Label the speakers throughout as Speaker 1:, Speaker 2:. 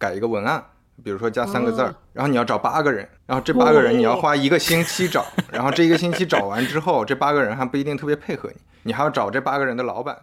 Speaker 1: 改一个文案，比如说加三个字儿，然后你要找八个人，然后这八个人你要花一个星期找，然后这一个星期找完之后，这八个人还不一定特别配合你，你还要找这八个人的老板。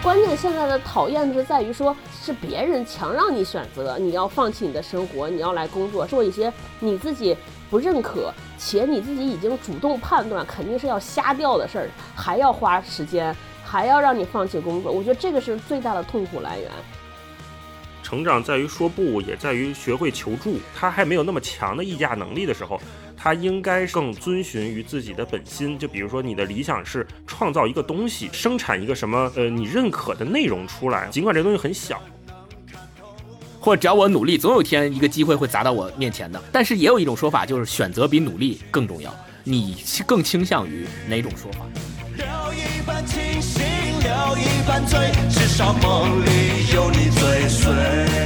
Speaker 2: 关键现在的讨厌是在于说，是别人强让你选择，你要放弃你的生活，你要来工作，做一些你自己不认可且你自己已经主动判断肯定是要瞎掉的事儿，还要花时间，还要让你放弃工作。我觉得这个是最大的痛苦来源。
Speaker 3: 成长在于说不，也在于学会求助。他还没有那么强的议价能力的时候。他应该更遵循于自己的本心，就比如说你的理想是创造一个东西，生产一个什么呃你认可的内容出来，尽管这东西很小，
Speaker 4: 或者只要我努力，总有一天一个机会会砸到我面前的。但是也有一种说法，就是选择比努力更重要。你更倾向于哪种说法？聊一半清醒，聊一半醉，至少梦里有你追随。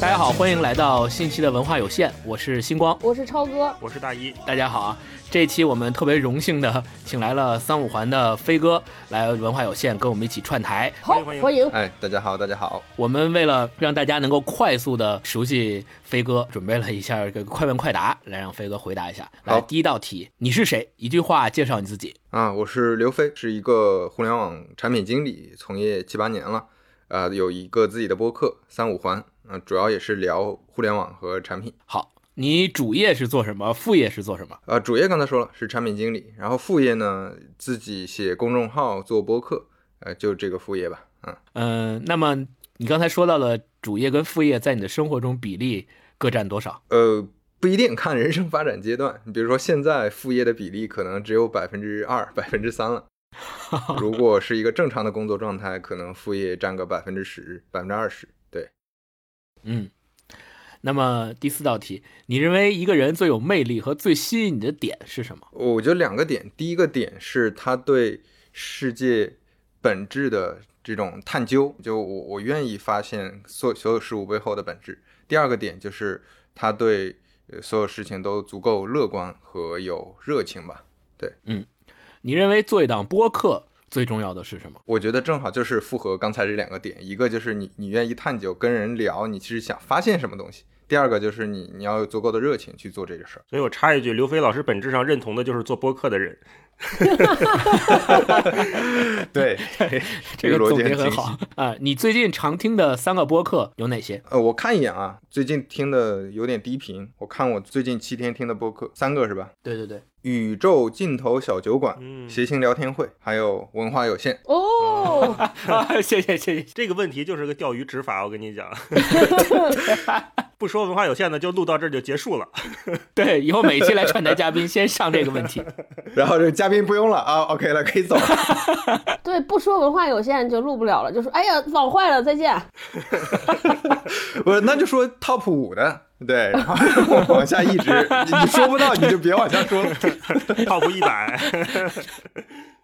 Speaker 4: 大家好，欢迎来到新期的文化有限，我是星光，
Speaker 2: 我是超哥，
Speaker 3: 我是大一，
Speaker 4: 大家好啊！这一期我们特别荣幸的请来了三五环的飞哥来文化有限跟我们一起串台，
Speaker 2: 好欢迎！
Speaker 1: 哎，大家好，大家好！
Speaker 4: 我们为了让大家能够快速的熟悉飞哥，准备了一下这个快问快答，来让飞哥回答一下。来，第一道题，你是谁？一句话介绍你自己
Speaker 1: 啊！我是刘飞，是一个互联网产品经理，从业七八年了，呃，有一个自己的播客三五环。嗯，主要也是聊互联网和产品。
Speaker 4: 好，你主业是做什么？副业是做什么？
Speaker 1: 呃，主业刚才说了是产品经理，然后副业呢，自己写公众号做播客，呃，就这个副业吧。
Speaker 4: 嗯嗯，那么你刚才说到了主业跟副业在你的生活中比例各占多少？
Speaker 1: 呃，不一定，看人生发展阶段。你比如说现在副业的比例可能只有百分之二、百分之三了。如果是一个正常的工作状态，可能副业占个百分之十、百分之二十。
Speaker 4: 嗯，那么第四道题，你认为一个人最有魅力和最吸引你的点是什么？
Speaker 1: 我觉得两个点，第一个点是他对世界本质的这种探究，就我我愿意发现所所有事物背后的本质。第二个点就是他对所有事情都足够乐观和有热情吧。对，
Speaker 4: 嗯，你认为做一档播客？最重要的是什么？
Speaker 1: 我觉得正好就是符合刚才这两个点，一个就是你你愿意探究跟人聊，你其实想发现什么东西；第二个就是你你要有足够的热情去做这个事儿。
Speaker 3: 所以我插一句，刘飞老师本质上认同的就是做播客的人。
Speaker 1: 对，
Speaker 4: 这个 总结很好啊！你最近常听的三个播客有哪些？
Speaker 1: 呃，我看一眼啊，最近听的有点低频。我看我最近七天听的播客三个是吧？
Speaker 4: 对对对。
Speaker 1: 宇宙尽头小酒馆，谐星聊天会，还有文化有限
Speaker 2: 哦。
Speaker 4: 谢谢谢谢，
Speaker 3: 这个问题就是个钓鱼执法，我跟你讲。不说文化有限的，就录到这儿就结束了。
Speaker 4: 对，以后每期来串台嘉宾先上这个问题，
Speaker 1: 然后这嘉宾不用了啊，OK 了，可以走了。
Speaker 2: 对，不说文化有限就录不了了，就说哎呀网坏了，再见。
Speaker 1: 不是，那就说 Top 五的。对，然后往下一直，你说不到你就别往下说了。
Speaker 3: Top 一百。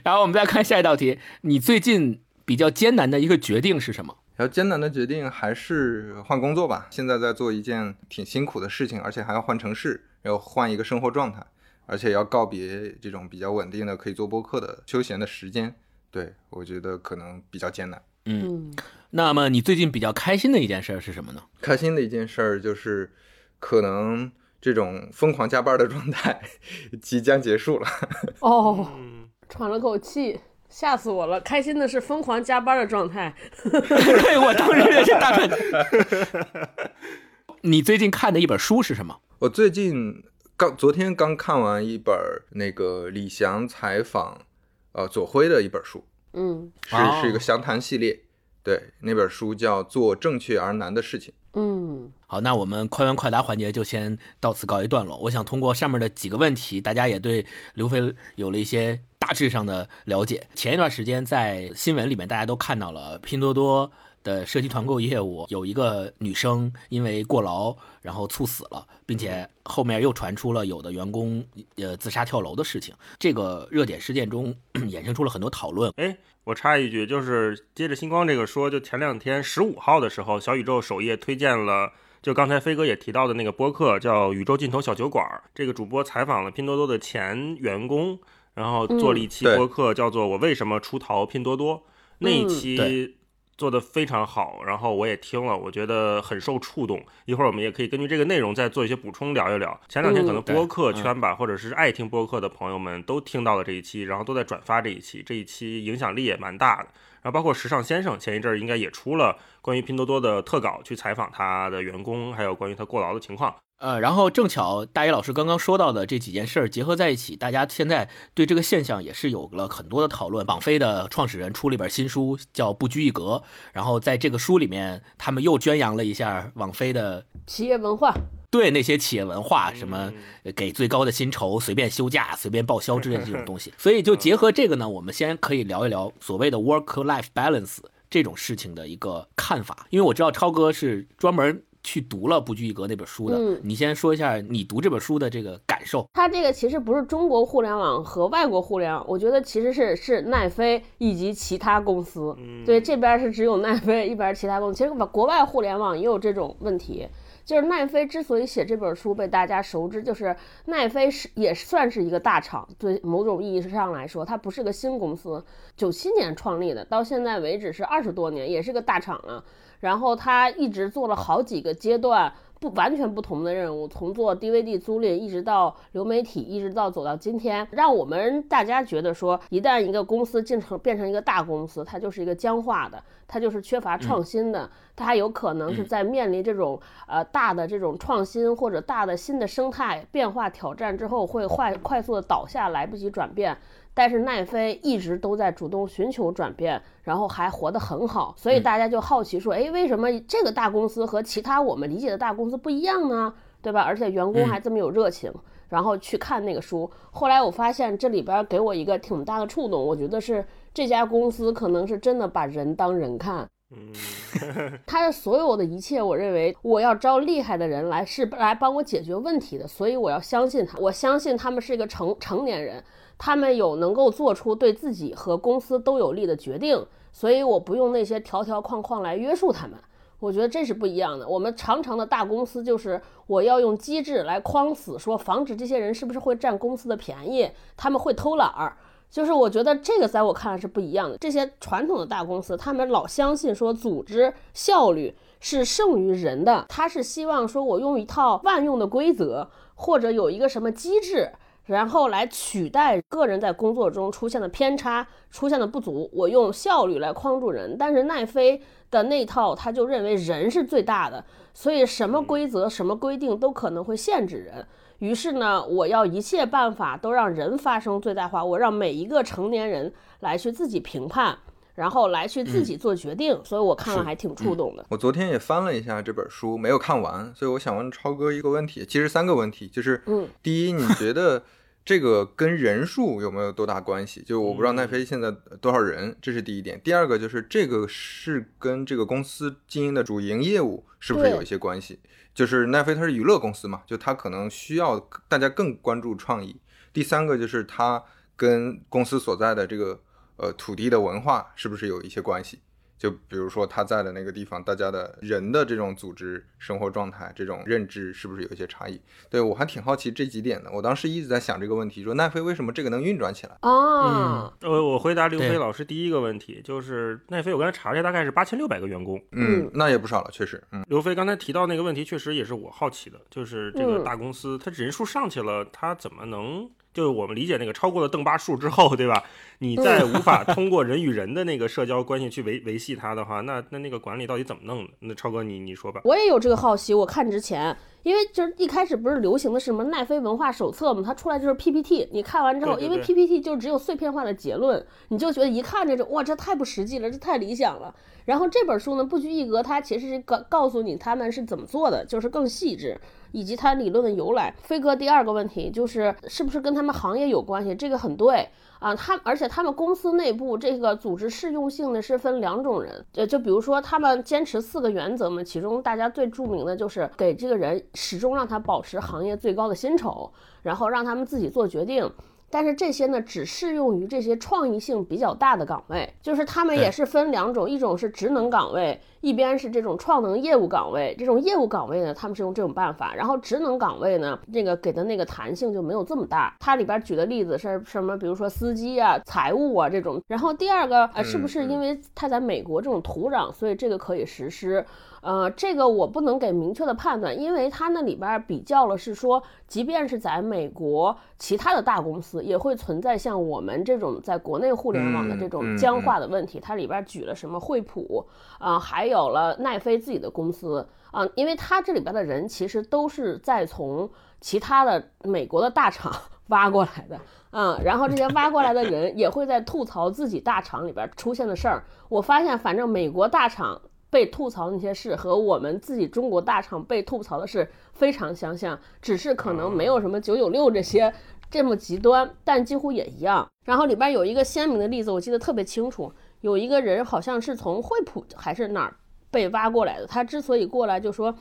Speaker 4: 然后我们再看下一道题，你最近比较艰难的一个决定是什么？
Speaker 1: 比较艰难的决定还是换工作吧。现在在做一件挺辛苦的事情，而且还要换城市，要换一个生活状态，而且要告别这种比较稳定的可以做播客的休闲的时间。对我觉得可能比较艰难。
Speaker 4: 嗯。那么你最近比较开心的一件事是什么呢？
Speaker 1: 开心的一件事就是，可能这种疯狂加班的状态 即将结束了。
Speaker 2: 哦，喘了口气，吓死我了！开心的是疯狂加班的状态。
Speaker 4: 对，我当时也是大喘。你最近看的一本书是什么？
Speaker 1: 我最近刚昨天刚看完一本那个李翔采访呃左晖的一本书。
Speaker 2: 嗯，
Speaker 1: 是是一个详谈系列。对，那本书叫《做正确而难的事情》。
Speaker 2: 嗯，
Speaker 4: 好，那我们快问快答环节就先到此告一段落。我想通过上面的几个问题，大家也对刘飞有了一些大致上的了解。前一段时间在新闻里面，大家都看到了拼多多。的社区团购业务有一个女生因为过劳然后猝死了，并且后面又传出了有的员工呃自杀跳楼的事情。这个热点事件中 衍生出了很多讨论。
Speaker 3: 哎，我插一句，就是接着星光这个说，就前两天十五号的时候，小宇宙首页推荐了，就刚才飞哥也提到的那个播客叫《宇宙尽头小酒馆》，这个主播采访了拼多多的前员工。然后做了一期播客，叫做《我为什么出逃拼多多》，那一期做的非常好，然后我也听了，我觉得很受触动。一会儿我们也可以根据这个内容再做一些补充聊一聊。前两天可能播客
Speaker 4: 嗯
Speaker 3: 圈吧，或者是爱听播客的朋友们都听到了这一期，然后都在转发这一期，这一期影响力也蛮大的。然后包括时尚先生前一阵儿应该也出了关于拼多多的特稿，去采访他的员工，还有关于他过劳的情况。
Speaker 4: 呃，然后正巧大一老师刚刚说到的这几件事儿结合在一起，大家现在对这个现象也是有了很多的讨论。网飞的创始人出了一本新书，叫《不拘一格》，然后在这个书里面，他们又宣扬了一下网飞的
Speaker 2: 企业文化，
Speaker 4: 对那些企业文化，什么给最高的薪酬、随便休假、随便报销之类的这种东西。所以就结合这个呢，我们先可以聊一聊所谓的 work-life balance 这种事情的一个看法。因为我知道超哥是专门去读了《不拘一格》那本书的，
Speaker 2: 嗯
Speaker 4: 你先说一下你读这本书的这个感受。
Speaker 2: 它这个其实不是中国互联网和外国互联网，我觉得其实是是奈飞以及其他公司。
Speaker 3: 嗯
Speaker 2: 对，这边是只有奈飞，一边是其他公司。其实国外互联网也有这种问题。就是奈飞之所以写这本书被大家熟知，就是奈飞是也算是一个大厂，对某种意义上来说，它不是个新公司，九七年创立的，到现在为止是二十多年，也是个大厂了。然后他一直做了好几个阶段，不完全不同的任务，从做 DVD 租赁，一直到流媒体，一直到走到今天，让我们大家觉得说，一旦一个公司进成变成一个大公司，它就是一个僵化的，它就是缺乏创新的，它还有可能是在面临这种呃大的这种创新或者大的新的生态变化挑战之后，会快快速的倒下，来不及转变。但是奈飞一直都在主动寻求转变，然后还活得很好，所以大家就好奇说，哎，为什么这个大公司和其他我们理解的大公司不一样呢？对吧？而且员工还这么有热情，然后去看那个书。后来我发现这里边给我一个挺大的触动，我觉得是这家公司可能是真的把人当人看。
Speaker 3: 嗯，
Speaker 2: 他的所有的一切，我认为我要招厉害的人来是来帮我解决问题的，所以我要相信他。我相信他们是一个成成年人，他们有能够做出对自己和公司都有利的决定，所以我不用那些条条框框来约束他们。我觉得这是不一样的。我们常常的大公司就是我要用机制来框死，说防止这些人是不是会占公司的便宜，他们会偷懒儿。就是我觉得这个在我看来是不一样的。这些传统的大公司，他们老相信说组织效率是胜于人的，他是希望说我用一套万用的规则，或者有一个什么机制。然后来取代个人在工作中出现的偏差、出现的不足，我用效率来框住人。但是奈飞的那套，他就认为人是最大的，所以什么规则、什么规定都可能会限制人。于是呢，我要一切办法都让人发生最大化，我让每一个成年人来去自己评判，然后来去自己做决定。所以我看了还挺触动的。
Speaker 1: 我昨天也翻了一下这本书，没有看完，所以我想问超哥一个问题，其实三个问题，就是，
Speaker 2: 嗯，
Speaker 1: 第一，你觉得 这个跟人数有没有多大关系？就我不知道奈飞现在多少人，这是第一点。第二个就是这个是跟这个公司经营的主营业务是不是有一些关系？就是奈飞它是娱乐公司嘛，就它可能需要大家更关注创意。第三个就是它跟公司所在的这个呃土地的文化是不是有一些关系？就比如说他在的那个地方，大家的人的这种组织生活状态、这种认知是不是有一些差异？对我还挺好奇这几点的。我当时一直在想这个问题，说奈飞为什么这个能运转起来？
Speaker 2: 啊，
Speaker 3: 呃，我回答刘飞老师第一个问题，就是奈飞，我刚才查了一下，大概是八千六百个员工。
Speaker 1: 嗯
Speaker 2: 嗯，
Speaker 1: 那也不少了，确实，嗯，
Speaker 3: 刘飞刚才提到那个问题，确实也是我好奇的，就是这个
Speaker 2: 嗯
Speaker 3: 大公司，它人数上去了，它怎么能？就是我们理解那个超过了邓巴数之后，对吧？你再无法通过人与人的那个社交关系去维维系它的话，那那那个管理到底怎么弄的？那超哥你你说吧。
Speaker 2: 我也有这个好奇。我看之前，因为就是一开始不是流行的是什么奈飞文化手册嘛，它出来就是 PPT，你看完之后，
Speaker 3: 对对
Speaker 2: 因为 PPT 就只有碎片化的结论，你就觉得一看这种哇，这太不实际了，这太理想了。然后这本书呢，不拘一格，它其实是告告诉你他们是怎么做的，就是更细致，以及它理论的由来。飞哥第二个问题就是是不是跟他们行业有关系？这个很对。啊，他而且他们公司内部这个组织适用性呢是分两种人，呃，就比如说他们坚持四个原则嘛，其中大家最著名的就是给这个人始终让他保持行业最高的薪酬，然后让他们自己做决定。但是这些呢，只适用于这些创意性比较大的岗位，就是他们也是分两种，一种是职能岗位，一边是这种创能业务岗位。这种业务岗位呢，他们是用这种办法，然后职能岗位呢，这个给的那个弹性就没有这么大。它里边举的例子是什么？比如说司机啊、财务啊这种。然后第二个，呃，是不是因为它在美国这种土壤，所以这个可以实施？呃，这个我不能给明确的判断，因为它那里边比较了是说，即便是在美国，其他的大公司也会存在像我们这种在国内互联网的这种僵化的问题。它里边举了什么惠普啊，还有了奈飞自己的公司啊，因为它这里边的人其实都是在从其他的美国的大厂 挖过来的，嗯，然后这些挖过来的人也会在吐槽自己大厂里边出现的事儿。我发现，反正美国大厂。被吐槽那些事和我们自己中国大厂被吐槽的事非常相像，只是可能没有什么九九六这些这么极端，但几乎也一样。然后里边有一个鲜明的例子，我记得特别清楚，有一个人好像是从惠普还是哪儿被挖过来的。他之所以过来，就说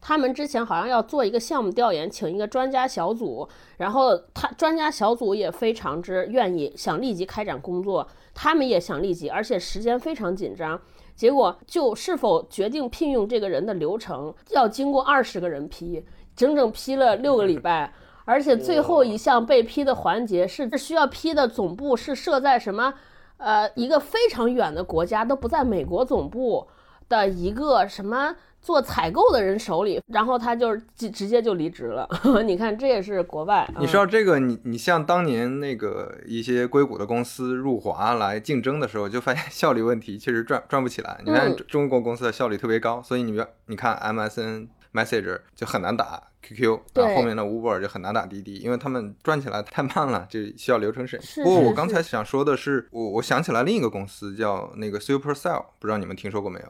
Speaker 2: 他们之前好像要做一个项目调研，请一个专家小组，然后他专家小组也非常之愿意，想立即开展工作，他们也想立即，而且时间非常紧张。结果就是否决定聘用这个人的流程要经过二十个人批，整整批了六个礼拜，而且最后一项被批的环节是需要批的总部是设在什么，呃，一个非常远的国家，都不在美国总部的一个什么。做采购的人手里，然后他就直直接就离职了。你看，这也是国外。
Speaker 1: 你知道这个，你你像当年那个一些硅谷的公司入华来竞争的时候，就发现 效率问题，确实赚赚不起来。你看中国公司的效率特别高，所以你别你看 MSN Messenger 就很难打 QQ，然后后面的 Uber 就很难打滴滴，因为他们转起来太慢了，就需要流程审。不过我刚才想说的是，我我想起来另一个公司叫那个 Supercell，不知道你们听说过没有？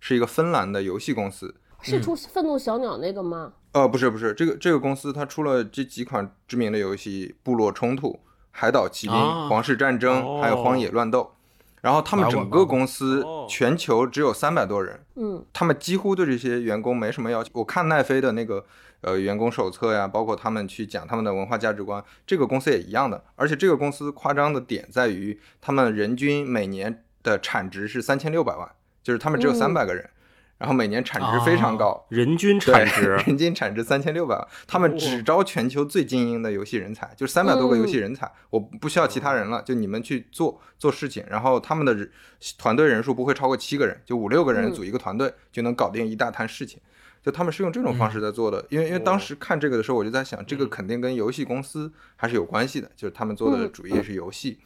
Speaker 1: 是一个芬兰的游戏公司，
Speaker 2: 是出愤怒小鸟那个吗？
Speaker 1: 呃，不是不是，这个这个公司它出了这几款知名的游戏：部落冲突、海岛奇兵、皇室战争，还有荒野乱斗。然后他们整个公司全球只有三百多人，
Speaker 2: 嗯，
Speaker 1: 他们几乎对这些员工没什么要求。我看奈飞的那个呃员工手册呀，包括他们去讲他们的文化价值观，这个公司也一样的。而且这个公司夸张的点在于，他们人均每年的产值是三千六百万。就是他们只有三百个人，然后每年产值非常高，
Speaker 3: 人均产值。
Speaker 1: 人均产值三千六百万。他们只招全球最精英的游戏人才，就是三百多个游戏人才，我不需要其他人了，就你们去做做事情。然后他们的团队人数不会超过七个人，就五六个人组一个团队就能搞定一大摊事情。就他们是用这种方式在做的，因为因为当时看这个的时候，我就在想，这个肯定跟游戏公司还是有关系的，就是他们做的主业是游戏。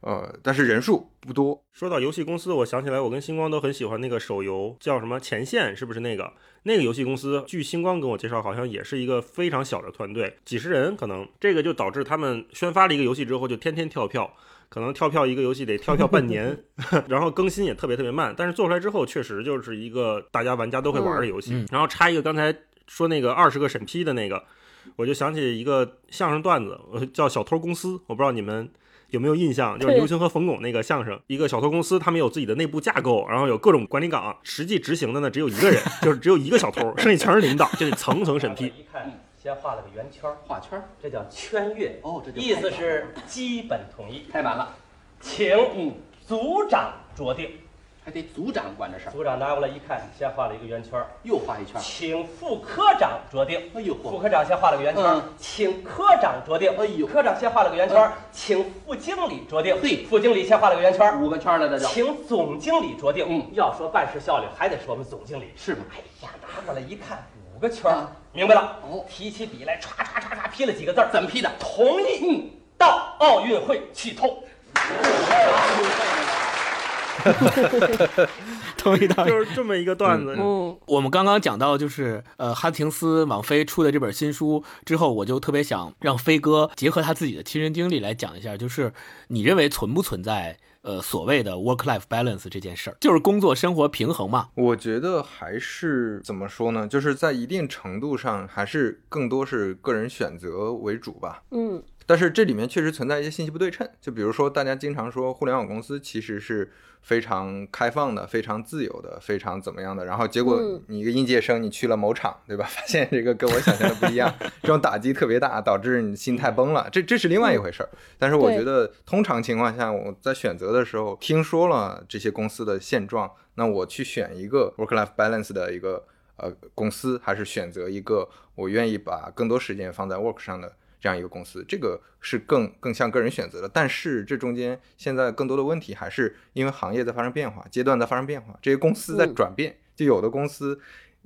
Speaker 1: 呃，但是人数不多。
Speaker 3: 说到游戏公司，我想起来，我跟星光都很喜欢那个手游，叫什么《前线》，是不是那个？那个游戏公司，据星光跟我介绍，好像也是一个非常小的团队，几十人可能。这个就导致他们宣发了一个游戏之后，就天天跳票，可能跳票一个游戏得跳票半年，然后更新也特别特别慢。但是做出来之后，确实就是一个大家玩家都会玩的游戏。然后插一个，刚才说那个二十个审批的那个，我就想起一个相声段子，叫《小偷公司》，我不知道你们。有没有印象？就是刘星和冯巩那个相声，一个小偷公司，他们有自己的内部架构，然后有各种管理岗，实际执行的呢只有一个人，就是只有一个小偷，剩下全是领导，就得层层审批。
Speaker 5: 一看，先画了个圆圈，
Speaker 6: 画圈，
Speaker 5: 这叫圈阅。
Speaker 6: 哦，这
Speaker 5: 意思是基本统一。
Speaker 6: 太满了，
Speaker 5: 请组长酌定。
Speaker 6: 还得组长管这事儿。
Speaker 5: 组长拿过来一看，先画了一个圆圈，
Speaker 6: 又画一圈，
Speaker 5: 请副科长酌定。
Speaker 6: 哎呦，
Speaker 5: 副科长先画了个圆圈，请科长酌定。
Speaker 6: 哎呦，
Speaker 5: 科长先画了个圆圈，请副经理酌定。
Speaker 6: 嘿，
Speaker 5: 副经理先画了个圆圈，
Speaker 6: 五个圈了，这就。
Speaker 5: 请总经理酌定。
Speaker 6: 嗯，
Speaker 5: 要说办事效率，还得说我们总经理。
Speaker 6: 是吗？
Speaker 5: 哎呀，拿过来一看，五个圈，明白了。
Speaker 6: 哦，
Speaker 5: 提起笔来，唰唰唰唰批了几个字
Speaker 6: 怎么批的？
Speaker 5: 同意。嗯，到奥运会去透。
Speaker 4: 同意到
Speaker 3: 就是这么一个段子。
Speaker 2: 嗯，
Speaker 4: 我们刚刚讲到，就是呃，哈廷斯网飞出的这本新书之后，我就特别想让飞哥结合他自己的亲身经历来讲一下，就是你认为存不存在呃所谓的 work life balance 这件事儿，就是工作生活平衡嘛？
Speaker 1: 我觉得还是怎么说呢？就是在一定程度上，还是更多是个人选择为主吧。
Speaker 2: 嗯，
Speaker 1: 但是这里面确实存在一些信息不对称，就比如说大家经常说互联网公司其实是非常开放的、非常自由的、非常怎么样的，然后结果
Speaker 2: 嗯
Speaker 1: 你一个应届生你去了某厂，对吧？发现这个跟我想象的不一样，这种打击特别大，导致你心态崩了，这这是另外一回事儿。但是我觉得通常情况下，我在选择的时候听说了这些公司的现状，那我去选一个 work-life balance 的一个呃公司，还是选择一个我愿意把更多时间放在 work 上的这样一个公司，这个是更更像个人选择的。但是这中间现在更多的问题还是因为行业在发生变化，阶段在发生变化，这些公司在
Speaker 2: 嗯
Speaker 1: 转变。就有的公司，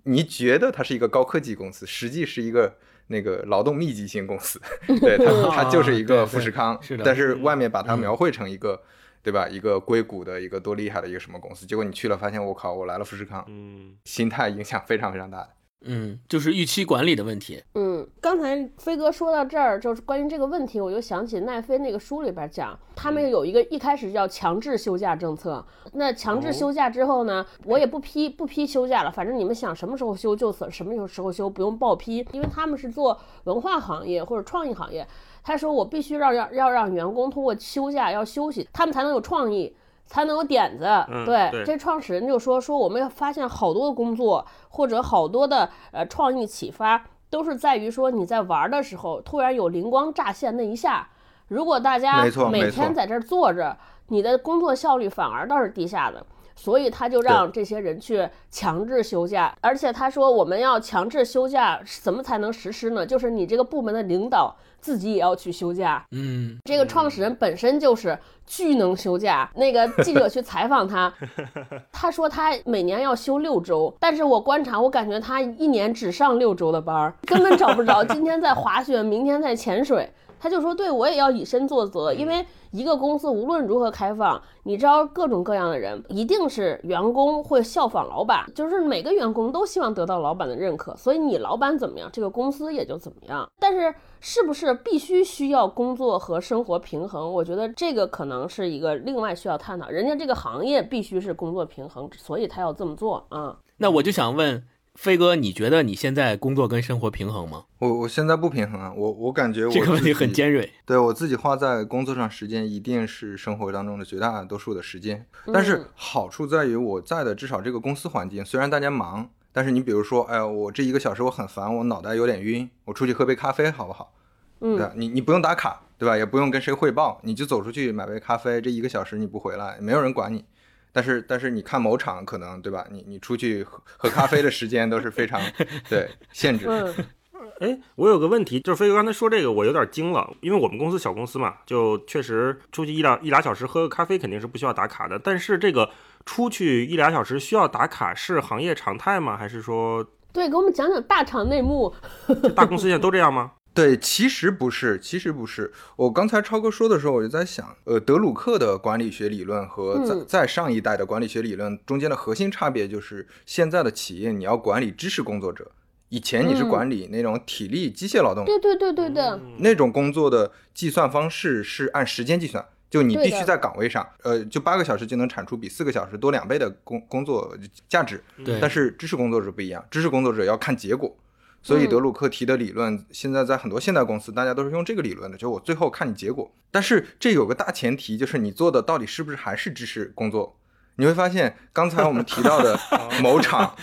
Speaker 1: 你觉得它是一个高科技公司，实际是一个那个劳动密集型公司，对它它就是一个富士康，
Speaker 4: 是的
Speaker 1: 但是外面把它
Speaker 4: 嗯
Speaker 1: 描绘成一个。对吧？一个硅谷的一个多厉害的一个什么公司，结果你去了，发现我靠，我来了富士康，
Speaker 3: 嗯，
Speaker 1: 心态影响非常非常大的。
Speaker 4: 嗯，就是预期管理的问题。
Speaker 2: 嗯，刚才飞哥说到这儿，就是关于这个问题，我就想起奈飞那个书里边讲，他们有一个一开始叫强制休假政策。那强制休假之后呢，我也不批不批休假了，反正你们想什么时候休就什么时候休，不用报批，因为他们是做文化行业或者创意行业。他说我必须让要要让员工通过休假要休息，他们才能有创意。才能有点子，
Speaker 3: 嗯
Speaker 2: 对，
Speaker 3: 对
Speaker 2: 这创始人就说说我们要发现好多的工作或者好多的呃创意启发，都是在于说你在玩的时候突然有灵光乍现那一下。如果大家每天在这儿坐着，你的工作效率反而倒是低下的。所以他就让这些人去强制休假，而且他说我们要强制休假，怎么才能实施呢？就是你这个部门的领导自己也要去休假。
Speaker 4: 嗯，
Speaker 2: 这个创始人本身就是巨能休假。那个记者去采访他，他说他每年要休六周，但是我观察，我感觉他一年只上六周的班儿，根本找不着。今天在滑雪，明天在潜水。他就说：“对我也要以身作则，因为一个公司无论如何开放，你招各种各样的人，一定是员工会效仿老板，就是每个员工都希望得到老板的认可，所以你老板怎么样，这个公司也就怎么样。但是是不是必须需要工作和生活平衡？我觉得这个可能是一个另外需要探讨。人家这个行业必须是工作平衡，所以他要这么做啊。
Speaker 4: 那我就想问飞哥，你觉得你现在工作跟生活平衡吗？
Speaker 1: 我我现在不平衡啊，我我感觉我
Speaker 4: 这个问题
Speaker 1: 自己
Speaker 4: 很尖锐。
Speaker 1: 对我自己花在工作上时间一定是生活当中的绝大多数的时间，但是
Speaker 2: 嗯
Speaker 1: 好处在于我在的至少这个公司环境，虽然大家忙，但是你比如说，哎呀，我这一个小时我很烦，我脑袋有点晕，我出去喝杯咖啡好不好？对吧
Speaker 2: 嗯，
Speaker 1: 你你不用打卡，对吧？也不用跟谁汇报，你就走出去买杯咖啡，这一个小时你不回来，没有人管你。但是但是你看某场可能对吧？你你出去喝喝咖啡的时间都是非常 对限制
Speaker 3: 哎，我有个问题，就是飞哥刚才说这个，我有点惊了，因为我们公司小公司嘛，就确实出去一两一俩小时喝个咖啡肯定是不需要打卡的，但是这个出去一俩小时需要打卡是行业常态吗？还是说
Speaker 2: 对，给我们讲讲大厂内幕。
Speaker 3: 大公司现在都这样吗？
Speaker 1: 对，其实不是，其实不是。我刚才超哥说的时候，我就在想，呃，德鲁克的管理学理论和
Speaker 2: 在
Speaker 1: 在上一代的管理学理论中间的核心差别就是，现在的企业你要管理知识工作者，以前你是
Speaker 2: 嗯
Speaker 1: 管理那种体力机械劳动，
Speaker 2: 对对对对的，
Speaker 1: 那种工作的计算方式是按时间计算，就你必须在岗位上，呃，就八个小时就能产出比四个小时多两倍的工工作价值。
Speaker 4: 对，
Speaker 1: 但是知识工作者不一样，知识工作者要看结果。所以德鲁克提的理论，现在在很多现代公司，大家都是用这个理论的，就我最后看你结果。但是这有个大前提，就是你做的到底是不是还是知识工作？你会发现，刚才我们提到的 某厂，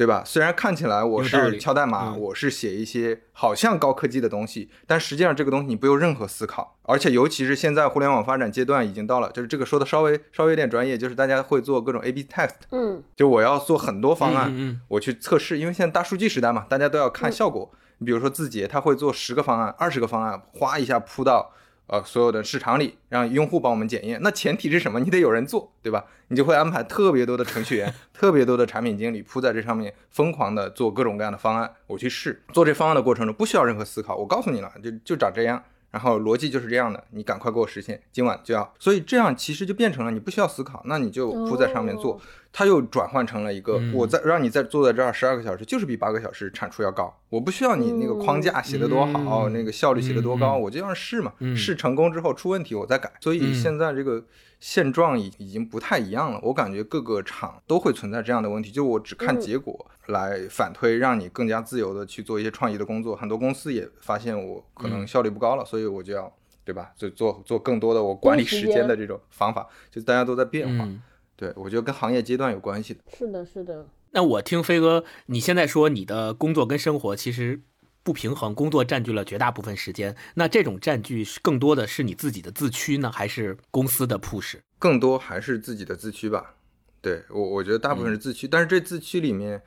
Speaker 1: 对吧？虽然看起来我是敲代码，
Speaker 4: 嗯。
Speaker 1: 我是写一些好像高科技的东西，但实际上这个东西你不用任何思考，而且尤其是现在互联网发展阶段已经到了，就是这个说的稍微稍微有点专业，就是大家会做各种 A/B test，
Speaker 2: 嗯。
Speaker 1: 就我要做很多方案，
Speaker 4: 嗯嗯
Speaker 1: 我去测试，因为现在大数据时代嘛，大家都要看效果。你比如说字节，他会做十个方案、二十个方案，哗一下铺到呃所有的市场里，让用户帮我们检验。那前提是什么？你得有人做，对吧？你就会安排特别多的程序员、特别多的产品经理铺在这上面，疯狂的做各种各样的方案，我去试。做这方案的过程中不需要任何思考，我告诉你了，就就长这样。然后逻辑就是这样的，你赶快给我实现，今晚就要。所以这样其实就变成了你不需要思考，那你就铺在上面做。
Speaker 2: 哦
Speaker 1: 它又转换成了一个，
Speaker 4: 嗯
Speaker 1: 我在让你在坐在这儿十二个小时，就是比八个小时产出要高。我不需要你那个框架写得多好，
Speaker 4: 嗯
Speaker 1: 那个效率写得多高，
Speaker 4: 嗯
Speaker 1: 我就要试嘛。
Speaker 4: 嗯
Speaker 1: 试成功之后出问题我再改。所以
Speaker 4: 嗯
Speaker 1: 现在这个现状已已经不太一样了。我感觉各个厂都会存在这样的问题，就我只看
Speaker 2: 嗯
Speaker 1: 结果来反推，让你更加自由的去做一些创意的工作。很多公司也发现我可能效率不高了，所以我就要对吧？就做做更多的我管理时间的这种方法，就大家都在变化。
Speaker 4: 嗯，
Speaker 1: 对我觉得跟行业阶段有关系的。
Speaker 2: 是的，是的，
Speaker 4: 那我听飞哥，你现在说你的工作跟生活其实不平衡，工作占据了绝大部分时间，那这种占据是更多的是你自己的自驱呢，还是公司的 push？
Speaker 1: 更多还是自己的自驱吧。对我，我觉得大部分是自驱，但是这自驱里面，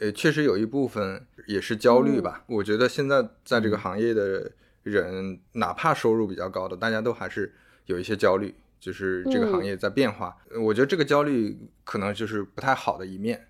Speaker 1: 呃，确实有一部分也是焦虑吧。我觉得现在在这个行业的人，哪怕收入比较高的，大家都还是有一些焦虑，就是这个行业在变化。呃我觉得这个焦虑可能就是不太好的一面。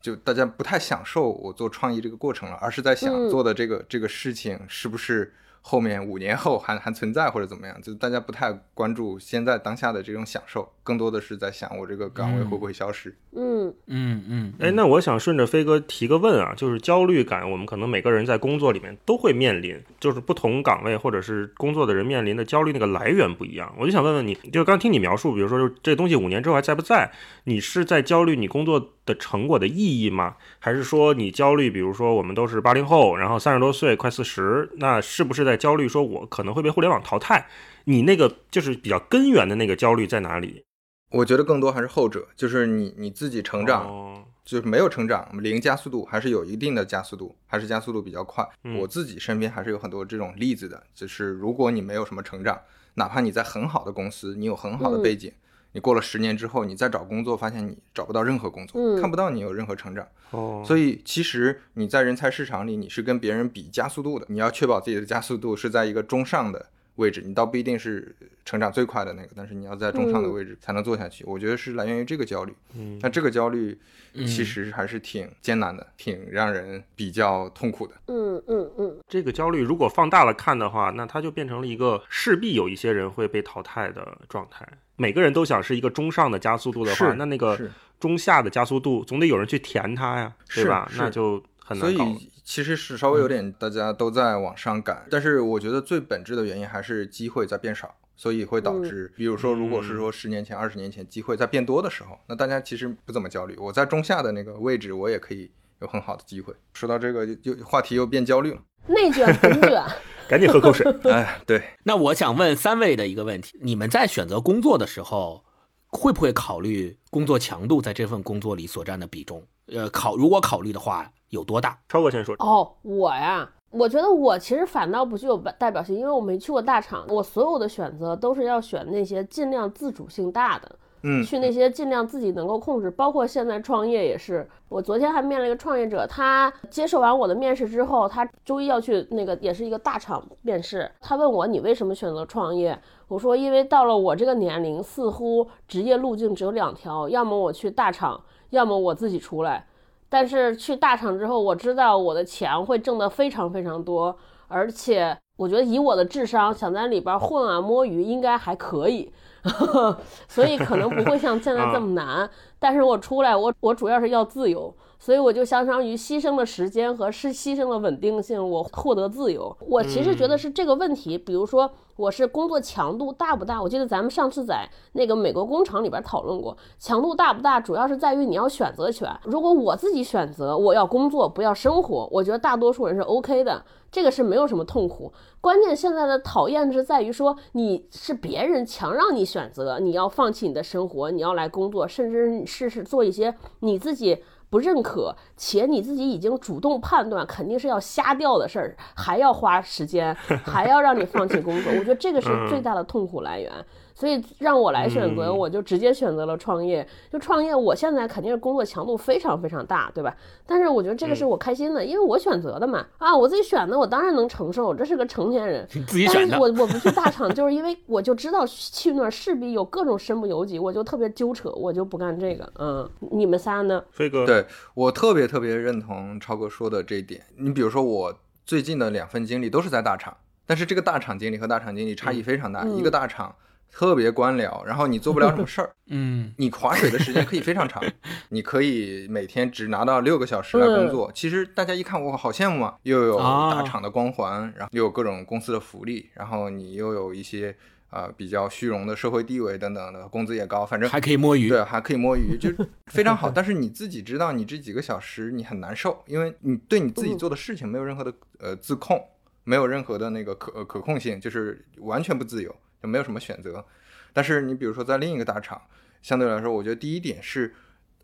Speaker 1: 就大家不太享受我做创意这个过程了，而是在想
Speaker 2: 嗯
Speaker 1: 做的这个、这个事情是不是后面五年后还还存在或者怎么样？就大家不太关注现在当下的这种享受，更多的是在想我这个岗位会不会消失。
Speaker 2: 嗯
Speaker 4: 嗯嗯，
Speaker 3: 哎，那我想顺着飞哥提个问啊，就是焦虑感，我们可能每个人在工作里面都会面临，就是不同岗位或者是工作的人面临的焦虑那个来源不一样。我就想问问你，就刚听你描述，比如说，就是这东西五年之后还在不在？你是在焦虑你工作的成果的意义吗？还是说你焦虑，比如说我们都是八零后，然后三十多岁，快四十，那是不是在焦虑说我可能会被互联网淘汰？你那个就是比较根源的那个焦虑在哪里？
Speaker 1: 我觉得更多还是后者，就是你你自己成长，
Speaker 3: 哦
Speaker 1: 就是没有成长，零加速度还是有一定的加速度，还是加速度比较快。
Speaker 3: 嗯
Speaker 1: 我自己身边还是有很多这种例子的，就是如果你没有什么成长，哪怕你在很好的公司，你有很好的背景，你过了十年之后，你再找工作，发现你找不到任何工作，
Speaker 2: 嗯
Speaker 1: 看不到你有任何成长。
Speaker 3: 哦，
Speaker 1: 所以其实你在人才市场里，你是跟别人比加速度的，你要确保自己的加速度是在一个中上的位置，你倒不一定是成长最快的那个，但是你要在中上的位置才能做下去。我觉得是来源于这个焦虑。
Speaker 3: 嗯
Speaker 1: 那这个焦虑其实还是挺艰难的，挺让人比较痛苦的。
Speaker 2: 嗯嗯嗯，
Speaker 3: 这个焦虑如果放大了看的话，那它就变成了一个势必有一些人会被淘汰的状态。每个人都想是一个中上的加速度的话，那那个中下的加速度总得有人去填它呀，对吧？
Speaker 1: 是
Speaker 3: 那就很
Speaker 1: 所
Speaker 3: 难搞了。
Speaker 1: 以其实是稍微有点大家都在往上赶，但是我觉得最本质的原因还是机会在变少，所以会导致，比如说如果是说十年前、二十年前机会在变多的时候，那大家其实不怎么焦虑。我在中下的那个位置，我也可以有很好的机会。说到这个，就就话题又变焦虑了。
Speaker 2: 内卷不卷，
Speaker 3: 赶紧喝口水。
Speaker 1: 哎，对，
Speaker 4: 那我想问三位的一个问题：你们在选择工作的时候，会不会考虑工作强度在这份工作里所占的比重？呃，考如果考虑的话，有多大？
Speaker 3: 超哥先说，
Speaker 2: 哦，我呀，我觉得我其实反倒不具有代表性，因为我没去过大厂，我所有的选择都是要选那些尽量自主性大的。
Speaker 1: 嗯，
Speaker 2: 去那些尽量自己能够控制，包括现在创业也是。我昨天还面了一个创业者，他接受完我的面试之后，他周一要去那个也是一个大厂面试。他问我你为什么选择创业？我说因为到了我这个年龄，似乎职业路径只有两条，要么我去大厂，要么我自己出来。但是去大厂之后，我知道我的钱会挣得非常非常多，而且我觉得以我的智商，想在里边混啊摸鱼应该还可以。所以可能不会像现在这么难，但是我出来，我我主要是要自由，所以我就相当于牺牲了时间和是牺牲了稳定性，我获得自由。我其实觉得是这个问题，比如说我是工作强度大不大？我记得咱们上次在那个美国工厂里边讨论过，强度大不大，主要是在于你要选择权。如果我自己选择我要工作不要生活，我觉得大多数人是 OK 的，这个是没有什么痛苦。关键现在的讨厌是在于说你是别人强让你选择，你要放弃你的生活，你要来工作，甚至是是做一些你自己不认可且你自己已经主动判断肯定是要瞎掉的事儿，还要花时间，还要让你放弃工作，我觉得这个是最大的痛苦来源。所以让我来选择，
Speaker 3: 嗯
Speaker 2: 我就直接选择了创业。就创业，我现在肯定是工作强度非常非常大，对吧？但是我觉得这个是我开心的，因为我选择的嘛。啊，我自己选的，我当然能承受，这是个成年人。
Speaker 4: 你自己选的
Speaker 2: 但是我我不去大厂，就是因为我就知道去那儿势必有各种身不由己，我就特别揪扯，我就不干这个。嗯，你们仨呢？
Speaker 3: 飞哥，
Speaker 1: 对我特别特别认同超哥说的这一点。你比如说，我最近的两份经历都是在大厂，但是这个大厂经历和大厂经历差异非常大。
Speaker 2: 嗯
Speaker 1: 一个大厂特别官僚，然后你做不了什么事儿，
Speaker 4: 嗯
Speaker 1: 你划水的时间可以非常长，你可以每天只拿到六个小时来工作。其实大家一看，哇，好羡慕啊！又有
Speaker 4: 啊
Speaker 1: 大厂的光环，然后又有各种公司的福利，然后你又有一些呃比较虚荣的社会地位等等的，工资也高，反正
Speaker 4: 还可以摸鱼。
Speaker 1: 对，还可以摸鱼，就 非常好。但是你自己知道，你这几个小时你很难受，因为你对你自己做的事情没有任何的呃自控，没有任何的那个可呃可控性，就是完全不自由，就没有什么选择。但是你比如说在另一个大厂，相对来说，我觉得第一点是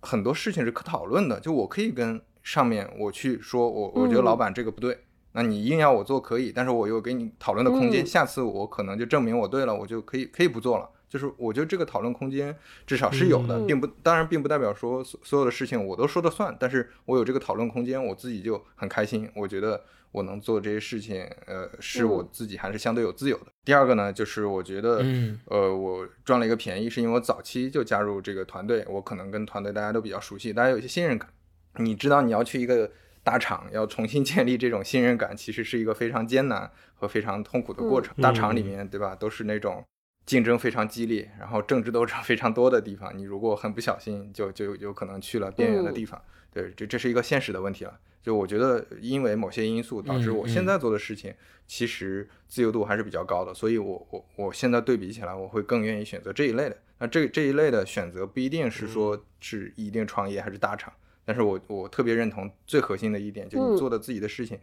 Speaker 1: 很多事情是可讨论的，就我可以跟上面我去说，我我觉得老板这个不对，那你硬要我做可以，但是我有给你讨论的空间，
Speaker 2: 嗯
Speaker 1: 下次我可能就证明我对了，我就可以可以不做了。就是我觉得这个讨论空间至少是有的，
Speaker 2: 嗯
Speaker 1: 并不当然并不代表说所所有的事情我都说了算，但是我有这个讨论空间，我自己就很开心。我觉得我能做这些事情，呃，是我
Speaker 2: 嗯
Speaker 1: 自己还是相对有自由的。第二个呢，就是我觉得，
Speaker 4: 嗯
Speaker 1: 呃，我赚了一个便宜，是因为我早期就加入这个团队，我可能跟团队大家都比较熟悉，大家有一些信任感。你知道你要去一个大厂，要重新 建立这种信任感，其实是一个非常艰难和非常痛苦的过程。
Speaker 3: 嗯
Speaker 1: 大厂里面，对吧，都是那种竞争非常激烈，然后政治斗争 非常多的地方。你如果很不小心，就就有可能去了边缘的地方。对，这这是一个现实的问题了。就我觉得，因为某些因素导致我现在做的事情，其实自由度还是比较高的，所以我我我现在对比起来，我会更愿意选择这一类的。那这这一类的选择不一定是说是一定创业还是大厂，但是我我特别认同最核心的一点，就
Speaker 2: 嗯。
Speaker 1: 你做的自己的事情，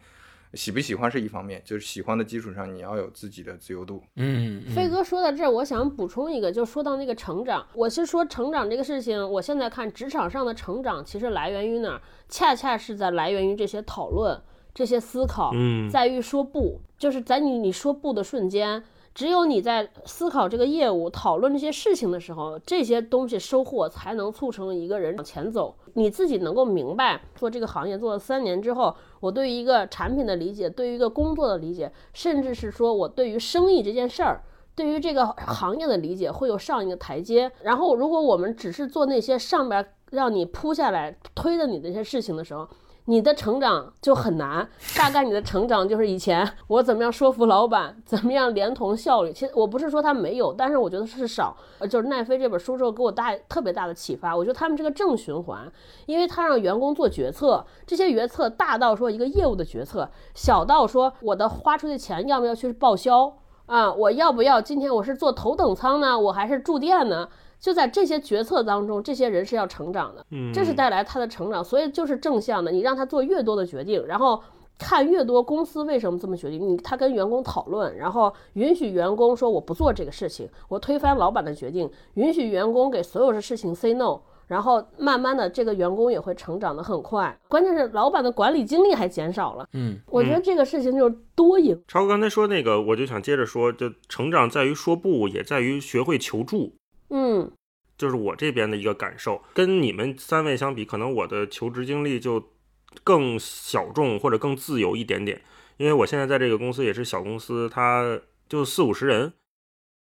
Speaker 1: 喜不喜欢是一方面，就是喜欢的基础上，你要有自己的自由度。
Speaker 4: 嗯，嗯
Speaker 2: 飞哥说到这儿，我想补充一个，就说到那个成长，我是说成长这个事情，我现在看职场上的成长，其实来源于哪儿？恰恰是在来源于这些讨论、这些思考，
Speaker 3: 嗯
Speaker 2: 在于说不，就是在你你说不的瞬间。只有你在思考这个业务、讨论这些事情的时候，这些东西收获才能促成一个人往前走。你自己能够明白，做这个行业做了三年之后，我对于一个产品的理解，对于一个工作的理解，甚至是说我对于生意这件事儿，对于这个行业的理解会有上一个台阶。然后，如果我们只是做那些上边让你铺下来推的你的这些事情的时候，你的成长就很难。大概你的成长就是以前 我怎么样说服老板，怎么样连同效率。其实我不是说他没有，但是我觉得是少。呃，就是奈飞这本书之后给我大特别大的启发。我觉得他们这个正循环，因为他让员工做决策，这些决策大到说一个业务的决策，小到说我的花出去钱要不要去报销。啊，我要不要今天我是坐头等舱呢，我还是住店呢？就在这些决策当中，这些人是要成长的，
Speaker 3: 嗯，
Speaker 2: 这是带来他的成长，所以就是正向的。你让他做越多的决定，然后看越多公司为什么这么决定，你他跟员工讨论，然后允许员工说我不做这个事情，我推翻老板的决定，允许员工给所有的事情 say no。然后慢慢的，这个员工也会成长的很快。关键是老板的管理精力还减少了。
Speaker 4: 嗯，
Speaker 2: 我觉得这个事情就是多赢。
Speaker 3: 超哥刚才说那个，我就想接着说，就成长在于说不，也在于学会求助。
Speaker 2: 嗯
Speaker 3: 就是我这边的一个感受，跟你们三位相比，可能我的求职经历就更小众或者更自由一点点。因为我现在在这个公司也是小公司，它就四五十人，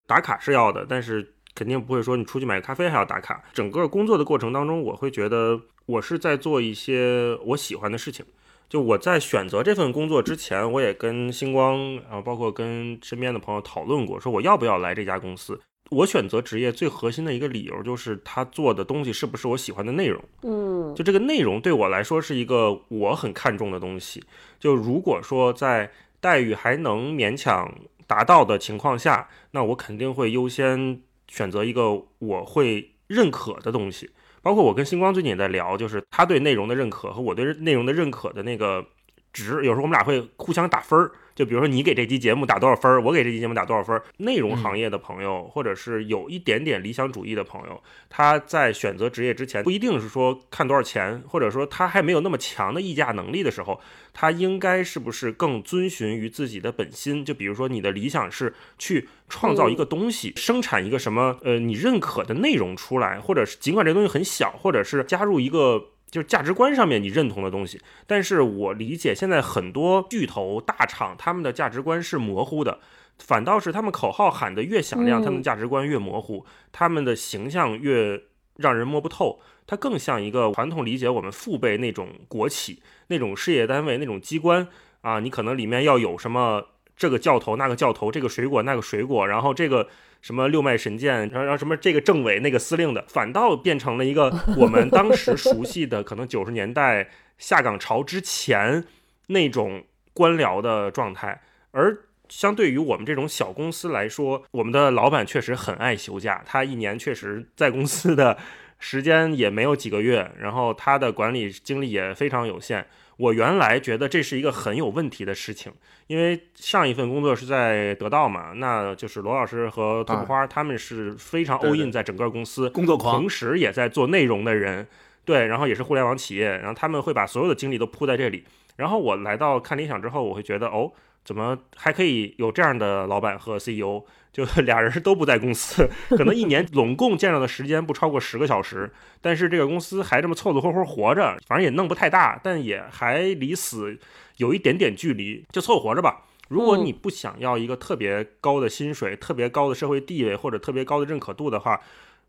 Speaker 3: 打卡是要的，但是肯定不会说你出去买个咖啡还要打卡。整个工作的过程当中，我会觉得我是在做一些我喜欢的事情。就我在选择这份工作之前，我也跟星光，啊，包括跟身边的朋友讨论过，说我要不要来这家公司。我选择职业最核心的一个理由就是他做的东西是不是我喜欢的内容。
Speaker 2: 嗯
Speaker 3: 就这个内容对我来说是一个我很看重的东西。就如果说在待遇还能勉强达到的情况下，那我肯定会优先选择一个我会认可的东西。包括我跟星光最近也在聊，就是他对内容的认可和我对内容的认可的那个值，有时候我们俩会互相打分儿。就比如说你给这期节目打多少分儿，我给这期节目打多少分儿。内容行业的朋友，或者是有一点点理想主义的朋友，他在选择职业之前，不一定是说看多少钱，或者说他还没有那么强的议价能力的时候，他应该是不是更遵循于自己的本心？就比如说你的理想是去创造一个东西，生产一个什么呃你认可的内容出来，或者是尽管这东西很小，或者是加入一个。就是价值观上面你认同的东西，但是我理解现在很多巨头大厂他们的价值观是模糊的，反倒是他们口号喊得越响亮，
Speaker 2: 嗯
Speaker 3: 他们的价值观越模糊，他们的形象越让人摸不透。它更像一个传统理解我们父辈那种国企、那种事业单位、那种机关啊，你可能里面要有什么这个教头、那个教头，这个水果、那个水果，然后这个。什么六脉神剑，然后然后什么这个政委那个司令的，反倒变成了一个 我们当时熟悉的，可能九十年代下岗潮之前那种官僚的状态。而相对于我们这种小公司来说，我们的老板确实很爱休假，他一年确实在公司的时间也没有几个月，然后他的管理精力也非常有限。我原来觉得这是一个很有问题的事情，因为上一份工作是在得到嘛，那就是罗老师和托布花他们是非常
Speaker 1: 对
Speaker 3: all in 在整个公司，
Speaker 4: 工作狂
Speaker 3: 同时也在做内容的人，对，然后也是互联网企业，然后他们会把所有的精力都扑在这里。然后我来到看理想之后，我会觉得哦，怎么还可以有这样的老板和 CEO？就 俩人都不在公司，可能一年拢共见到的时间不超过十个小时，但是这个公司还这么凑凑合合活着，反正也弄不太大，但也还离死有一点点距离，就凑合活着吧。如果你不想要一个特别高的薪水、特别高的社会地位或者特别高的认可度的话，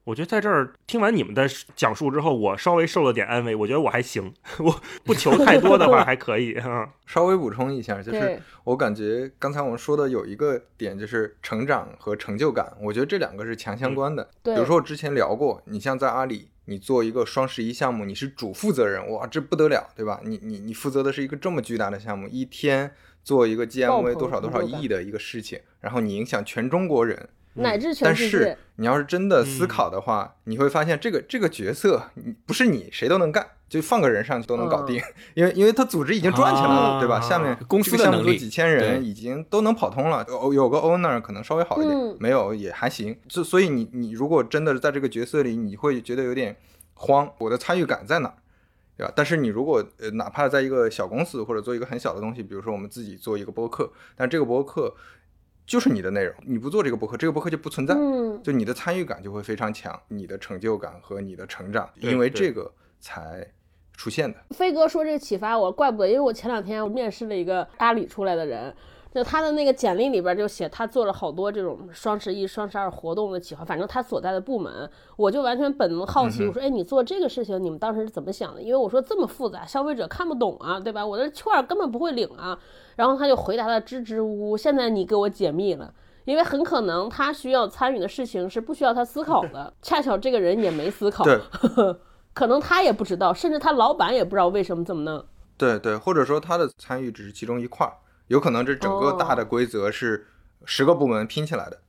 Speaker 3: 我觉得在这儿听完你们的讲述之后，我稍微受了点安慰。我觉得我还行，我不求太多的话 还可以哈。
Speaker 1: 稍微补充一下，就是我感觉刚才我们说的有一个点，就是成长和成就感，我觉得这两个是强相关的。
Speaker 2: 对
Speaker 1: 比如说我之前聊过，你像在阿里，你做一个双十一项目，你是主负责人，哇，这不得了，对吧？你你你负责的是一个这么巨大的项目，一天做一个 GMV 多少多少亿的一个事情，然后你影响全中国人，
Speaker 2: 乃至全
Speaker 1: 但是
Speaker 2: 世界。
Speaker 1: 你要是真的思考的话，你会发现这个这个角色，你不是你谁都能干，就放个人上去都能搞定，因为因为他组织已经转起来了，
Speaker 3: 啊
Speaker 1: 对吧？下面
Speaker 4: 公司的
Speaker 1: 目
Speaker 4: 能力
Speaker 1: 组几千人已经都能跑通了，有有个 owner 可能稍微好一点，
Speaker 2: 嗯
Speaker 1: 没有也还行。就所以你你如果真的在这个角色里，你会觉得有点慌，我的参与感在哪儿？对吧？但是你如果呃，哪怕在一个小公司或者做一个很小的东西，比如说我们自己做一个播客，但这个播客就是你的内容，你不做这个博客，这个博客就不存在。
Speaker 2: 嗯，
Speaker 1: 就你的参与感就会非常强，你的成就感和你的成长，因为这个才出现的。
Speaker 2: 飞哥说这个启发我，怪不得，因为我前两天我面试了一个阿里出来的人，就他的那个简历里边就写他做了好多这种双十一、双十二活动的企划，反正他所在的部门，我就完全本能好奇，我说，哎，你做这个事情，你们当时是怎么想的？因为我说这么复杂，消费者看不懂啊，对吧？我的券儿根本不会领啊。然后他就回答的支支吾吾，现在你给我解密了。因为很可能他需要参与的事情是不需要他思考的，恰巧这个人也没思考，
Speaker 1: 对
Speaker 2: 可能他也不知道，甚至他老板也不知道为什么这么弄。
Speaker 1: 对对，或者说他的参与只是其中一块儿，有可能这整个大的
Speaker 2: 哦
Speaker 1: 规则是十个部门拼起来的，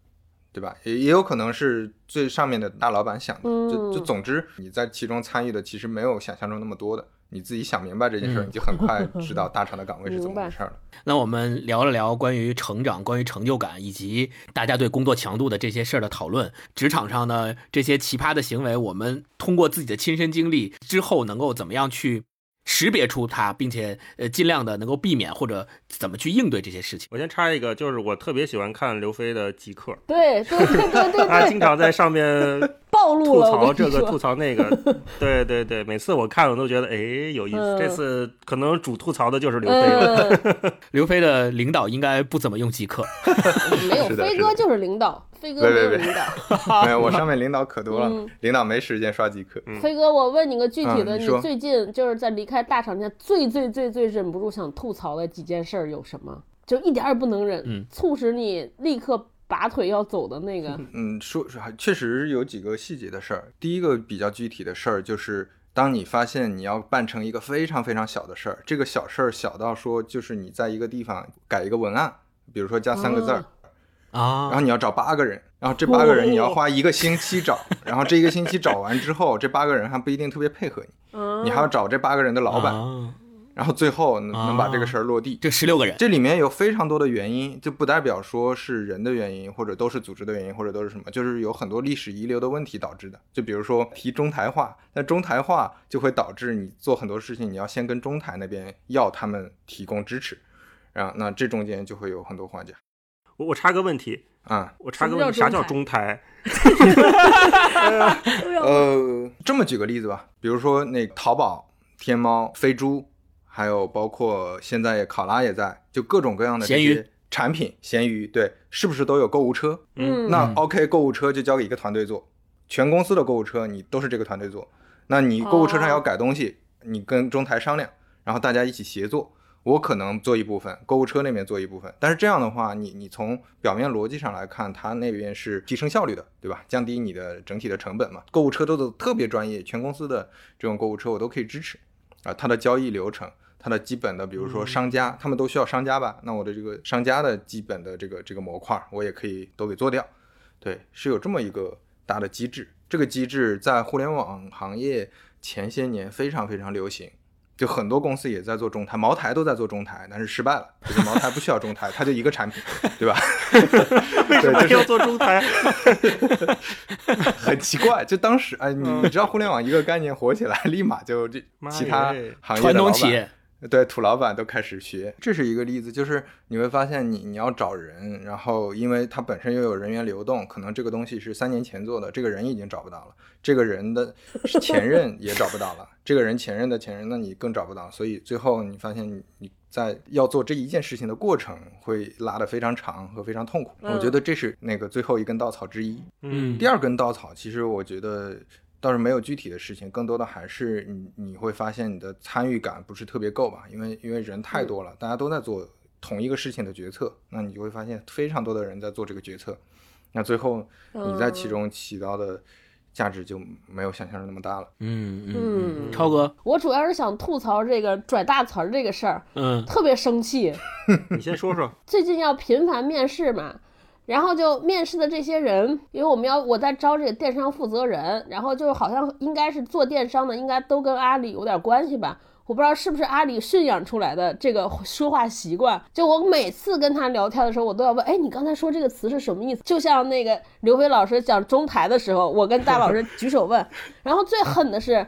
Speaker 1: 对吧？也也有可能是最上面的大老板想的。就就
Speaker 2: 嗯
Speaker 1: 总之你在其中参与的其实没有想象中那么多的，你自己想明白这件事儿，
Speaker 4: 嗯
Speaker 1: 你就很快知道大厂的岗位是怎么回事儿了。
Speaker 4: 那我们聊了聊关于成长、关于成就感，以及大家对工作强度的这些事儿的讨论。职场上的，这些奇葩的行为，我们通过自己的亲身经历之后，能够怎么样去识别出它，并且呃尽量的能够避免或者怎么去应对这些事情。
Speaker 3: 我先插一个，就是我特别喜欢看刘飞的极客，
Speaker 2: 对对对对对
Speaker 3: 他，经常在上面
Speaker 2: 暴露
Speaker 3: 吐，槽这个吐槽那个，对对对，每次我看我都觉得哎有意思。
Speaker 2: 嗯
Speaker 3: 这次可能主吐槽的就是刘飞了。
Speaker 2: 嗯，
Speaker 4: 刘飞的领导应该不怎么用极客，
Speaker 2: 没有，飞哥就是领导，飞哥没有
Speaker 1: 别别别
Speaker 2: 领导。
Speaker 1: 没有，我上面领导可多了
Speaker 2: 嗯，
Speaker 1: 领导没时间刷极客。
Speaker 2: 飞哥，我问你个具体的，
Speaker 1: 嗯你
Speaker 2: 最近就是在离开大厂前最最最最忍不住想吐槽的几件事儿有什么？就一点儿也不能忍，
Speaker 4: 嗯
Speaker 2: 促使你立刻拔腿要走的那个。
Speaker 1: 嗯，说确实有几个细节的事儿。第一个比较具体的事儿就是，当你发现你要办成一个非常非常小的事儿，这个小事儿小到说就是你在一个地方改一个文案，比如说加三个字儿，
Speaker 4: 啊
Speaker 1: 然后你要找八个人，然后这八个人你要花一个星期找，然后这一个星期找完之后，这八个人还不一定特别配合你，
Speaker 2: 嗯，
Speaker 1: 你还要找这八个人的老板，
Speaker 4: 啊
Speaker 1: 然后最后能能把这个事儿落地。
Speaker 4: 这十六个人，
Speaker 1: 这里面有非常多的原因，就不代表说是人的原因，或者都是组织的原因，或者都是什么，就是有很多历史遗留的问题导致的。就比如说提中台化，那中台化就会导致你做很多事情，你要先跟中台那边要他们提供支持，然后那这中间就会有很多环节
Speaker 3: 我我插个问题，
Speaker 1: 啊。
Speaker 3: 我插个问题，啥叫
Speaker 2: 叫中
Speaker 3: 中台？
Speaker 1: 呃，这么举个例子吧，比如说那淘宝、天猫、飞猪，还有包括现在考拉也在，就各种各样的这
Speaker 4: 闲鱼
Speaker 1: 些产品，闲鱼对，是不是都有购物车？
Speaker 2: 嗯，
Speaker 1: 那
Speaker 4: 嗯
Speaker 1: OK，购物车就交给一个团队做，全公司的购物车你都是这个团队做。那你购物车上要改东西，你跟中台商量，然后大家一起协作。我可能做一部分，购物车那边做一部分，但是这样的话，你你从表面逻辑上来看，它那边是提升效率的，对吧？降低你的整体的成本嘛。购物车都是特别专业，全公司的这种购物车我都可以支持啊，它的交易流程、它的基本的，比如说商家，他们都需要商家吧？那我的这个商家的基本的这个这个模块，我也可以都给做掉。对，是有这么一个大的机制。这个机制在互联网行业前些年非常非常流行，就很多公司也在做中台，茅台都在做中台，但是失败了。就是茅台不需要中台，它就一个产品，对吧？
Speaker 3: 为什么要做中台？
Speaker 1: 很奇怪，就当时哎，你你知道互联网一个概念火起来，立马就这其他行业
Speaker 4: 传
Speaker 1: 的老板
Speaker 4: 统企业，
Speaker 1: 对土老板都开始学，这是一个例子，就是你会发现你你要找人，然后因为它本身又有人员流动，可能这个东西是三年前做的，这个人已经找不到了，这个人的前任也找不到了，这个人前任的前任，那你更找不到，所以最后你发现你你在要做这一件事情的过程会拉得非常长和非常痛苦，
Speaker 2: 嗯
Speaker 1: 我觉得这是那个最后一根稻草之一。
Speaker 3: 嗯。
Speaker 1: 第二根稻草，其实我觉得倒是没有具体的事情，更多的还是你你会发现你的参与感不是特别够吧，因为因为人太多了，大家都在做同一个事情的决策，那你就会发现非常多的人在做这个决策，那最后你在其中起到的价值就没有想象中那么大了。
Speaker 4: 嗯嗯
Speaker 2: 嗯
Speaker 4: 嗯，超哥，
Speaker 2: 我主要是想吐槽这个拽大词儿这个事儿，
Speaker 4: 嗯
Speaker 2: 特别生气。
Speaker 3: 你先说说。
Speaker 2: 最近要频繁面试嘛，然后就面试的这些人，因为我们要我在招这个电商负责人，然后就好像应该是做电商的，应该都跟阿里有点关系吧。我不知道是不是阿里驯养出来的这个说话习惯。就我每次跟他聊天的时候，我都要问：哎，你刚才说这个词是什么意思？就像那个刘飞老师讲中台的时候，我跟大老师举手问。然后最狠的是，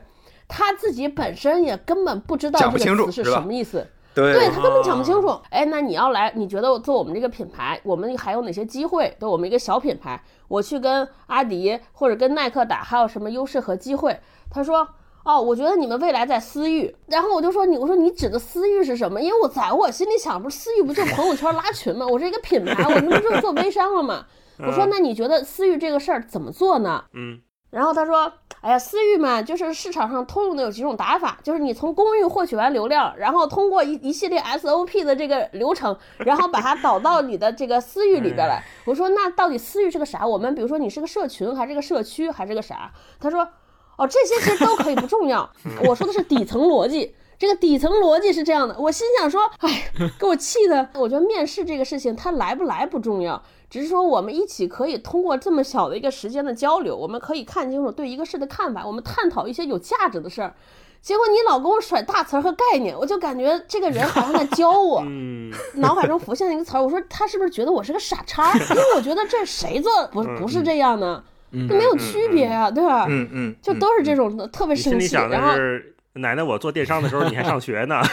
Speaker 2: 他自己本身也根本不知道这个词是什么意思。
Speaker 1: 对
Speaker 2: 对他根本讲不清楚。哎，那你要来，你觉得做我们这个品牌，我们还有哪些机会？对我们一个小品牌，我去跟阿迪或者跟耐克打，还有什么优势和机会？他说。哦，我觉得你们未来在私域，然后我就说你，我说你指的私域是什么？因为我在我心里想，不是私域不就朋友圈拉群吗？我是一个品牌，我这不就是做微商了吗？我说那你觉得私域这个事儿怎么做呢？
Speaker 3: 嗯
Speaker 2: 然后他说：“哎呀，私域嘛，就是市场上通用的有几种打法，就是你从公域获取完流量，然后通过一一系列 SOP 的这个流程，然后把它导到你的这个私域里边来。”我说：“那到底私域是个啥？我们比如说你是个社群，还是个社区，还是个啥？”他说：“哦，这些其实都可以，不重要。我说的是底层逻辑。”这个底层逻辑是这样的，我心想说，哎，给我气的。我觉得面试这个事情，它来不来不重要，只是说我们一起可以通过这么小的一个时间的交流，我们可以看清楚对一个事的看法，我们探讨一些有价值的事儿。结果你老跟我甩大词儿和概念，我就感觉这个人好像在教我，
Speaker 3: 嗯
Speaker 2: 脑海中浮现一个词儿，我说他是不是觉得我是个傻叉？因为我觉得这谁做不不是这样呢？这没有区别啊，对吧？
Speaker 1: 嗯嗯，
Speaker 2: 就都是这种的，特别生气。然后
Speaker 3: 是，奶奶，我做电商的时候你还上学呢。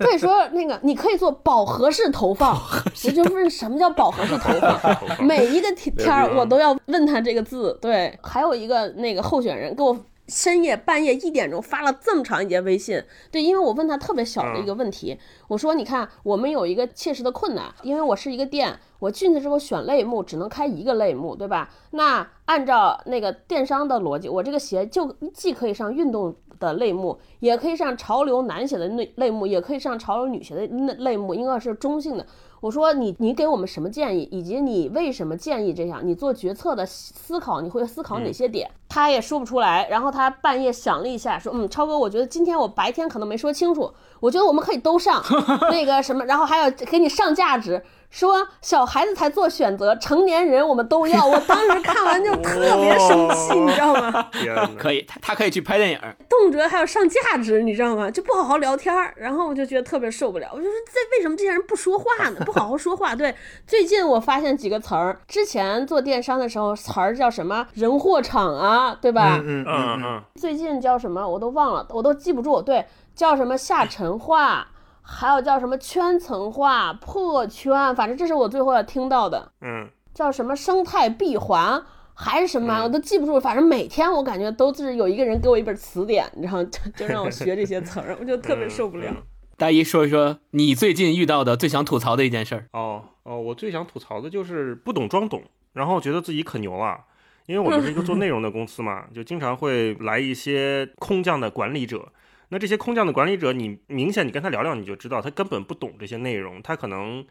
Speaker 2: 所以说那个你可以做饱和式投放，我就问什么叫饱和式投放？每一个天天儿我都要问他这个字。对，还有一个那个候选人给我深夜半夜一点钟发了这么长一节微信，对，因为我问他特别小的一个问题，我说你看我们有一个切实的困难，因为我是一个店，我进去之后选类目只能开一个类目，对吧？那按照那个电商的逻辑，我这个鞋就既可以上运动的类目，也可以上潮流男鞋的类类目，也可以上潮流女鞋的类类目，应该是中性的。我说你你给我们什么建议，以及你为什么建议这样？你做决策的思考，你会思考哪些点？他也说不出来，然后他半夜想了一下，说：“嗯，超哥，我觉得今天我白天可能没说清楚，我觉得我们可以都上 那个什么，然后还要给你上价值，说小孩子才做选择，成年人我们都要。”我当时看完就特别生气，你知道吗？
Speaker 4: 可以，他他可以去拍电影儿。
Speaker 2: 动辄还要上价值，你知道吗？就不好好聊天儿，然后我就觉得特别受不了。我就说这为什么这些人不说话呢？不好好说话。对，最近我发现几个词儿，之前做电商的时候词儿叫什么人货场啊，对吧？
Speaker 1: 嗯嗯
Speaker 3: 嗯
Speaker 1: 嗯
Speaker 3: 嗯
Speaker 2: 最近叫什么我都忘了，我都记不住。对，叫什么下沉化，还有叫什么圈层化、破圈，反正这是我最后要听到的。
Speaker 3: 嗯
Speaker 2: 叫什么生态闭环还是什么玩意儿，我都记不住。反正每天我感觉都是有一个人给我一本词典，然后 就就让我学这些词儿，我就特别受不了。
Speaker 3: 嗯
Speaker 4: 大一说一说你最近遇到的最想吐槽的一件事儿。
Speaker 3: 哦哦，我最想吐槽的就是不懂装懂，然后觉得自己可牛了。因为我们是一个做内容的公司嘛，就经常会来一些空降的管理者。那这些空降的管理者，你明显你跟他聊聊，你就知道他根本不懂这些内容，他可能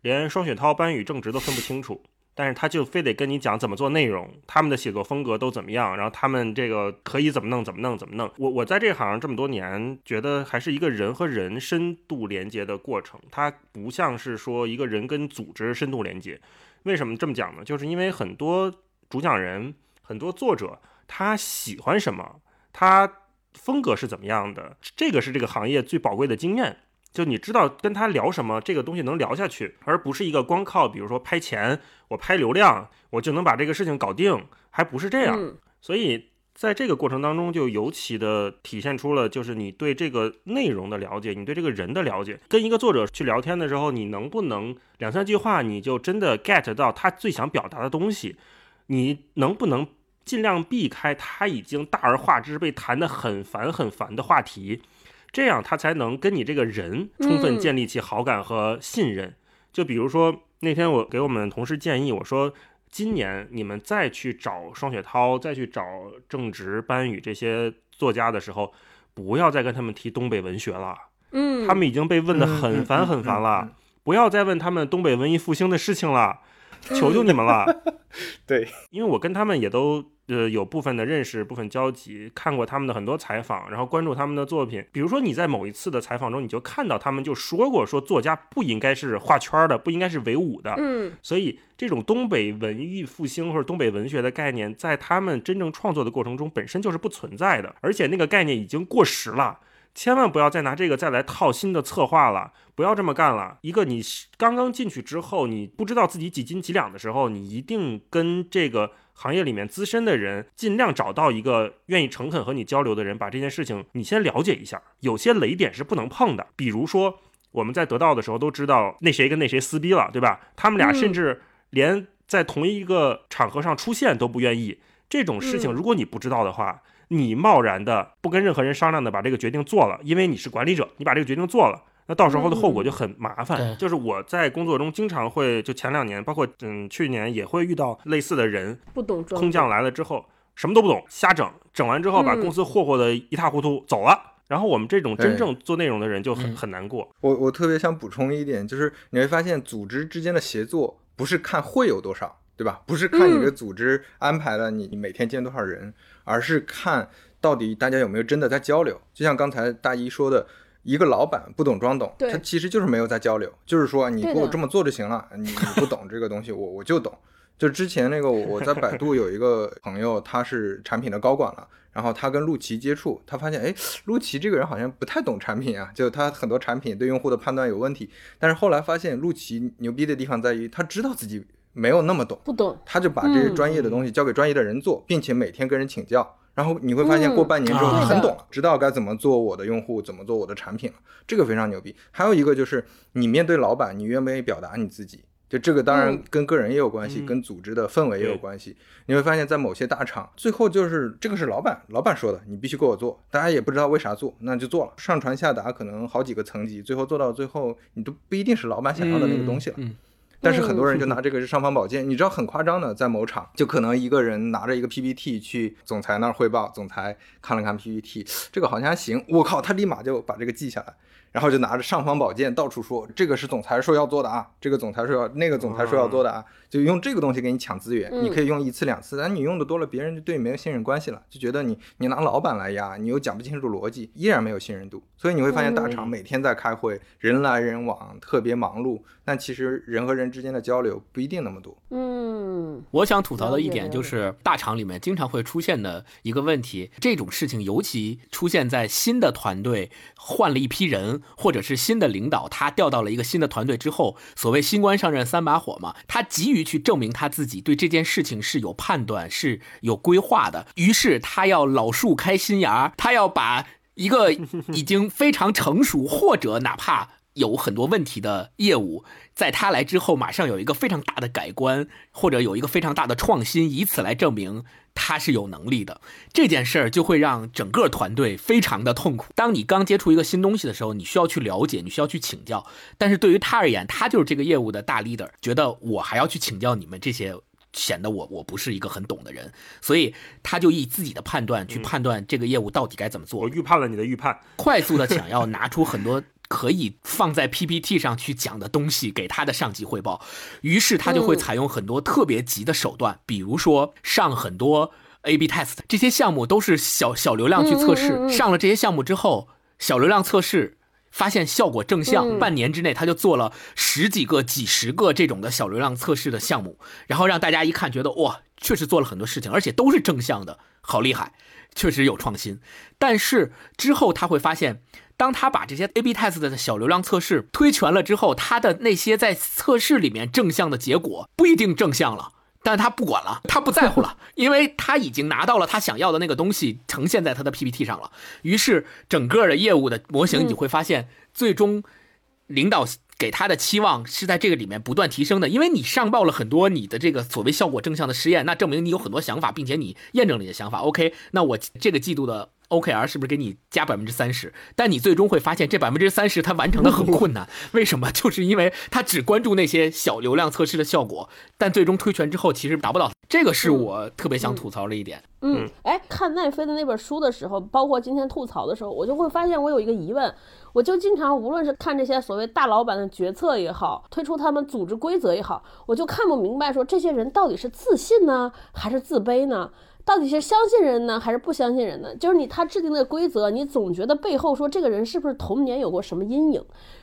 Speaker 3: 连双雪涛、班宇、正直都分不清楚。但是他就非得跟你讲怎么做内容，他们的写作风格都怎么样，然后他们这个可以怎么弄怎么弄怎么弄。我我在这行这么多年，觉得还是一个人和人深度连接的过程，它不像是说一个人跟组织深度连接。为什么这么讲呢？就是因为很多主讲人、很多作者，他喜欢什么，他风格是怎么样的，这个是这个行业最宝贵的经验。就你知道跟他聊什么，这个东西能聊下去，而不是一个光靠，比如说拍钱，我拍流量，我就能把这个事情搞定，还不是这样。
Speaker 2: 嗯
Speaker 3: 所以在这个过程当中，就尤其的体现出了，就是你对这个内容的了解，你对这个人的了解。跟一个作者去聊天的时候，你能不能两三句话，你就真的 get 到他最想表达的东西？你能不能尽量避开他已经大而化之、被谈得很烦很烦的话题？这样他才能跟你这个人充分
Speaker 2: 嗯
Speaker 3: 建立起好感和信任。就比如说那天我给我们同事建议，我说今年你们再去找双雪涛，再去找正直、班宇这些作家的时候，不要再跟他们提东北文学了，
Speaker 2: 嗯，
Speaker 3: 他们已经被问得
Speaker 1: 嗯
Speaker 3: 很烦
Speaker 1: 嗯
Speaker 3: 很烦
Speaker 1: 嗯
Speaker 3: 了，不要再问他们东北文艺复兴的事情了，求求你们了。
Speaker 1: 对，
Speaker 3: 因为我跟他们也都呃有部分的认识，部分交集，看过他们的很多采访，然后关注他们的作品。比如说你在某一次的采访中，你就看到他们就说过，说作家不应该是画圈的，不应该是唯舞的。
Speaker 2: 嗯
Speaker 3: 所以这种东北文艺复兴或者东北文学的概念，在他们真正创作的过程中本身就是不存在的，而且那个概念已经过时了。千万不要再拿这个再来套新的策划了，不要这么干了。一个你刚刚进去之后，你不知道自己几斤几两的时候，你一定跟这个行业里面资深的人，尽量找到一个愿意诚恳和你交流的人，把这件事情你先了解一下。有些雷点是不能碰的，比如说我们在得到的时候都知道那谁跟那谁撕逼了，对吧？他们俩
Speaker 2: 嗯
Speaker 3: 甚至连在同一个场合上出现都不愿意。这种事情，
Speaker 2: 嗯
Speaker 3: 如果你不知道的话，你贸然的不跟任何人商量的把这个决定做了，因为你是管理者，你把这个决定做了。那到时候的后果就很麻烦。
Speaker 4: 对
Speaker 3: 就是我在工作中经常会，就前两年，包括嗯去年也会遇到类似的人，
Speaker 2: 不懂装
Speaker 3: 空降来了之后什么都不懂，瞎整，整完之后把
Speaker 2: 嗯
Speaker 3: 公司霍霍的一塌糊涂走了。然后我们这种真正做内容的人就很
Speaker 4: 嗯
Speaker 3: 很难过。
Speaker 1: 我我特别想补充一点，就是你会发现组织之间的协作不是看会有多少，对吧？不是看你的组织安排了你你每天见多少人，而是看到底大家有没有真的在交流。就像刚才大一说的。一个老板不懂装懂，他其实就是没有在交流，就是说你给我这么做就行了，你你不懂这个东西，我我就懂。就之前那个我我在百度有一个朋友，他是产品的高管了，然后他跟陆琪接触，他发现哎，陆琪这个人好像不太懂产品啊，就他很多产品对用户的判断有问题。但是后来发现陆琪牛逼的地方在于，他知道自己没有那么懂，
Speaker 2: 不懂，
Speaker 1: 他就把这些专业的东西交给专业的人做，并且每天跟人请教。然后你会发现，过半年之后很懂了，知道该怎么做我的用户，怎么做我的产品了，这个非常牛逼。还有一个就是，你面对老板，你愿不愿意表达你自己？就这个当然
Speaker 2: 嗯
Speaker 1: 跟个人也有关系，
Speaker 3: 嗯
Speaker 1: 跟组织的氛围也有关系。你会发现在某些大厂，最后就是这个是老板，老板说的，你必须给我做，大家也不知道为啥做，那就做了。上传下达可能好几个层级，最后做到最后，你都不一定是老板想要的那个东西了。
Speaker 4: 嗯
Speaker 1: 但是很多人就拿这个是尚方宝剑，你知道很夸张的，在某场就可能一个人拿着一个 PPT 去总裁那儿汇报，总裁看了看 PPT，这个好像还行，我靠，他立马就把这个记下来，然后就拿着尚方宝剑到处说，这个是总裁说要做的啊，这个总裁说要，那个总裁说要做的啊，就用这个东西给你抢资源，
Speaker 2: 嗯。
Speaker 1: 你可以用一次两次，但你用的多了，别人就对你没有信任关系了，就觉得你你拿老板来压，你又讲不清楚逻辑，依然没有信任度，所以你会发现大厂
Speaker 3: 嗯。
Speaker 1: 每天在开会，人来人往，特别忙碌，但其实人和人之间的交流不一定那么多。
Speaker 2: 嗯。
Speaker 4: 我想吐槽的一点就是，大厂里面经常会出现的一个问题，这种事情尤其出现在新的团队换了一批人，或者是新的领导他调到了一个新的团队之后，所谓新官上任三把火嘛，他急于去证明他自己对这件事情是有判断、是有规划的，于是他要老树开新芽，他要把一个已经非常成熟，或者哪怕有很多问题的业务，在他来之后，马上有一个非常大的改观，或者有一个非常大的创新，以此来证明他是有能力的。这件事儿就会让整个团队非常的痛苦。当你刚接触一个新东西的时候，你需要去了解，你需要去请教。但是对于他而言，他就是这个业务的大 leader，觉得我还要去请教你们这些。显得我我不是一个很懂的人，所以他就以自己的判断去判断这个业务到底该怎么做
Speaker 3: 我。预判了你的预判，
Speaker 4: 快速的想要拿出很多可以放在 PPT 上去讲的东西给他的上级汇报，于是他就会采用很多特别急的手段，比如说上很多 A/B test，这些项目都是小小流量去测试，上了这些项目之后，小流量测试。发现效果正向，半年之内他就做了十几个、几十个这种的小流量测试的项目，然后让大家一看觉得哇，确实做了很多事情，而且都是正向的，好厉害，确实有创新。但是之后他会发现，当他把这些 A/B test 的小流量测试推全了之后，他的那些在测试里面正向的结果不一定正向了。但他不管了，他不在乎了，因为他已经拿到了他想要的那个东西，呈现在他的 PPT 上了。于是，整个的业务的模型，你会发现，最终领导给他的期望是在这个里面不断提升的。因为你上报了很多你的这个所谓效果正向的实验，那证明你有很多想法，并且你验证了你的想法。OK，那我这个季度的。OKR 是不是给你加百分之三十？但你最终会发现，这百分之三十它完成的很困难。为什么？就是因为他只关注那些小流量测试的效果，但最终推全之后，其实达不到。这个是我特别想吐槽的一点。
Speaker 2: 嗯，哎，看奈飞的那本书的时候，包括今天吐槽的时候，我就会发现我有一个疑问，我就经常无论是看这些所谓大老板的决策也好，推出他们组织规则也好，我就看不明白，说这些人到底是自信呢，还是自卑呢？到底是相信人呢，还是不相信人呢？就是你他制定的规则，你总觉得背后说这个人是不是童年有过什么阴影，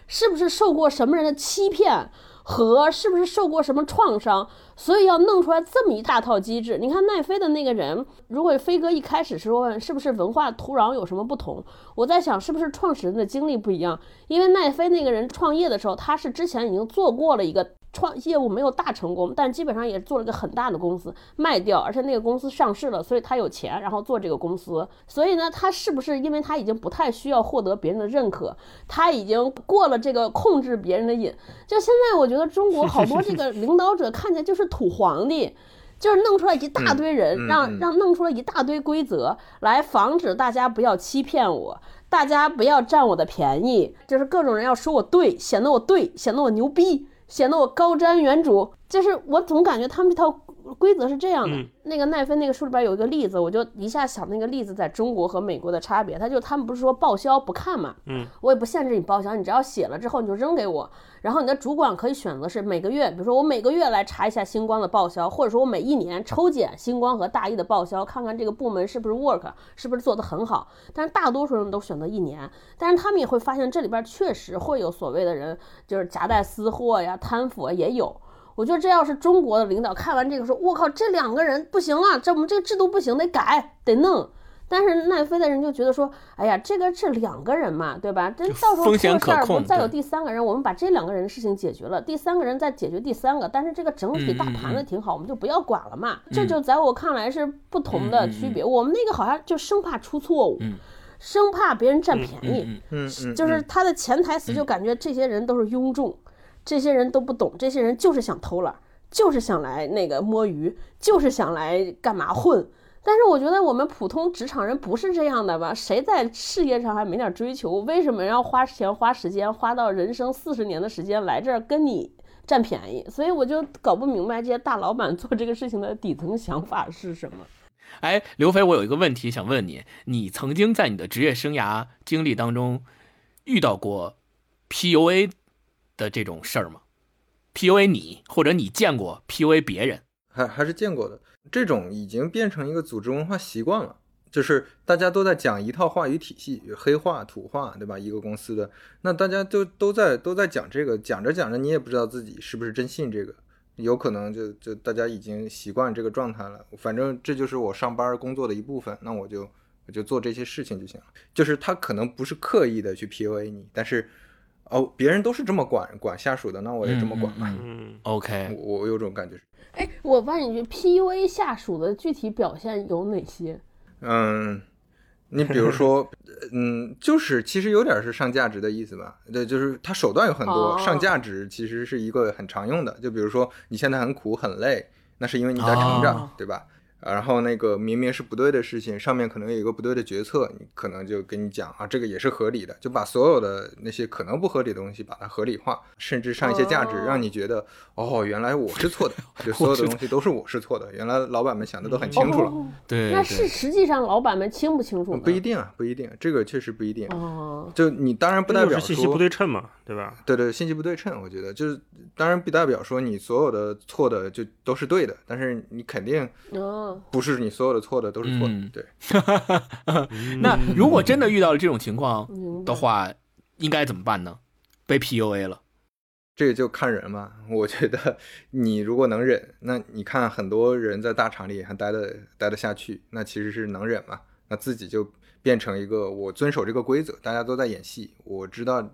Speaker 2: 是不是受过什么人的欺骗，和是不是受过什么创伤，所以要弄出来这么一大套机制。你看奈飞的那个人，如果飞哥一开始说是不是文化土壤有什么不同，我在想是不是创始人的经历不一样，因为奈飞那个人创业的时候，他是之前已经做过了一个。创业务没有大成功，但基本上也做了个很大的公司卖掉，而且那个公司上市了，所以他有钱，然后做这个公司。所以呢，他是不是因为他已经不太需要获得别人的认可，他已经过了这个控制别人的瘾？就现在，我觉得中国好多这个领导者看起来就是土皇帝，就是弄出来一大堆人，让让弄出了一大堆规则来防止大家不要欺骗我，大家不要占我的便宜，就是各种人要说我对，显得我对，显得我牛逼。显得我高瞻远瞩，就是我总感觉他们这套规则是这样的。那个奈飞那个书里边有一个例子，我就一下想那个例子在中国和美国的差别。他就他们不是说报销不看嘛，嗯，我也不限制你报销，你只要写了之后你就扔给我。然后你的主管可以选择是每个月，比如说我每个月来查一下星光的报销，或者说我每一年抽检星光和大一的报销，看看这个部门是不是 work，是不是做得很好。但是大多数人都选择一年，但是他们也会发现这里边确实会有所谓的人，就是夹带私货呀、贪腐啊也有。我觉得这要是中国的领导看完这个说，我靠，这两个人不行了，这我们这个制度不行，得改，得弄。但是奈飞的人就觉得说，哎呀，这个是两个人嘛，对吧？这到时候出事儿，不再有第三个人，我们把这两个人的事情解决了，第三个人再解决第三个。但是这个整体大盘子挺好，我们就不要管了嘛。这就在我看来是不同的区别。我们那个好像就生怕出错误，生怕别人占便宜，
Speaker 1: 嗯
Speaker 2: 就是他的潜台词就感觉这些人都是庸众，这些人都不懂，这些人就是想偷懒，就是想来那个摸鱼，就是想来干嘛混。但是我觉得我们普通职场人不是这样的吧？谁在事业上还没点追求？为什么要花钱花时间花到人生四十年的时间来这儿跟你占便宜？所以我就搞不明白这些大老板做这个事情的底层想法是什么。
Speaker 4: 哎，刘飞，我有一个问题想问你：你曾经在你的职业生涯经历当中遇到过 PUA 的这种事儿吗？PUA 你，或者你见过 PUA 别人？
Speaker 1: 还还是见过的。这种已经变成一个组织文化习惯了，就是大家都在讲一套话语体系，黑话、土话，对吧？一个公司的，那大家都都在都在讲这个，讲着讲着，你也不知道自己是不是真信这个，有可能就就大家已经习惯这个状态了。反正这就是我上班工作的一部分，那我就我就做这些事情就行了。就是他可能不是刻意的去 PUA 你，但是哦，别人都是这么管管下属的，那我也这么管吧。
Speaker 4: 嗯，OK，
Speaker 1: 我我有种感觉。
Speaker 2: 哎，我问你句，PUA 下属的具体表现有哪些？
Speaker 1: 嗯，你比如说，嗯，就是其实有点是上价值的意思吧？对，就是他手段有很多，上价值其实是一个很常用的。就比如说，你现在很苦很累，那是因为你在成长，对吧？啊然后那个明明是不对的事情，上面可能有一个不对的决策，你可能就跟你讲啊，这个也是合理的，就把所有的那些可能不合理的东西把它合理化，甚至上一些价值，
Speaker 2: 哦
Speaker 1: 让你觉得哦，原来我是错的，就所有的东西都是我是错的，原来老板们想的都很清楚了。
Speaker 2: 哦
Speaker 4: 对，
Speaker 2: 那是实际上老板们清不清楚呢？
Speaker 1: 不一定啊，不一定，这个确实不一定。
Speaker 2: 哦，
Speaker 1: 就你当然不代表
Speaker 3: 信息不，对称嘛，对吧？
Speaker 1: 对对，信息不对称，我觉得就是当然不代表说你所有的错的就都是对的，但是你肯定
Speaker 2: 哦，
Speaker 1: 不是你所有的错的都是错的，
Speaker 4: 嗯
Speaker 1: 对。
Speaker 4: 那如果真的遇到了这种情况的话，应该怎么办呢？被 PUA 了，
Speaker 1: 这个就看人嘛。我觉得你如果能忍，那你看很多人在大厂里还待得待得下去，那其实是能忍嘛。那自己就变成一个我遵守这个规则，大家都在演戏，我知道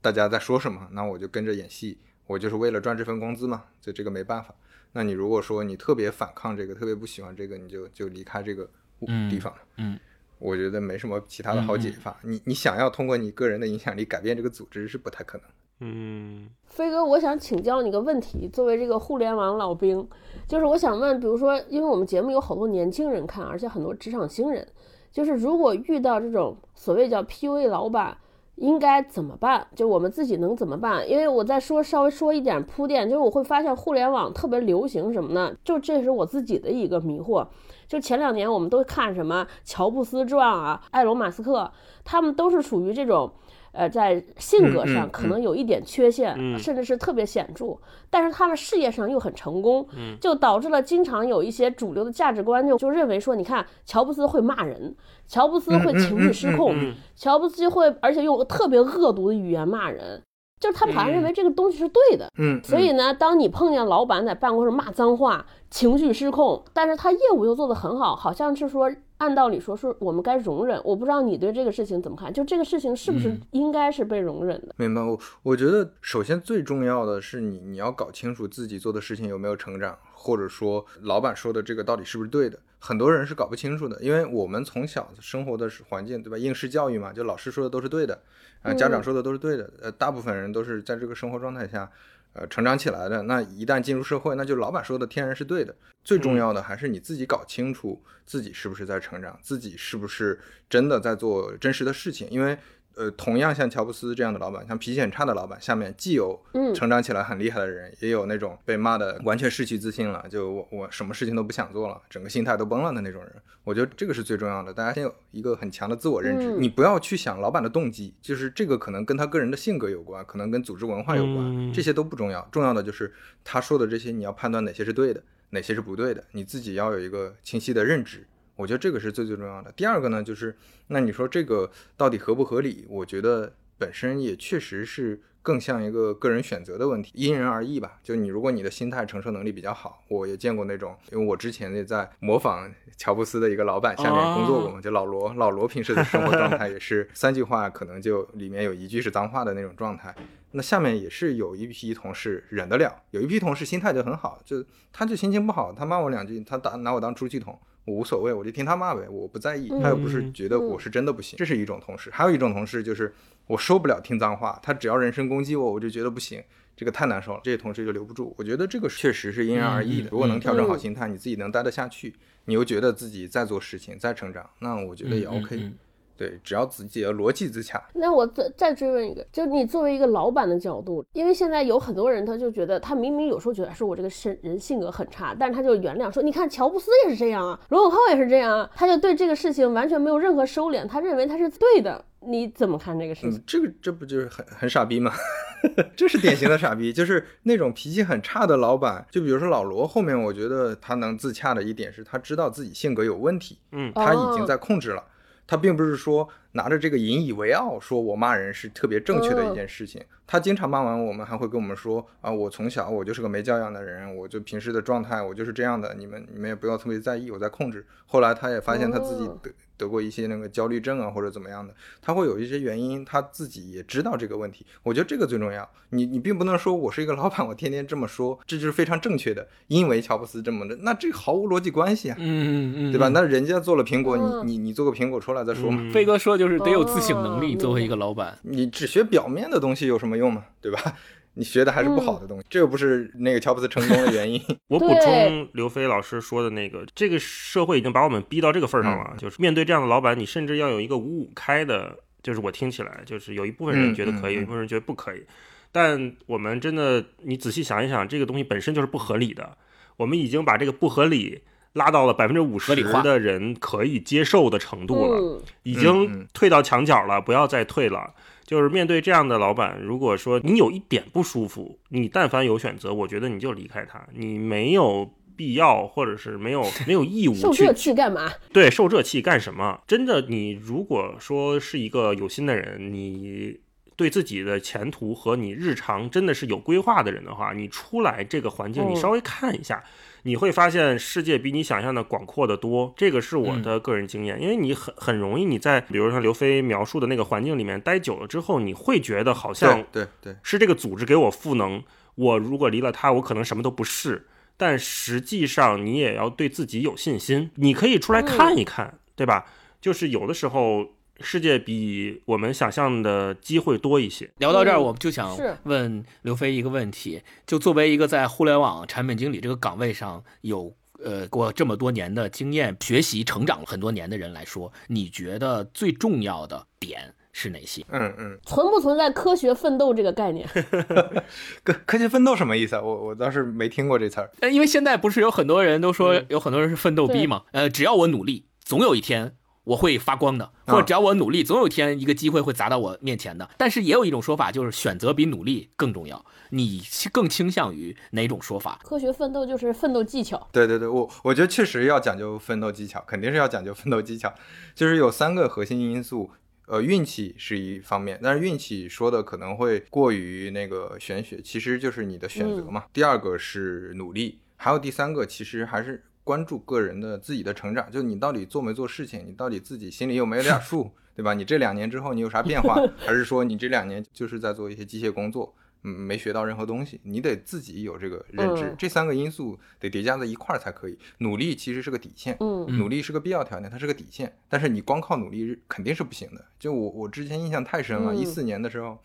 Speaker 1: 大家在说什么，那我就跟着演戏，我就是为了赚这份工资嘛，就这个没办法。那你如果说你特别反抗这个，特别不喜欢这个，你就就离开这个
Speaker 4: 嗯
Speaker 1: 地方。
Speaker 4: 嗯，
Speaker 1: 我觉得没什么其他的好解法。你你想要通过你个人的影响力改变这个组织是不太可能。
Speaker 3: 嗯，
Speaker 2: 飞哥，我想请教你个问题，作为这个互联网老兵，就是我想问，比如说，因为我们节目有好多年轻人看，而且很多职场新人，就是如果遇到这种所谓叫 PUA 老板，应该怎么办？就我们自己能怎么办？因为我在说稍微说一点铺垫，就是我会发现互联网特别流行什么呢？就这是我自己的一个迷惑。就前两年我们都看什么乔布斯传啊、埃隆马斯克，他们都是属于这种。呃，在性格上可能有一点缺陷，
Speaker 3: 嗯。
Speaker 2: 甚至是特别显著，但是他们事业上又很成功，
Speaker 3: 嗯。
Speaker 2: 就导致了经常有一些主流的价值观就就认为说，你看乔布斯会骂人，乔布斯会情绪失控，乔布斯会而且用特别恶毒的语言骂人，就是他们好像认为这个东西是对的。
Speaker 1: 嗯，
Speaker 2: 所以呢，当你碰见老板在办公室骂脏话、情绪失控，但是他业务又做得很好，好像是说按道理说是我们该容忍。我不知道你对这个事情怎么看？就这个事情是不是
Speaker 4: 嗯
Speaker 2: 应该是被容忍的？
Speaker 1: 明白。我我觉得首先最重要的是你你要搞清楚自己做的事情有没有成长，或者说老板说的这个到底是不是对的。很多人是搞不清楚的，因为我们从小生活的环境，对吧？应试教育嘛，就老师说的都是对的，啊、家长说的都是对的，呃，大部分人都是在这个生活状态下，呃，成长起来的。那一旦进入社会，那就老板说的天然是对的。最重要的还是你自己搞清楚自己是不是在成长，自己是不是真的在做真实的事情，因为。呃，同样像乔布斯这样的老板，像脾气很差的老板，下面既有
Speaker 2: 嗯
Speaker 1: 成长起来很厉害的人，也有那种被骂的完全失去自信了，就我我什么事情都不想做了，整个心态都崩了的那种人。我觉得这个是最重要的，大家先有一个很强的自我认知，
Speaker 2: 嗯
Speaker 1: 你不要去想老板的动机，就是这个可能跟他个人的性格有关，可能跟组织文化有关，
Speaker 3: 嗯
Speaker 1: 这些都不重要，重要的就是他说的这些，你要判断哪些是对的，哪些是不对的，你自己要有一个清晰的认知。我觉得这个是最最重要的。第二个呢，就是那你说这个到底合不合理？我觉得本身也确实是更像一个个人选择的问题，因人而异吧。就你如果你的心态承受能力比较好，我也见过那种，因为我之前也在模仿乔布斯的一个老板下面工作过嘛，就老罗，老罗平时的生活状态也是三句话可能就里面有一句是脏话的那种状态。那下面也是有一批同事忍得了，有一批同事心态就很好，就他就心情不好，他骂我两句，他打拿我当出气筒，我无所谓，我就听他骂呗，我不在意，他又不是觉得我是真的不行，这是一种同事。还有一种同事就是我受不了听脏话，他只要人身攻击我，我就觉得不行。这个太难受了，这些同事就留不住。我觉得这个确实是因人而异的。如果能调整好心态，你自己能待得下去，你又觉得自己在做事情，在成长，那我觉得也
Speaker 4: 嗯
Speaker 1: OK。
Speaker 4: 嗯
Speaker 1: 对，只要自己的逻辑自洽，
Speaker 2: 那我再再追问一个，就你作为一个老板的角度，因为现在有很多人，他就觉得他明明有时候觉得说我这个是人性格很差，但是他就原谅说，你看乔布斯也是这样啊，罗永浩也是这样啊，他就对这个事情完全没有任何收敛，他认为他是对的。你怎么看这个事情
Speaker 1: 嗯？，这个这不就是很很傻逼吗？这是典型的傻逼，就是那种脾气很差的老板。就比如说老罗，后面我觉得他能自洽的一点是他知道自己性格有问题，
Speaker 3: 嗯
Speaker 1: 他已经在控制了。他并不是说拿着这个引以为傲，说我骂人是特别正确的一件事情。他经常骂完我们，还会跟我们说啊，我从小我就是个没教养的人，我就平时的状态我就是这样的，你们你们也不要特别在意，我在控制。后来他也发现他自己
Speaker 2: 哦
Speaker 1: 得得过一些那个焦虑症啊或者怎么样的，他会有一些原因，他自己也知道这个问题。我觉得这个最重要。你你并不能说我是一个老板，我天天这么说，这就是非常正确的，因为乔布斯这么的，那这毫无逻辑关系啊。
Speaker 4: 嗯嗯嗯，
Speaker 1: 对吧？那人家做了苹果，
Speaker 2: 嗯
Speaker 1: 你你你做个苹果出来再说嘛。
Speaker 3: 嗯
Speaker 4: 飞哥说就是得有自省能力，
Speaker 2: 哦
Speaker 4: 作为一个老板，
Speaker 1: 你只学表面的东西有什么用嘛？对吧？你学的还是不好的东西，这又不是那个乔布斯成功的原因。
Speaker 3: 我补充刘飞老师说的那个，这个社会已经把我们逼到这个份儿上了，就是面对这样的老板，你甚至要有一个五五开的，就是我听起来，就是有一部分人觉得可以，有一部分人觉得不可以。但我们真的，你仔细想一想，这个东西本身就是不合理的。我们已经把这个不合理拉到了百分之五十的人可以接受的程度了。已经
Speaker 1: 嗯
Speaker 3: 退到墙角了，不要再退了。就是面对这样的老板，如果说你有一点不舒服，你但凡有选择，我觉得你就离开他，你没有必要或者是没有 没有义务
Speaker 2: 受
Speaker 3: 去
Speaker 2: 这气干嘛？
Speaker 3: 对受这气干什么？真的，你如果说是一个有心的人，你对自己的前途和你日常真的是有规划的人的话，你出来这个环境，
Speaker 2: 嗯
Speaker 3: 你稍微看一下，你会发现世界比你想象的广阔的多。这个是我的个人经验，因为你很很容易你在比如说刘飞描述的那个环境里面待久了之后，你会觉得好像
Speaker 1: 对对对，
Speaker 3: 是这个组织给我赋能，我如果离了他，我可能什么都不是。但实际上，你也要对自己有信心。你可以出来看一看，对吧？就是有的时候，世界比我们想象的机会多一些。
Speaker 4: 聊到这儿，
Speaker 2: 嗯
Speaker 4: 我就想问刘飞一个问题：就作为一个在互联网产品经理这个岗位上有呃过这么多年的经验、学习、成长了很多年的人来说，你觉得最重要的点是哪些？
Speaker 1: 嗯嗯，
Speaker 2: 存不存在科学奋斗这个概念？
Speaker 1: 科科学奋斗什么意思啊？我我倒是没听过这词儿。
Speaker 4: 呃，因为现在不是有很多人都说
Speaker 3: 嗯
Speaker 4: 有很多人是奋斗逼嘛？呃，只要我努力，总有一天我会发光的，或者只要我努力，总有一天一个机会会砸到我面前的。但是也有一种说法，就是选择比努力更重要。你更倾向于哪种说法？
Speaker 2: 科学奋斗就是奋斗技巧。
Speaker 1: 对对对，我我觉得确实要讲究奋斗技巧，肯定是要讲究奋斗技巧。就是有三个核心因素，呃，运气是一方面，但是运气说的可能会过于那个玄学，其实就是你的选择嘛。第二个是努力，还有第三个其实还是关注个人的自己的成长，就你到底做没做事情，你到底自己心里有没有点数，对吧？你这两年之后你有啥变化，还是说你这两年就是在做一些机械工作？嗯，没学到任何东西，你得自己有这个认知，
Speaker 2: 嗯
Speaker 1: 这三个因素得叠加在一块儿才可以。努力其实是个底线，
Speaker 2: 嗯
Speaker 1: 努力是个必要条件，它是个底线，但是你光靠努力肯定是不行的。就我我之前印象太深了，
Speaker 2: 嗯
Speaker 1: 一四年的时候。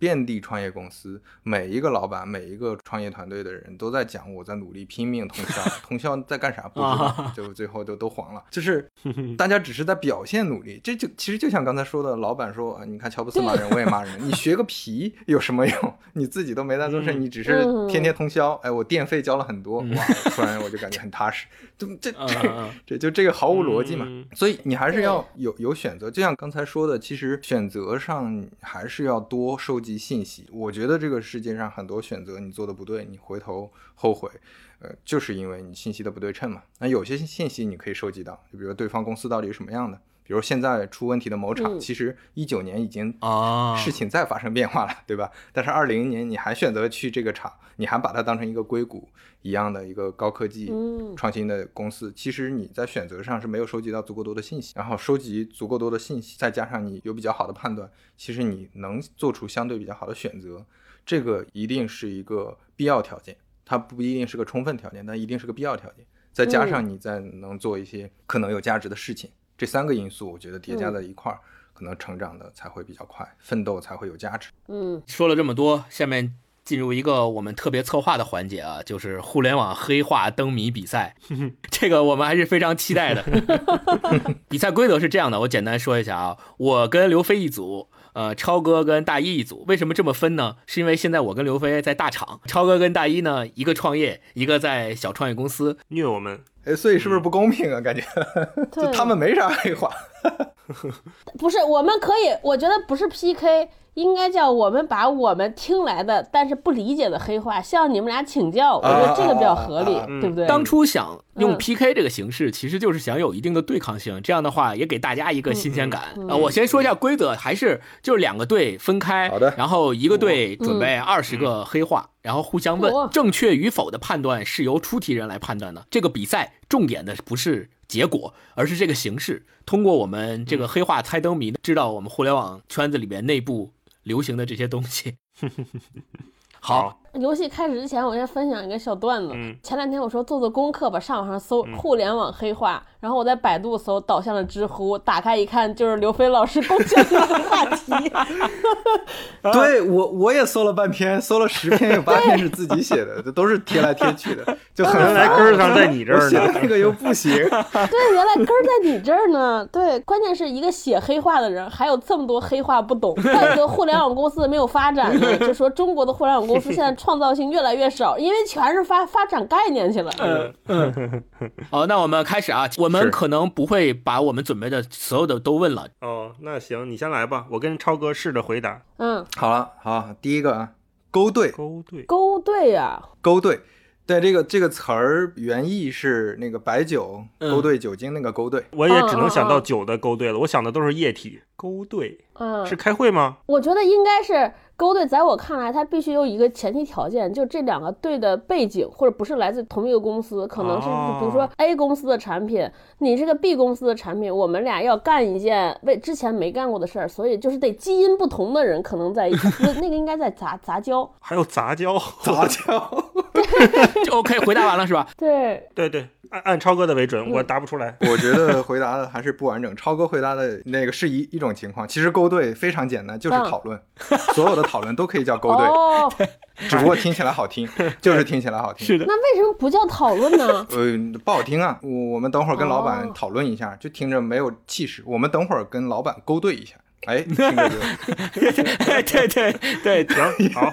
Speaker 1: 遍地创业公司，每一个老板，每一个创业团队的人都在讲我在努力拼命通宵，通宵在干啥不知道，就最后都都黄了。就是大家只是在表现努力，这就其实就像刚才说的，老板说啊，你看乔布斯骂人，我也骂人，你学个皮有什么用？你自己都没在做事，
Speaker 3: 嗯
Speaker 1: 你只是天天通宵，哎，我电费交了很多，哇，突然我就感觉很踏实，这这
Speaker 4: 嗯
Speaker 1: 这这就这个毫无逻辑嘛
Speaker 3: 嗯。
Speaker 1: 所以你还是要有有选择，就像刚才说的，其实选择上还是要多收集信息。我觉得这个世界上很多选择你做的不对，你回头后悔，呃，就是因为你信息的不对称嘛。那有些信息你可以收集到，就比如对方公司到底是什么样的，比如现在出问题的某厂，
Speaker 2: 嗯。
Speaker 1: 其实一九年已经
Speaker 4: 啊。
Speaker 1: 事情在发生变化了，对吧？但是二零年你还选择去这个厂，你还把它当成一个硅谷一样的一个高科技
Speaker 2: 嗯。
Speaker 1: 创新的公司，其实你在选择上是没有收集到足够多的信息，然后收集足够多的信息，再加上你有比较好的判断，其实你能做出相对比较好的选择，这个一定是一个必要条件，它不一定是个充分条件，但一定是个必要条件。再加上你再能做一些可能有价值的事情，这三个因素我觉得叠加在一块儿，可能成长的才会比较快，奋斗才会有价值。
Speaker 2: 嗯，
Speaker 4: 说了这么多，下面进入一个我们特别策划的环节啊，就是互联网黑化灯谜比赛。这个我们还是非常期待的。比赛规则是这样的，我简单说一下啊，我跟刘飞一组。呃，超哥跟大一一组，为什么这么分呢？是因为现在我跟刘飞在大厂，超哥跟大一呢，一个创业，一个在小创业公司。
Speaker 3: 虐我们，
Speaker 1: 哎，所以是不是不公平啊？感觉 就他们没啥黑话。
Speaker 2: 不是，我们可以，我觉得不是 PK，应该叫我们把我们听来的但是不理解的黑话向你们俩请教，我觉得这个比较合理，对不对？
Speaker 4: 当初想用 PK 这个形式，其实就是想有一定的对抗性，这样的话也给大家一个新鲜感。
Speaker 2: 嗯嗯
Speaker 4: 啊，我先说一下规则，还是就是两个队分开，
Speaker 1: 好的
Speaker 4: 然后一个队准备二十个黑话，然后互相问，正确与否的判断是由出题人来判断的。这个比赛重点的不是结果，而是这个形式。通过我们这个黑话猜灯谜，知道我们互联网圈子里边内部流行的这些东西。好，
Speaker 2: 游戏开始之前，我先分享一个小段子。
Speaker 3: 嗯
Speaker 2: 前两天我说做做功课吧，上网上搜互联网黑话，然后我在百度搜，导向了知乎，打开一看就是刘飞老师贡献的话题。
Speaker 1: 对我我也搜了半天，搜了十篇，有八篇是自己写的，这都是贴来贴去的，就很
Speaker 3: 原来根儿上在你这儿呢
Speaker 1: 的那个又不行，
Speaker 2: 对，原来根儿在你这儿呢。对，关键是一个写黑话的人，还有这么多黑话不懂。怪不得互联网公司没有发展呢，就说中国的互联网公司现在创造性越来越少，因为全是发发展概念去了。嗯嗯。
Speaker 4: 好，那我们开始啊，我们可能不会把我们准备的所有的都问了。
Speaker 3: 哦，那行，你先来吧，我跟超哥试着回答。
Speaker 2: 嗯，
Speaker 1: 好了，好，第一个啊，勾兑，
Speaker 3: 勾兑，
Speaker 2: 勾兑呀，
Speaker 1: 勾兑，对这个这个词儿原意是那个白酒
Speaker 4: 嗯。
Speaker 1: 勾兑酒精那个勾兑，
Speaker 3: 我也只能想
Speaker 2: 嗯嗯嗯。
Speaker 3: 到酒的勾兑了，我想的都是液体。勾兑。
Speaker 2: 嗯，
Speaker 3: 是开会吗？
Speaker 2: 我觉得应该是勾兑，在我看来，它必须有一个前提条件，就这两个队的背景或者不是来自同一个公司，可能是
Speaker 3: 哦
Speaker 2: 比如说 A 公司的产品，你这个 B 公司的产品，我们俩要干一件为之前没干过的事儿，所以就是得基因不同的人可能在一起，那那个应该在杂杂交。
Speaker 3: 还有杂交。
Speaker 1: 杂交，
Speaker 4: 就 OK，回答完了是吧？
Speaker 2: 对，
Speaker 3: 对对，按按超哥的为准，我答不出来。
Speaker 1: 我觉得回答的还是不完整。超哥回答的那个是一一种情况，其实勾兑非常简单，就是
Speaker 2: 嗯
Speaker 1: 讨论，所有的讨论都可以叫勾兑，
Speaker 2: 哦，
Speaker 1: 只不过听起来好听，就是听起来好听。
Speaker 4: 是的，
Speaker 2: 那为什么不叫讨论呢？
Speaker 1: 呃，不好听啊！我我们等会儿跟老板
Speaker 2: 哦
Speaker 1: 讨论一下，就听着没有气势。我们等会儿跟老板勾兑一下，哎，听着就，
Speaker 4: 对对对，
Speaker 3: 行，好，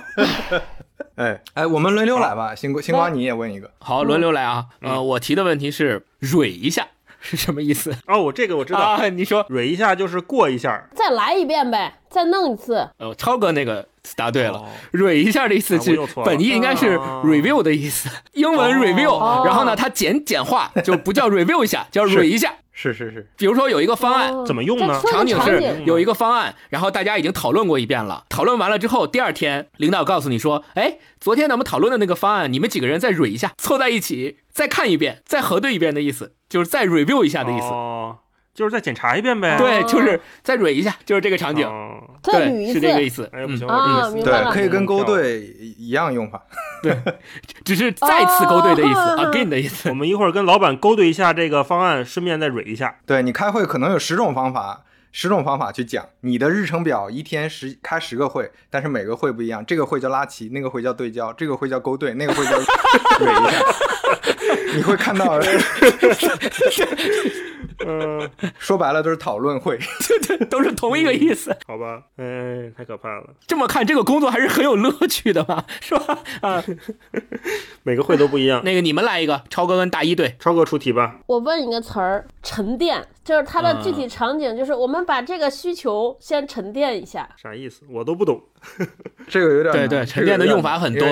Speaker 1: 哎哎，我们轮流来吧。星光星光，你也问一个。
Speaker 4: 好，轮流来啊。呃，我提的问题是“蕊一下” 是什么意思
Speaker 3: 哦，我这个我知道，
Speaker 4: 啊？你说，
Speaker 3: 蕊一下就是过一下。
Speaker 2: 再来一遍呗，再弄一次。
Speaker 4: 呃，超哥那个答对了
Speaker 3: 哦。
Speaker 4: 蕊一下的意思是本意应该是
Speaker 3: 哦
Speaker 4: review 的意思，英文
Speaker 3: 哦
Speaker 4: review，然后呢，它简简化就不叫 review 一下，叫蕊一下。
Speaker 1: 是是是，
Speaker 4: 比如说有一个方案，
Speaker 2: 哦
Speaker 3: 怎么用呢
Speaker 4: 场景是有一个方案，然后大家已经讨论过一遍了。讨论完了之后，第二天领导告诉你说：“哎，昨天咱们讨论的那个方案，你们几个人再蕊一下，凑在一起再看一遍，再核对一遍的意思，就是再 review 一下的意思。
Speaker 3: 哦，就是再检查一遍呗。
Speaker 4: 对，就是再蕊一下，就是这个场景。
Speaker 3: 哦
Speaker 2: 再捋
Speaker 4: 对，
Speaker 2: 一次
Speaker 4: 是这个意思。
Speaker 3: 哎，不行，
Speaker 4: 嗯，
Speaker 3: 我这个
Speaker 2: 啊明白了
Speaker 1: 对，可以跟勾兑一样用法。
Speaker 4: 只是再次勾兑的意思
Speaker 2: 哦
Speaker 4: ，again 的意思
Speaker 3: 我。们一会儿跟老板勾兑一下这个方案，顺便再蕊一下。
Speaker 1: 对你开会可能有十种方法，十种方法去讲你的日程表，一天十开十个会，但是每个会不一样，这个会叫拉齐，那个会叫对焦，这个会叫勾兑，那个会叫 蕊一下。你会看到，
Speaker 3: 嗯，
Speaker 1: 说白了都是讨论会。
Speaker 4: 都是同一个意思。
Speaker 3: 好吧，哎，太可怕了，
Speaker 4: 这么看，这个工作还是很有乐趣的嘛，是吧？啊，
Speaker 3: 每个会都不一样。
Speaker 4: 那个你们来一个，超哥跟大一队。
Speaker 3: 超哥出题吧。
Speaker 2: 我问一个词儿，沉淀，就是它的具体场景，就是我们把这个需求先沉淀一下。
Speaker 3: 啥意思？我都不懂。
Speaker 1: 这个有点难
Speaker 4: 对对沉淀的用法很多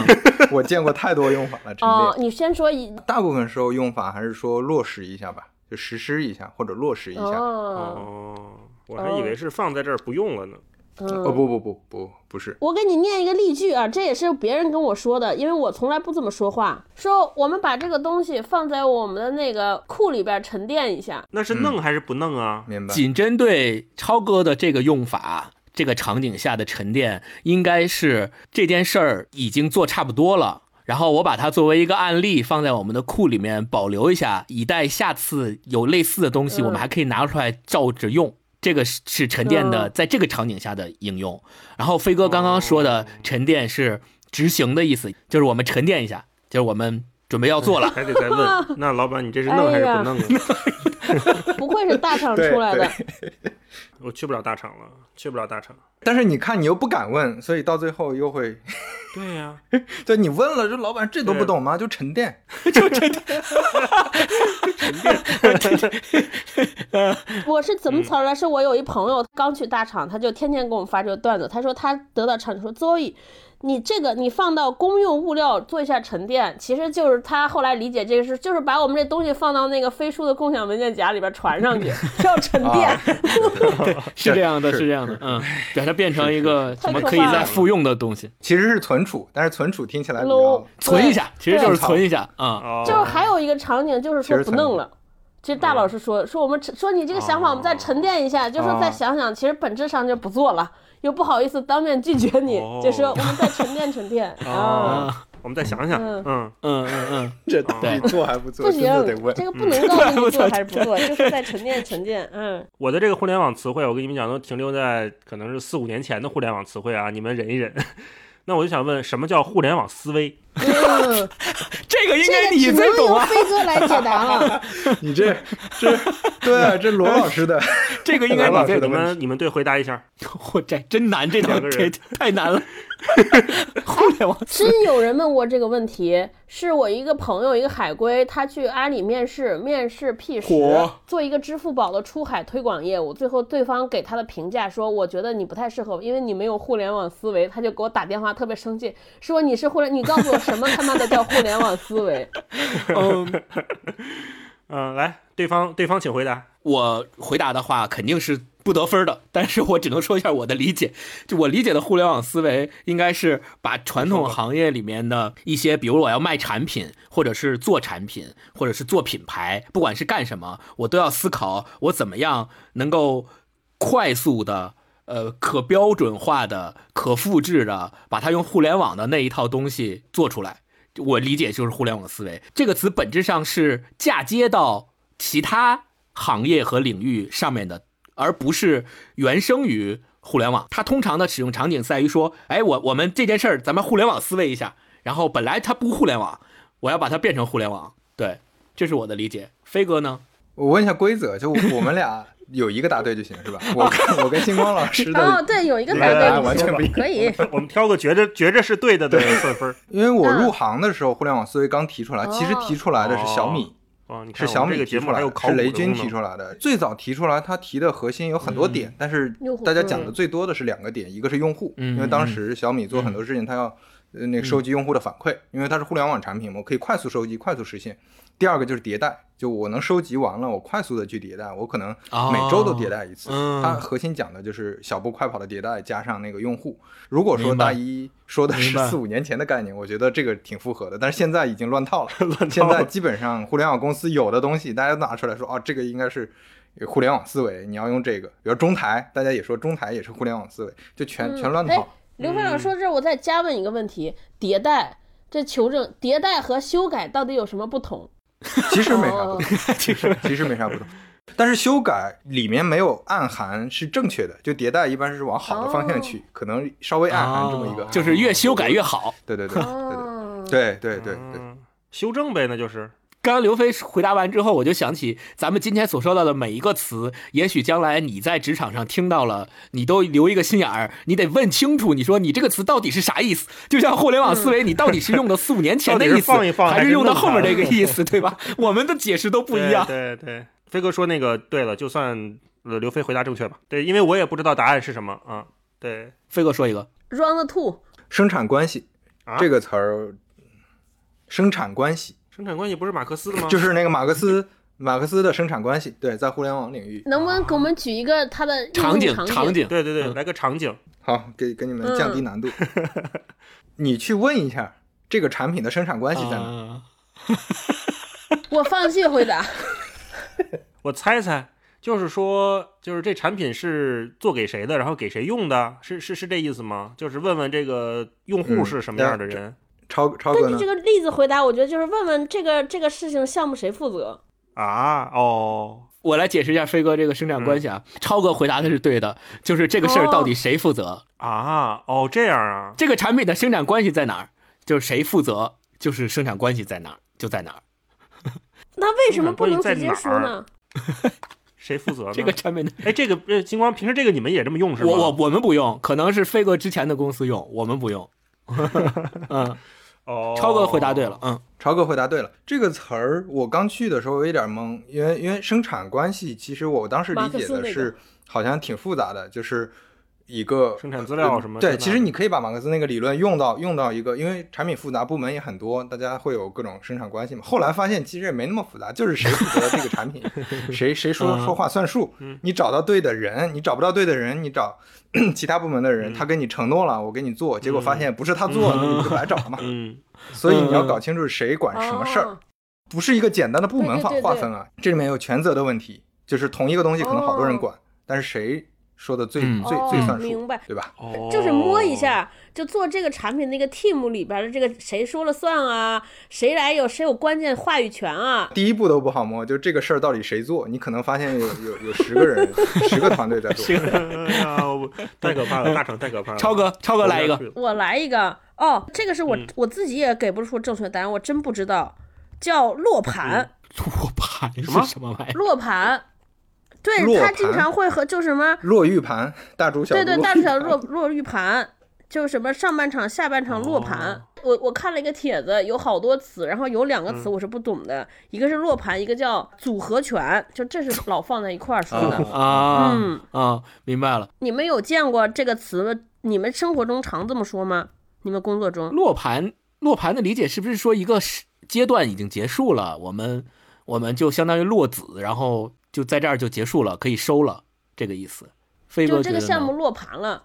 Speaker 1: 我见过太多用法了。沉
Speaker 2: 哦，
Speaker 1: 淀，
Speaker 2: 你先说一
Speaker 1: 大部分时候用法还是说落实一下吧，就实施一下或者落实一下。
Speaker 2: 哦，
Speaker 3: 哦，我还以为是放在这儿不用了呢。
Speaker 1: 哦
Speaker 2: 嗯，
Speaker 1: 不不不不不是，
Speaker 2: 我给你念一个例句啊，这也是别人跟我说的，因为我从来不这么说话。说我们把这个东西放在我们的那个库里边沉淀一下。
Speaker 3: 那是弄还是不弄啊？
Speaker 1: 明白。
Speaker 4: 仅针对超哥的这个用法，这个场景下的沉淀，应该是这件事儿已经做差不多了。然后我把它作为一个案例放在我们的库里面保留一下，以待下次有类似的东西，
Speaker 2: 嗯
Speaker 4: 我们还可以拿出来照着用。这个是是沉淀的，
Speaker 2: 嗯
Speaker 4: 在这个场景下的应用。然后飞哥刚刚说的沉淀是执行的意思，就是我们沉淀一下，就是我们准备要做了。
Speaker 3: 还得再问。那老板，你这是弄还是不弄啊？
Speaker 2: 不愧是大厂出来的，
Speaker 3: 我去不了大厂了，去不了大厂。
Speaker 1: 但是你看，你又不敢问，所以到最后又会，
Speaker 3: 对呀、
Speaker 1: 对你问了，这老板这都不懂吗？就沉淀。
Speaker 2: 就沉淀，沉淀我是
Speaker 3: 嗯
Speaker 2: 怎么词儿呢？是我有一朋友刚去大厂，他就天天给我们发这个段子。他说他得到厂说 Zoe，你这个你放到公用物料做一下沉淀，其实就是他后来理解这个是，就是把我们这东西放到那个飞书的共享文件夹里边传上去，叫沉淀。
Speaker 1: 啊
Speaker 4: 是这样的，
Speaker 1: 是
Speaker 4: 是这样的，嗯，把它变成一个什么可以再复用的东西，
Speaker 1: 其实是存储，但是存储听起来比
Speaker 2: low
Speaker 1: 较
Speaker 4: 存一下，其实就是存一下啊。
Speaker 3: 哦，
Speaker 2: 就是还有一个场景，就是说不弄了，其实大老师说说我们说你这个想法，我们再沉淀一下，就说再想想，其实本质上就不做了，又不好意思当面拒绝你，
Speaker 3: 哦
Speaker 2: 就说我们再沉淀沉淀啊。
Speaker 4: 啊，
Speaker 3: 我们再想想，
Speaker 2: 嗯
Speaker 3: 嗯，
Speaker 4: 嗯嗯嗯，
Speaker 1: 这到底做还不做，
Speaker 2: 不行，
Speaker 1: 问。
Speaker 2: 这个不能告诉你 做还是不做，就是在沉淀沉淀。嗯，
Speaker 3: 我的这个互联网词汇，我跟你们讲，都停留在可能是四五年前的互联网词汇啊，你们忍一忍。那我就想问，什么叫互联网思维？
Speaker 2: 嗯
Speaker 4: 这个应该你最懂啊，
Speaker 2: 飞哥来解答了。
Speaker 1: 你这这对啊，这罗老师的
Speaker 4: 这个应该你最。
Speaker 3: 你们你们对回答一下。
Speaker 4: 我这真难，这
Speaker 3: 两个人
Speaker 4: 太难了。互联网
Speaker 2: 真有人问过这个问题，是我一个朋友，一个海归，他去阿里面试，面试 P 十
Speaker 4: 嚯，
Speaker 2: 做一个支付宝的出海推广业务。最后对方给他的评价说，我觉得你不太适合，因为你没有互联网思维。他就给我打电话，特别生气，说你是互联，你告诉我什么他妈的叫互联网思维？
Speaker 4: 嗯，
Speaker 3: 嗯、来，对方对方请回答。
Speaker 4: 我回答的话肯定是不得分的，但是我只能说一下我的理解。就我理解的互联网思维，应该是把传统行业里面的一些，比如我要卖产品，或者是做产品，或者是做品牌，不管是干什么，我都要思考我怎么样能够快速的。呃，可标准化的、可复制的，把它用互联网的那一套东西做出来。我理解就是互联网思维这个词，本质上是嫁接到其他行业和领域上面的，而不是原生于互联网。它通常的使用场景在于说，哎，我我们这件事儿咱们互联网思维一下，然后本来它不互联网，我要把它变成互联网。对，这是我的理解。飞哥呢？
Speaker 1: 我问一下规则，就我们俩有一个答对就行，是吧？我跟我跟星光老师
Speaker 2: 哦，
Speaker 1: 的，
Speaker 2: 对，有一个
Speaker 1: 答案完全不一样
Speaker 2: 可以。
Speaker 3: 我们挑个觉着觉着是对的的算分儿。
Speaker 1: 因为我
Speaker 2: 嗯
Speaker 1: 入行的时候，互联网思维刚提出来，其实提出来的是小米，是小米提出来的，
Speaker 3: 节目还有考
Speaker 1: 是雷军提出来的。最早提出来，他提的核心有很多点，但是大家讲的最多的是两个点，一个是用户，
Speaker 4: 嗯
Speaker 1: 因为当时小米做很多事情，它要呃那个收集用户的反馈，因为它是互联网产品嘛，我可以快速收集、快速实现。第二个就是迭代，就我能收集完了，我快速的去迭代，我可能每周都迭代一次。
Speaker 4: 哦嗯
Speaker 1: 它核心讲的就是小步快跑的迭代加上那个用户。如果说大一说的是四五年前的概念，我觉得这个挺符合的，但是现在已经乱套了。
Speaker 3: 乱套
Speaker 1: 现在基本上互联网公司有的东西，大家都拿出来说，哦，这个应该是互联网思维，你要用这个。比如中台，大家也说中台也是互联网思维，就全、全乱套。
Speaker 2: 刘会长说这，我再加问一个问题：迭代，这求证迭代和修改到底有什么不同？
Speaker 1: 其实没啥不
Speaker 2: 哦。
Speaker 1: 同，其实其实没啥不同。但是修改里面没有暗含是正确的，就迭代一般是往好的方向去，可能稍微暗含这么一个，
Speaker 4: 哦。就是越修改越好。
Speaker 1: 对对对对
Speaker 2: 哦，
Speaker 1: 对对对对对。
Speaker 3: 嗯。修正呗，那就是
Speaker 4: 刚刚刘飞回答完之后，我就想起咱们今天所说到的每一个词，也许将来你在职场上听到了，你都留一个心眼儿，你得问清楚，你说你这个词到底是啥意思？就像互联网思维，你到底是用的四五年前的意思，
Speaker 3: 还是
Speaker 4: 用到后面这个意思，对吧？我们的解释都不一样。
Speaker 3: 对对对，飞哥说那个对了，就算呃刘飞回答正确吧。对，因为我也不知道答案是什么啊。对
Speaker 4: 飞哥说一个
Speaker 2: ，，round two，
Speaker 1: 生产关系
Speaker 3: 啊，
Speaker 1: 这个词儿，生产关系
Speaker 3: 生产关系不是马克思的吗？
Speaker 1: 就是那个马克思 马克思的生产关系，对，在互联网领域。
Speaker 2: 能不能给我们举一个它的
Speaker 4: 场景
Speaker 2: 场
Speaker 4: 场景，
Speaker 3: 对对对，
Speaker 4: 嗯
Speaker 3: 来个场景。
Speaker 1: 好，给给你们降低难度。你去问一下这个产品的生产关系在哪？
Speaker 4: 啊
Speaker 2: 我放弃回答。
Speaker 3: 我猜猜，就是说，就是这产品是做给谁的，然后给谁用的，是是是这意思吗？就是问问这个用户
Speaker 1: 嗯
Speaker 3: 是什么样的人、
Speaker 1: 超超哥呢
Speaker 2: 根据这？个例子回答，我觉得就是问问这个这个事情项目谁负责。
Speaker 3: 啊？哦，
Speaker 4: 我来解释一下飞哥这个生产关系啊。超哥回答的是对的，就是这个事儿到底谁负责？
Speaker 3: 啊哦，这样啊？
Speaker 4: 这个产品的生产关系在哪儿？就是谁负责，就是生产关系在哪儿就在哪儿。
Speaker 2: 那为什么不能直接说呢？
Speaker 3: 谁负责呢？
Speaker 4: 这个产品的，
Speaker 3: 哎，这个呃，金光，平时这个你们也这么用是吗？
Speaker 4: 我我我们不用，可能是飞哥之前的公司用，我们不用。嗯，
Speaker 3: 哦，
Speaker 4: 超哥回答对了，嗯，
Speaker 1: 超哥回答对了，这个词儿我刚去的时候有一点懵，因为因为生产关系，其实我当时理解的是好像挺复杂的，就是一个
Speaker 3: 生产资料什么
Speaker 1: 对，其实你可以把马克思那个理论用到用到一个，因为产品复杂，部门也很多，大家会有各种生产关系嘛。后来发现其实也没那么复杂，就是谁负责这个产品，谁谁说
Speaker 4: 嗯
Speaker 1: 说话算数。你找到对的人，你找不到对的人，你找 其他部门的人，他跟你承诺了，我给你做，结果发现不是他做，那你就白找了 嘛。
Speaker 3: 嗯
Speaker 1: 所以你要搞清楚谁管什么事儿。
Speaker 2: 哦
Speaker 1: 不是一个简单的部门划分啊，这里面有权责的问题，就是同一个东西可能好多人
Speaker 2: 哦
Speaker 1: 管，但是谁说的最、
Speaker 4: 嗯
Speaker 1: 最
Speaker 2: 哦
Speaker 1: 最算数，
Speaker 2: 明白
Speaker 1: 对吧？
Speaker 3: 哦
Speaker 2: 就是摸一下，就做这个产品那个 team 里边的这个谁说了算啊？谁来有谁有关键话语权啊？
Speaker 1: 第一步都不好摸，就这个事儿到底谁做？你可能发现有有有十个人，十个团队在做。
Speaker 3: 哎呀，我 太可怕了，大厂太可怕了。
Speaker 4: 超哥，超哥来一个
Speaker 2: 我来一个哦，这个是我、
Speaker 3: 嗯
Speaker 2: 我自己也给不出正确答案，我真不知道，叫落盘，
Speaker 4: 落盘是
Speaker 3: 什么
Speaker 4: 什么玩意儿？
Speaker 2: 落盘。对他经常会和就什么
Speaker 1: 落玉盘，大猪小猪
Speaker 2: 对对，
Speaker 1: 落
Speaker 2: 大小
Speaker 1: 玉盘
Speaker 2: 落落玉盘，就什么上半场、下半场落盘。
Speaker 3: 哦
Speaker 2: 我我看了一个帖子，有好多词，然后有两个
Speaker 3: 嗯
Speaker 2: 词我是不懂的，一个是落盘，一个叫组合拳，就这是老放在一块儿说的。
Speaker 4: 啊
Speaker 2: 嗯
Speaker 4: 啊，明白了。
Speaker 2: 你们有见过这个词吗？你们生活中常这么说吗？你们工作中？
Speaker 4: 落盘，落盘的理解是不是说一个时阶段已经结束了，我们我们就相当于落子，然后就在这儿就结束了，可以收了，这个意思。飞哥
Speaker 2: 就这个项目落盘了，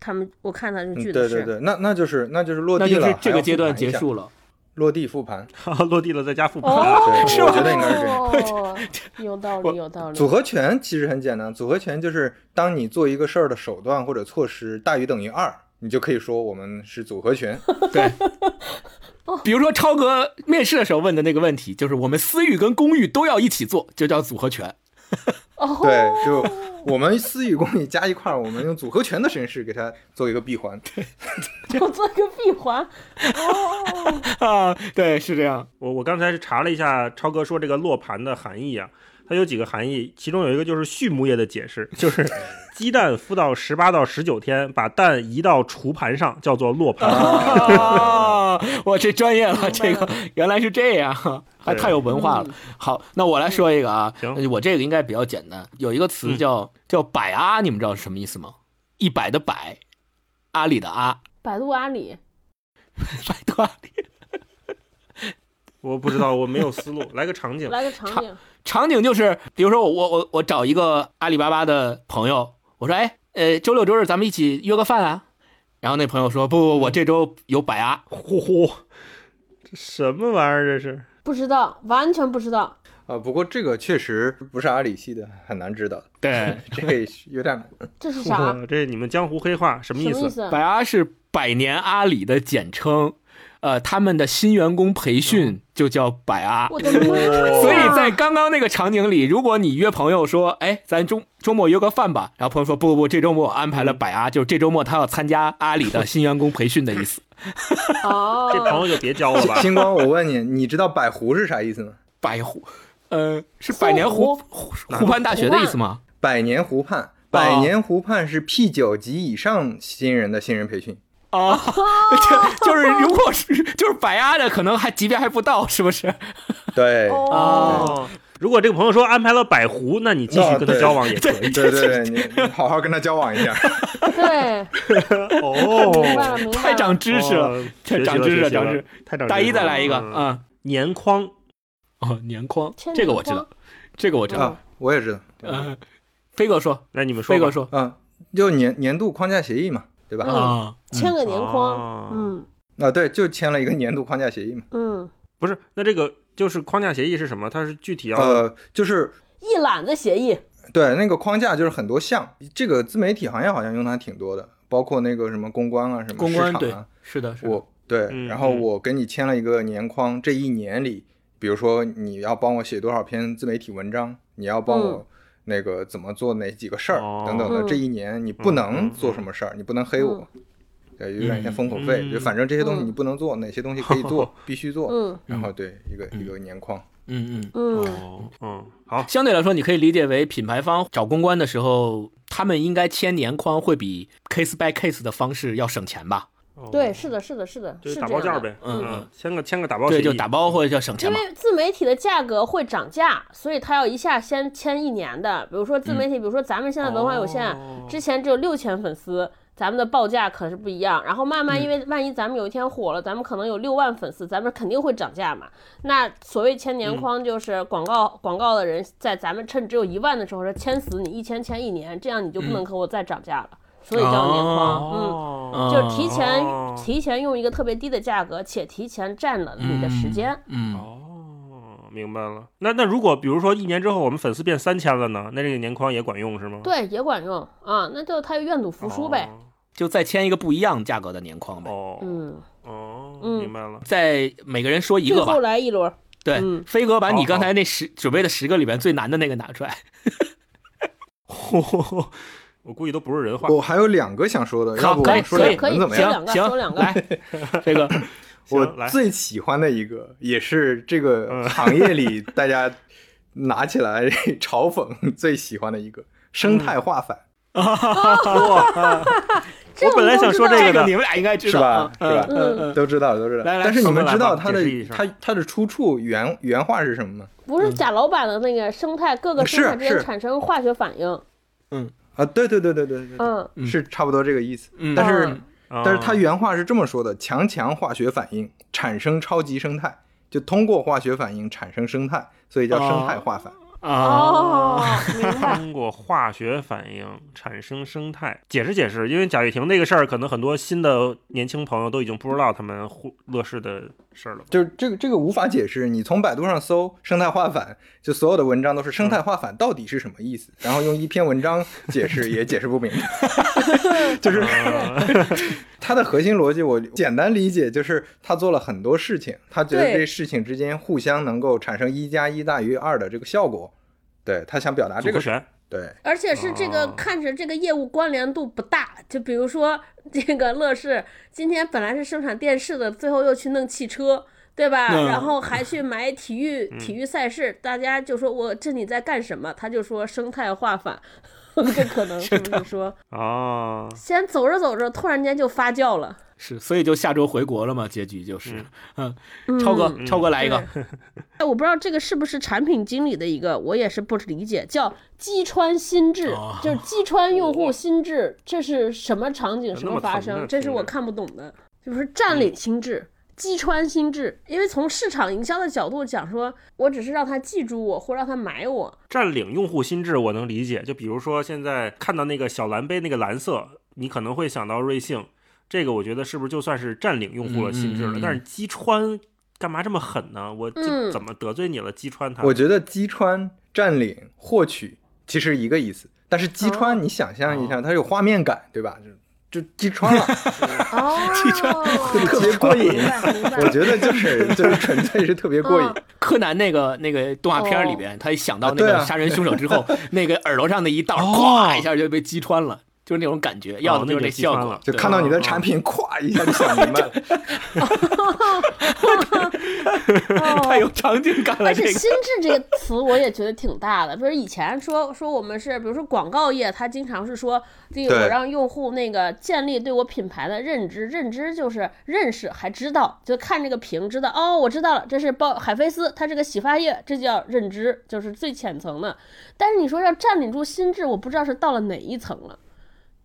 Speaker 2: 他们我看他这
Speaker 1: 嗯
Speaker 2: 句子是，
Speaker 1: 对对对，那那就是那就是落地了，
Speaker 4: 就是这个阶段结束了。
Speaker 1: 落地复盘。
Speaker 3: 落地了再加复盘。
Speaker 2: 哦，
Speaker 1: 对 我觉得应该是这样
Speaker 2: 哦，有道理，有道理。
Speaker 1: 组合拳其实很简单，组合拳就是当你做一个事儿的手段或者措施大于等于二，你就可以说我们是组合拳。
Speaker 4: 对。比如说超哥面试的时候问的那个问题，就是我们私域跟公域都要一起做，就叫组合拳。
Speaker 2: 哦，
Speaker 1: 对，就我们私域公域加一块儿，我们用组合拳的形式给它做一个闭环。
Speaker 2: 就 做一个闭环。哦，
Speaker 4: 啊，对，是这样。
Speaker 3: 我我刚才是查了一下超哥说这个落盘的含义啊，它有几个含义，其中有一个就是畜牧业的解释，就是鸡蛋孵到十八到十九天，把蛋移到雏盘上，叫做落盘。
Speaker 4: 啊，我这专业了，这个原来是这样，还太有文化了。好，那我来说一个啊，
Speaker 3: 行
Speaker 4: 我这个应该比较简单，有一个词叫叫百阿，你们知道是什么意思吗？一百的百，阿里的阿，
Speaker 2: 百度阿里，
Speaker 4: 百度阿里。
Speaker 3: 我不知道，我没有思路，来个场景。
Speaker 2: 来个场景，
Speaker 4: 场景就是，比如说我我我我找一个阿里巴巴的朋友，我说，哎，呃，周六周日咱们一起约个饭啊。然后那朋友说，不不，我这周有百阿。
Speaker 3: 呼呼，这什么玩意儿？这是？
Speaker 2: 不知道，完全不知道。
Speaker 1: 啊，不过这个确实不是阿里系的，很难知道。
Speaker 4: 对，
Speaker 1: 这个有点难。
Speaker 2: 这是啥？
Speaker 3: 哇这你们江湖黑话什么意思？
Speaker 2: 什么意思？
Speaker 4: 百阿是百年阿里的简称，呃，他们的新员工培训就叫百阿。
Speaker 2: 我的妈！
Speaker 4: 所以在刚刚那个场景里，如果你约朋友说，哎，咱周周末约个饭吧，然后朋友说不不不，这周末我安排了百阿，就是这周末他要参加阿里的新员工培训的意思。
Speaker 2: 哦，
Speaker 3: 这朋友就别交了吧。
Speaker 1: 星光，我问你，你知道百湖是啥意思吗？
Speaker 4: 百湖，呃，是百年湖湖湖畔大学的意思吗？
Speaker 1: 百年湖畔，百年湖畔是 P 九级以上新人的新人培训。
Speaker 4: 啊，就 就是如果是 就是百阿的，可能还级别还不到，是不是？
Speaker 1: 对，
Speaker 2: 哦，
Speaker 3: 哦，如果这个朋友说安排了百湖，那你继续跟他交往也可以。
Speaker 1: 对对对，你你好好跟他交往一下。
Speaker 2: 对，
Speaker 3: 哦。
Speaker 4: 太长知识了，
Speaker 3: 哦
Speaker 4: 太长知识了，长知识。
Speaker 3: 太长知识。
Speaker 4: 大一再来一个
Speaker 3: 嗯
Speaker 4: 啊，
Speaker 3: 年框，
Speaker 4: 哦，年框，这个我知道，这个我知道。
Speaker 1: 啊，我也知道。
Speaker 4: 嗯，飞哥说，
Speaker 3: 来你们说。
Speaker 4: 飞哥说
Speaker 1: 嗯，就年年度框架协议嘛，对吧？
Speaker 2: 嗯
Speaker 4: 啊，
Speaker 2: 签个年
Speaker 3: 哦
Speaker 2: 框，嗯
Speaker 1: 啊，对，就签了一个年度框架协议嘛。
Speaker 2: 嗯，
Speaker 3: 不是，那这个就是框架协议是什么？它是具体要
Speaker 1: 呃，就是
Speaker 2: 一揽子协议，
Speaker 1: 对那个框架就是很多项，这个自媒体行业好像用的还挺多的，包括那个什么公关啊，什么
Speaker 4: 公关对
Speaker 1: 市场啊。，
Speaker 4: 是的，是的。
Speaker 1: 我对，
Speaker 3: 嗯
Speaker 1: 然后
Speaker 3: 嗯
Speaker 1: 我跟你签了一个年框，这一年里，比如说你要帮我写多少篇自媒体文章，你要帮我那个怎么做哪几个事儿、
Speaker 3: 哦
Speaker 1: 等等的，
Speaker 2: 嗯
Speaker 1: 这一年你不
Speaker 3: 嗯
Speaker 1: 能
Speaker 3: 嗯
Speaker 1: 做什么事儿，你不能黑我，对，有点像封口费，
Speaker 3: 嗯
Speaker 1: 就反正这些东西
Speaker 2: 嗯。
Speaker 1: 你不能做，哪些东西可以做，必须做，
Speaker 2: 嗯。
Speaker 1: 然后对一个一个年框。
Speaker 4: 嗯嗯。
Speaker 2: 嗯，
Speaker 3: 哦，嗯，好，
Speaker 4: 相对来说，你可以理解为品牌方找公关的时候，他们应该签年框会比 case by case 的方式要省钱吧？
Speaker 3: 哦
Speaker 2: 对，是的，是的，是的，
Speaker 3: 就是是打
Speaker 2: 这样的。
Speaker 3: 包价呗，
Speaker 4: 嗯
Speaker 3: 嗯，签个签个打包协
Speaker 4: 对，
Speaker 3: 议，
Speaker 4: 就打包或者叫省
Speaker 2: 因
Speaker 4: 钱嘛。
Speaker 2: 为自媒体的价格会涨价，所以他要一下先签一年的。比如说自媒体，比如说咱们现在文化有限，
Speaker 3: 哦
Speaker 2: 之前只有六千粉丝，咱们的报价可是不一样。然后慢慢，因为万一咱们有一天火了，咱们可能有六万粉丝，咱们肯定会涨价嘛。那所谓签年框，就是广告、广告的人在咱们趁只有一万的时候说签死你一千签一年，这样你就不能和我再涨价了，所以叫年框。嗯。
Speaker 3: 哦，
Speaker 2: 就是提前、
Speaker 3: 哦
Speaker 2: 提前用一个特别低的价格，且提前占了你的时间。
Speaker 4: 嗯，
Speaker 3: 哦，明白了。那那如果比如说一年之后我们粉丝变三千了呢？那这个年框也管用是吗？
Speaker 2: 对，也管用啊，那就他愿赌服输呗。
Speaker 4: 就再签一个不一样价格的年框呗。
Speaker 3: 哦
Speaker 2: 嗯，
Speaker 3: 哦，
Speaker 2: 嗯
Speaker 3: 明白了。
Speaker 4: 再每个人说一个吧
Speaker 2: 最后。来一轮，
Speaker 4: 对，
Speaker 2: 嗯
Speaker 4: 飞哥把你刚才那十准备的十个里边最难的那个拿出来。
Speaker 3: 我估计都不是人话。
Speaker 1: 我还有两个想说的，
Speaker 4: 可以
Speaker 1: 要不我们说
Speaker 4: 可以
Speaker 1: 两个怎么样？
Speaker 2: 说两个
Speaker 4: 行
Speaker 2: 说两个
Speaker 4: 来，飞哥，
Speaker 1: 我最喜欢的一个，也是这个
Speaker 3: 嗯
Speaker 1: 行业里大家拿起来 嘲讽最喜欢的一个生态化反，
Speaker 2: 这
Speaker 3: 我本来想说这
Speaker 2: 个
Speaker 3: 个的
Speaker 4: 你们俩应该知道
Speaker 1: 是吧
Speaker 4: 啊？
Speaker 1: 是吧？
Speaker 4: 嗯嗯，
Speaker 1: 都知道都知道。
Speaker 4: 来来
Speaker 1: 但是你们知道它的它它的出处原原话是什么吗？
Speaker 2: 不是贾老板的那个生态，各个生态之间产生化学反应。
Speaker 1: 啊，对对对对对对对，
Speaker 2: 嗯，
Speaker 4: 嗯
Speaker 1: 是差不多这个意思。
Speaker 4: 嗯
Speaker 1: 但是但是他原话是这么说的：强强化学反应产生超级生态，就通过化学反应产生生态，所以叫生态化反。
Speaker 4: 啊，
Speaker 2: 哦。
Speaker 3: 通过化学反应产生生态。解释解释，因为贾跃亭那个事儿，可能很多新的年轻朋友都已经不知道他们互乐视的事儿了。
Speaker 1: 就是这个这个无法解释，你从百度上搜生态化反，就所有的文章都是生态化反到底是什么意思，然后用一篇文章解释也解释不明白。就是 它的核心逻辑，我简单理解就是他做了很多事情，他觉得
Speaker 2: 对
Speaker 1: 这事情之间互相能够产生一加一大于二的这个效果，对他想表达这个对，
Speaker 2: 而且是这个
Speaker 3: 哦。
Speaker 2: 看着这个业务关联度不大，就比如说这个乐视今天本来是生产电视的，最后又去弄汽车，对吧？
Speaker 4: 嗯。
Speaker 2: 然后还去买体育体育赛事，大家就说我这你在干什么？他就说生态化反，不可能是不是说。
Speaker 3: 啊，
Speaker 2: 先走着走着，突然间就发酵了？
Speaker 4: 是，所以就下周回国了嘛，结局就是，嗯，
Speaker 2: 嗯
Speaker 4: 超哥，超哥来一个，
Speaker 2: 对哎，我不知道这个是不是产品经理的一个，我也是不理解，叫击穿心智，
Speaker 4: 哦
Speaker 2: 就是击穿用户心智，这是什么场景，什么发生？这是我看不懂的，就是占领心智。击穿心智，因为从市场营销的角度讲说，我只是让他记住我，或让他买我。
Speaker 3: 占领用户心智我能理解。就比如说现在看到那个小蓝杯那个蓝色，你可能会想到瑞幸，这个我觉得是不是就算是占领用户的心智了？
Speaker 4: 嗯嗯嗯嗯
Speaker 3: 但是击穿干嘛这么狠呢？我这
Speaker 2: 嗯
Speaker 3: 怎么得罪你了？击穿他？
Speaker 1: 我觉得击穿、占领、获取其实一个意思，但是击穿你想象一下，它有画面感，对吧？就就击穿了，
Speaker 2: 击穿，
Speaker 1: 特别过瘾 我觉得就是就是纯粹是特别过瘾。
Speaker 2: 嗯
Speaker 4: 柯南那个那个动画片里边，他一想到那个杀人凶手之后，那个耳朵上的一道，
Speaker 3: 哦
Speaker 4: 咵一下就被击穿了，就是那种感觉，要的就是这效果。
Speaker 1: 就看到你的产品，咵一下就想明白了。
Speaker 4: 太有场景感了，
Speaker 2: 而且“心智”这个词我也觉得挺大的。比如以前说说我们是，比如说广告业，它经常是说这个我让用户那个建立对我品牌的认知，认知就是认识还知道，就看这个屏知道哦，我知道了，这是包海飞丝，它这个洗发液，这叫认知，就是最浅层的。但是你说要占领住心智，我不知道是到了哪一层了。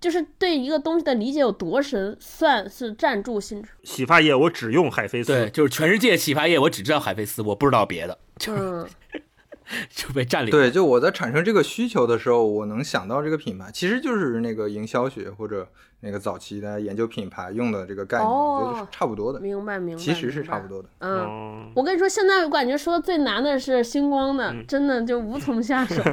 Speaker 2: 就是对一个东西的理解有多深，算是占住心智。
Speaker 3: 洗发液我只用海飞丝。
Speaker 4: 对，就是全世界洗发液，我只知道海飞丝，我不知道别的，
Speaker 2: 嗯，
Speaker 4: 就被占领。
Speaker 1: 对，就我在产生这个需求的时候，我能想到这个品牌，其实就是那个营销学或者那个早期的研究品牌用的这个概念，我觉得是
Speaker 2: 哦
Speaker 1: 差不多的，
Speaker 2: 明白明白。
Speaker 1: 其实是差不。多的。
Speaker 2: 嗯，
Speaker 3: 哦，
Speaker 2: 我跟你说，现在我感觉说最难的是星光的，
Speaker 3: 嗯
Speaker 2: 真的就无从下手。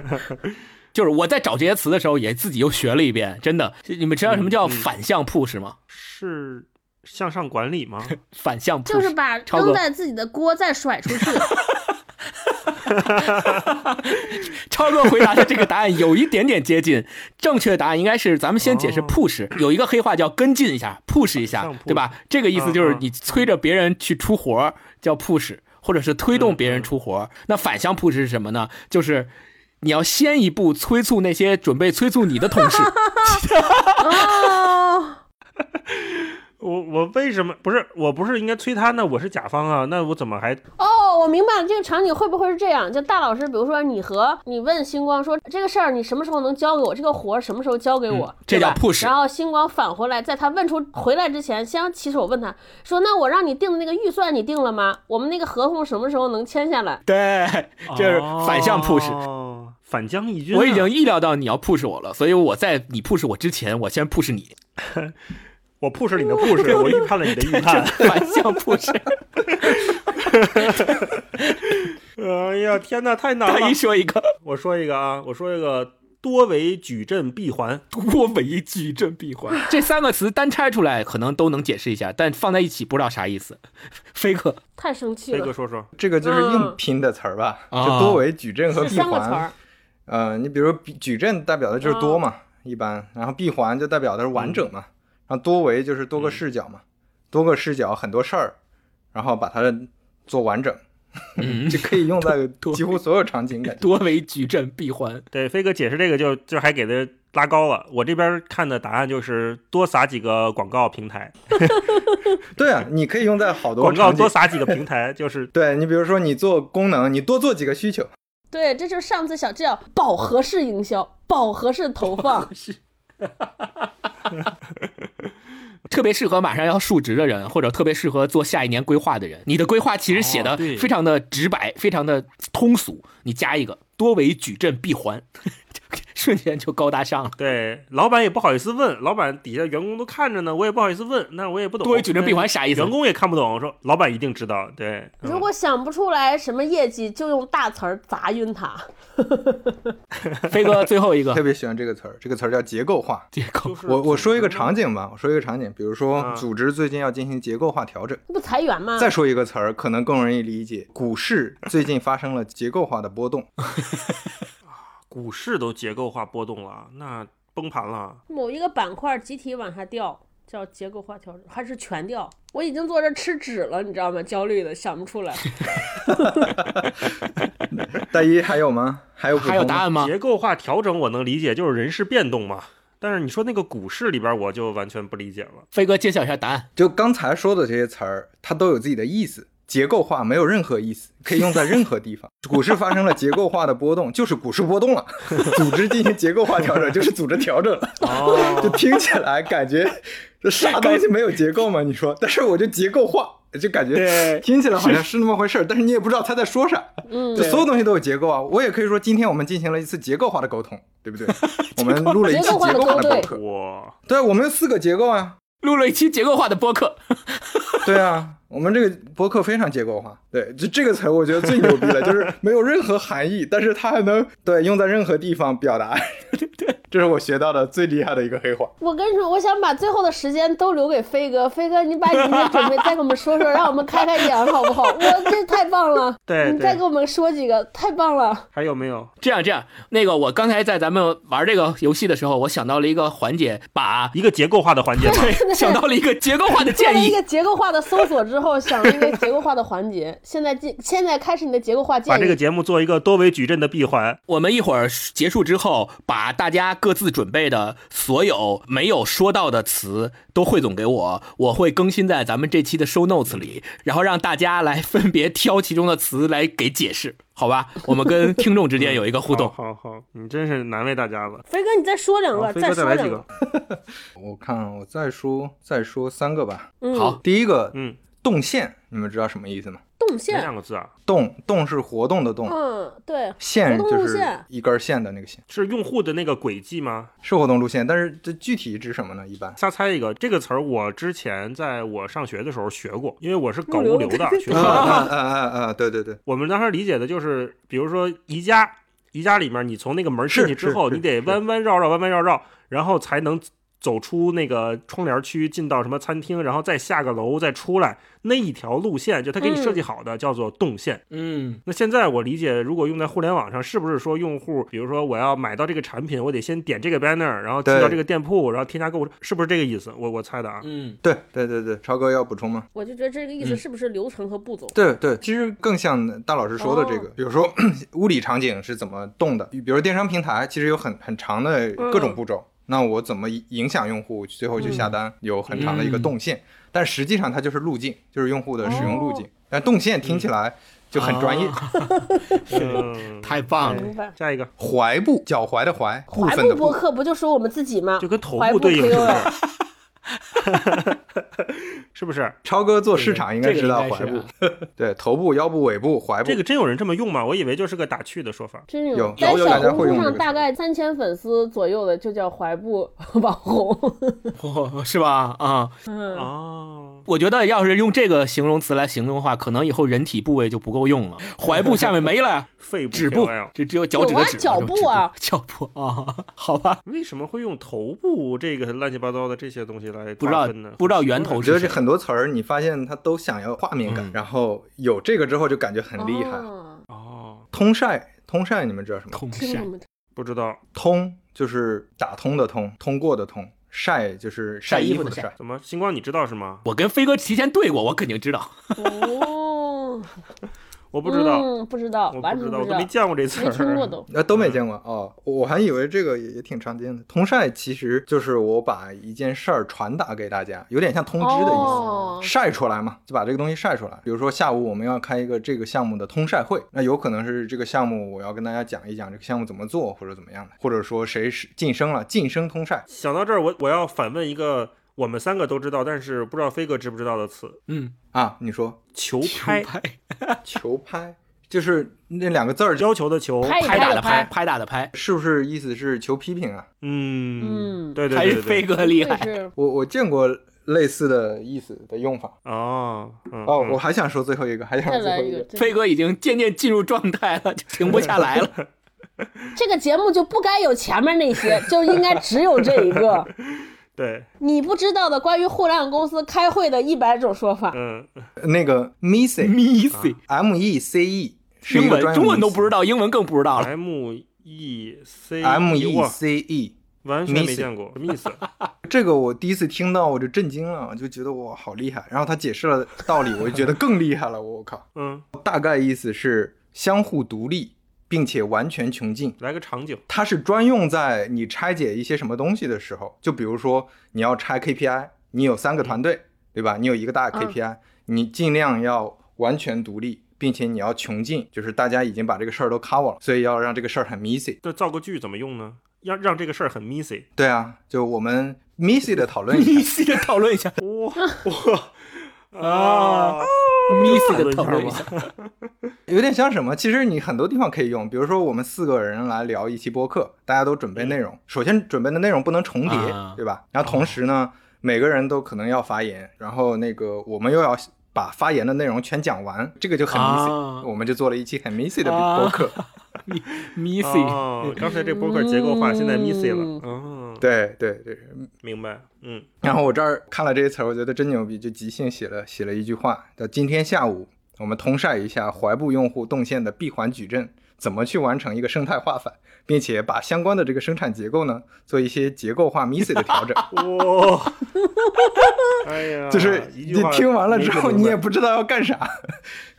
Speaker 4: 就是我在找这些词的时候，也自己又学了一遍，真的。你们知道什么叫反向 push 吗？
Speaker 3: 是向上管理吗？
Speaker 4: 反向 push
Speaker 2: 就是把扔在自己的锅再甩出去。
Speaker 4: 超哥回答的这个答案有一点点接近，正确的答案应该是咱们先解释
Speaker 3: 哦
Speaker 4: push，、有一个黑话叫跟进一下，push 一下，对吧？这个意思就是你催着别人去出活儿叫 push，或者是推动别人出活儿。那反向 push 是什么呢？就是你要先一步催促那些准备催促你的同事。
Speaker 2: 哦，
Speaker 3: 我我为什么不是？我不是应该催他呢？我是甲方啊，那我怎么还
Speaker 2: 哦，我明白了，这个场景会不会是这样？就大老师，比如说你和你问星光说这个事儿你什么时候能交给我？这个活儿什么时候交给我？
Speaker 4: 嗯这叫
Speaker 2: 对吧
Speaker 4: push
Speaker 2: 然后星光返回来，在他问出回来之前，先起手问他说：“那我让你定的那个预算你定了吗？我们那个合同什么时候能签下来
Speaker 4: 对，就是反向 push。
Speaker 3: 哦，反将一军啊、
Speaker 4: 我已经意料到你要 push 我了，所以我在你 push 我之前，我先 push 你，
Speaker 3: 我 push 你的 push，我预判了你的预判。
Speaker 4: 反向 push。
Speaker 3: 哎呀，天哪，太难了
Speaker 4: 大！一说一个
Speaker 3: 我说一个啊，我说一个多维矩阵闭环。
Speaker 4: 多维矩阵闭环，这三个词单拆出来可能都能解释一下，但放在一起不知道啥意思。飞哥，
Speaker 2: 太生气了，
Speaker 3: 飞哥说说，
Speaker 1: 这个就是硬
Speaker 2: 嗯
Speaker 1: 拼的词儿吧？
Speaker 4: 啊
Speaker 1: 就多维矩阵和闭
Speaker 2: 是三个词
Speaker 1: 环。
Speaker 2: 儿。
Speaker 1: 呃，你比如说矩阵代表的就是多嘛，一般，然后闭环就代表的是完整嘛，然后多维就是多个视角嘛，多个视角很多事儿，然后把它做完整，
Speaker 4: 嗯
Speaker 1: 就可以用在
Speaker 4: 多
Speaker 1: 几乎所有场景感觉。
Speaker 4: 多维矩阵闭环，
Speaker 3: 对飞哥解释这个就就还给他拉高了。我这边看的答案就是多撒几个广告平台，
Speaker 1: 对啊，你可以用在好多
Speaker 3: 广告。多撒几个平台，就是
Speaker 1: 对你比如说你做功能，你多做几个需求。
Speaker 2: 对，这就是上次小这叫饱和式营销，饱和式投放。
Speaker 4: 特别适合马上要述职的人，或者特别适合做下一年规划的人。你的规划其实写的非常的直白，非常的通俗，你加一个多维矩阵闭环，瞬间就高大上了。
Speaker 3: 对老板也不好意思问，老板底下员工都看着呢，我也不好意思问，那我也不懂。
Speaker 4: 多维矩阵闭环啥意思
Speaker 3: 员工也看不懂，说老板一定知道。对，嗯
Speaker 2: 如果想不出来什么业绩，就用大词儿砸晕他。
Speaker 4: 飞哥最后一个
Speaker 1: 特别喜欢这个词儿，这个词儿叫结构化。
Speaker 4: 结构
Speaker 3: 就，是
Speaker 1: 我我说一个场景吧，我说一个场景，比如说
Speaker 3: 啊
Speaker 1: 组织最近要进行结构化调整。
Speaker 2: 那不裁员吗？
Speaker 1: 再说一个词儿，可能更容易理解，股市最近发生了结构化的波动。
Speaker 3: 股市都结构化波动了，那崩盘了。
Speaker 2: 某一个板块集体往下掉，叫结构化调整，还是全掉？我已经坐这吃纸了，你知道吗？焦虑的想不出来。
Speaker 1: 大一还有吗？还有
Speaker 4: 还有答案吗？
Speaker 3: 结构化调整我能理解，就是人事变动嘛。但是你说那个股市里边，我就完全不理解了。
Speaker 4: 飞哥揭晓一下答案。
Speaker 1: 就刚才说的这些词儿，它都有自己的意思。结构化没有任何意思，可以用在任何地方。股市发生了结构化的波动，就是股市波动了；组织进行结构化调整，就是组织调整了。
Speaker 3: 哦
Speaker 1: 就听起来感觉这啥东西没有结构嘛？你说，但是我就结构化，就感觉听起来好像是那么回事儿，但是你也不知道他在说啥。
Speaker 2: 嗯
Speaker 1: 就所有东西都有结构啊。我也可以说，今天我们进行了一次结构化的沟通，对不对？我们录了一期
Speaker 2: 结构化的
Speaker 1: 播客，
Speaker 3: 哇，
Speaker 1: 对，我们有四个结构啊。
Speaker 4: 录了一期结构化的播客，
Speaker 1: 对啊，我们这个博客非常结构化。对，就这个词儿我觉得最牛逼了，就是没有任何含义，但是它还能对用在任何地方表达。对，这是我学到的最厉害的一个黑话。
Speaker 2: 我跟你说，我想把最后的时间都留给飞哥。飞哥，你把你的准备再给我们说说，让我们开开眼，好不好？我这太棒了！
Speaker 3: 对对
Speaker 2: 你再给我们说几个，太棒了！
Speaker 3: 还有没有？
Speaker 4: 这样这样，那个我刚才在咱们玩这个游戏的时候，我想到了一个环节，把
Speaker 3: 一个结构化的环节对？
Speaker 4: 想到了一个结构化的建议
Speaker 2: 一个。结构化的搜索之后，想了一个结构化的环节。现在进，现在开始你的结构化建议。
Speaker 3: 把这个节目做一个多维矩阵的闭环。
Speaker 4: 我们一会儿结束之后，把大家各自准备的所有没有说到的词都汇总给我，我会更新在咱们这期的 show notes 里，然后让大家来分别挑其中的词来给解释，好吧？我们跟听众之间有一个互动。
Speaker 3: 好好好，你真是难为大家了。
Speaker 2: 飞哥，你再说两个，
Speaker 3: 再
Speaker 2: 说两个
Speaker 3: 个。
Speaker 1: 我看我再说再说三个吧。
Speaker 2: 嗯，
Speaker 4: 好，
Speaker 1: 第一个
Speaker 3: 嗯，
Speaker 1: 动线，你们知道什么意思吗？
Speaker 2: 动线。
Speaker 3: 两个字啊？
Speaker 1: 动动是活动的动，
Speaker 2: 嗯，对，
Speaker 1: 线就是一根线的那个线，
Speaker 3: 是用户的那个轨迹吗？
Speaker 1: 是活动路线。但是这具体指什么呢？一般
Speaker 3: 瞎猜一个，这个词儿我之前在我上学的时候学过，因为我是搞
Speaker 2: 物流
Speaker 3: 物流的，学
Speaker 1: 啊
Speaker 3: 校
Speaker 1: 啊啊啊啊！对对对，
Speaker 3: 我们当时理解的就是，比如说宜家，宜家里面你从那个门进去之后，你得弯弯绕绕，弯弯绕绕，然后才能走出那个窗帘区，进到什么餐厅，然后再下个楼，再出来那一条路线，就他给你设计好的，叫做动线。
Speaker 4: 嗯，
Speaker 3: 那现在我理解，如果用在互联网上，是不是说用户，比如说我要买到这个产品，我得先点这个 banner，然后进到这个店铺，然后添加购物，是不是这个意思？我我猜的啊。
Speaker 4: 嗯，
Speaker 1: 对对对对，超哥要补充吗？
Speaker 2: 我就觉得这个意思是不是流程和步骤？
Speaker 1: 对对，其实更像大老师说的这个，
Speaker 2: 哦
Speaker 1: 比如说 物理场景是怎么动的，比如说电商平台其实有很很长的各种步骤，那我怎么影响用户最后去下单，有很长的一个动线，但实际上它就是路径，就是用户的使用路径，但动线听起来就很专业。
Speaker 3: 嗯，
Speaker 4: 太棒了。
Speaker 3: 下一个。
Speaker 1: 踝部，脚踝的踝，部
Speaker 2: 怀
Speaker 1: 分的部，
Speaker 2: 步播客不就说我们自己吗？
Speaker 3: 就跟头
Speaker 2: 怀
Speaker 3: 部对应 是不是？不是？
Speaker 1: 超哥做市场应该
Speaker 4: 这个
Speaker 1: 知道 对，头部、腰部、尾部、踝部。
Speaker 3: 这个真有人这么用吗？我以为就是个打趣的说法。
Speaker 2: 真
Speaker 1: 有
Speaker 2: 在
Speaker 1: 有有大家
Speaker 2: 小红书上大概三千粉丝左右的就叫踝部 网红。
Speaker 4: 哦，是吧？啊，
Speaker 2: 嗯，
Speaker 3: 哦，
Speaker 4: 我觉得要是用这个形容词来形容的话，可能以后人体部位就不够用了，踝部下面没了呀，
Speaker 3: 肺部
Speaker 4: 指部这只有脚趾的
Speaker 2: 有啊，脚部啊，
Speaker 4: 脚部啊，好吧，
Speaker 3: 为什么会用头部这个乱七八糟的这些东西来
Speaker 4: 不知道
Speaker 3: 划分呢？
Speaker 4: 不知道源头
Speaker 1: 我觉得这
Speaker 4: 是
Speaker 1: 很多词儿，你发现他都想要画面感，
Speaker 4: 嗯
Speaker 1: 然后有这个之后就感觉很厉害。
Speaker 2: 哦
Speaker 3: 哦，
Speaker 1: 通晒，通晒，你们知道什么？
Speaker 4: 通晒？
Speaker 3: 不知道
Speaker 1: 通就是打通的通，通过的通。晒就是
Speaker 4: 晒衣服的晒
Speaker 1: 衣服的晒。
Speaker 3: 怎么？星光你知道是吗？
Speaker 4: 我跟飞哥提前对过，我肯定知道。
Speaker 2: 哦，
Speaker 3: 我不知道，
Speaker 2: 嗯，不知道，
Speaker 3: 我不知道，
Speaker 2: 完全不知道
Speaker 3: 我都没，见过这词
Speaker 2: 没听过
Speaker 3: 儿。
Speaker 2: 都。
Speaker 1: 呃，都没见过哦，我还以为这个也也挺常见的。通晒其实就是我把一件事儿传达给大家，有点像通知的意思。
Speaker 2: 哦，
Speaker 1: 晒出来嘛，就把这个东西晒出来。比如说下午我们要开一个这个项目的通晒会，那有可能是这个项目我要跟大家讲一讲这个项目怎么做，或者怎么样的，或者说谁是晋升了，晋升通晒。
Speaker 3: 想到这儿，我我要反问一个我们三个都知道，但是不知道飞哥知不知道的词
Speaker 4: 嗯，
Speaker 1: 啊，你说——
Speaker 3: 球拍，
Speaker 4: 拍
Speaker 1: 球拍就是那两个字儿，
Speaker 3: 要求的球，
Speaker 2: 拍
Speaker 4: 拍打的
Speaker 2: 拍
Speaker 4: 拍打的拍，
Speaker 1: 是不是意思是求批评啊？
Speaker 3: 嗯
Speaker 2: 嗯
Speaker 3: 对对
Speaker 4: 还是飞
Speaker 3: 对对对，
Speaker 4: 哥厉害。
Speaker 1: 我我见过类似的意思的用法。
Speaker 3: 哦，嗯
Speaker 1: 哦，
Speaker 3: 嗯
Speaker 1: 我还想说最后一个，还想说最后一个。，
Speaker 2: 一个
Speaker 4: 飞哥已经渐渐进入状态了，就停不下来了。
Speaker 2: 这个节目就不该有前面那些，就应该只有这一个。
Speaker 3: 对，
Speaker 2: 你不知道的关于互联网公司开会的一百种说法，
Speaker 3: 嗯，
Speaker 1: 那个 mece Missy，m e c e 是
Speaker 4: 英文中文都不知
Speaker 1: 道
Speaker 4: 道，英文更不知道了。
Speaker 3: m e c
Speaker 1: m e c e，
Speaker 3: 完全没见过，什么意思？
Speaker 1: 这个我第一次听到我就震惊了，就觉得哇好厉害。然后他解释了道理，我就觉得更厉害了。我靠，
Speaker 3: 嗯，
Speaker 1: 大概意思是相互独立，并且完全穷尽。
Speaker 3: 来个场景，
Speaker 1: 它是专用在你拆解一些什么东西的时候，就比如说你要拆 KPI，你有三个团队，对吧？你有一个大的 KPI，、你尽量要完全独立，并且你要穷尽，就是大家已经把这个事儿都 cover 了，所以要让这个事儿很 messy。
Speaker 3: 这造个句怎么用呢？要让这个事儿很 messy。
Speaker 1: 对啊，就我们 messy 的讨论一下。
Speaker 4: Missy 的讨论一下
Speaker 3: 哇哇
Speaker 4: 啊，Missy 的讨论一下。
Speaker 1: 有点像什么？其实你很多地方可以用，比如说我们四个人来聊一期播客，大家都准备内容。首先准备的内容不能重叠，
Speaker 4: 啊
Speaker 1: 对吧？然后同时呢，每个人都可能要发言，然后那个我们又要把发言的内容全讲完，这个就很 messy、
Speaker 4: 啊
Speaker 1: 我们就做了一期很 Missy 的
Speaker 4: 啊
Speaker 1: 播客。
Speaker 4: Missy，
Speaker 3: 哦，刚才这播客结构化，现在 messy 了。
Speaker 1: 对对对。
Speaker 3: 明白。嗯，
Speaker 1: 然后我这儿看了这些词儿，我觉得真牛逼，就即兴写了写了一句话，叫今天下午我们通晒一下怀步用户动线的闭环矩阵，怎么去完成一个生态化反，并且把相关的这个生产结构呢做一些结构化 missy 的调整。
Speaker 3: 哇，哎呀，
Speaker 1: 就是你听完了之后，你也不知道要干啥。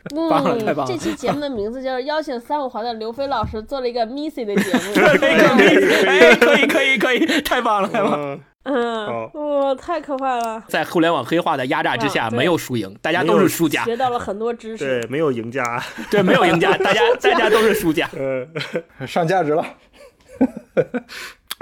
Speaker 4: 棒了太棒了
Speaker 2: 嗯，这期节目的名字就是邀请三五环的刘飞老师做了一个 Missy 的节目。
Speaker 4: 可以 可以，哎，可以可以可以，太棒了太棒了！
Speaker 3: 嗯，
Speaker 2: 哇，太可怕了，
Speaker 4: 在互联网黑化的压榨之下，没有输赢，大家都是输家。
Speaker 2: 学到了很多知识。
Speaker 3: 对，没有赢家。
Speaker 4: 对，没有赢家，大家大家都是输家。
Speaker 3: 呃，
Speaker 1: 上价值了。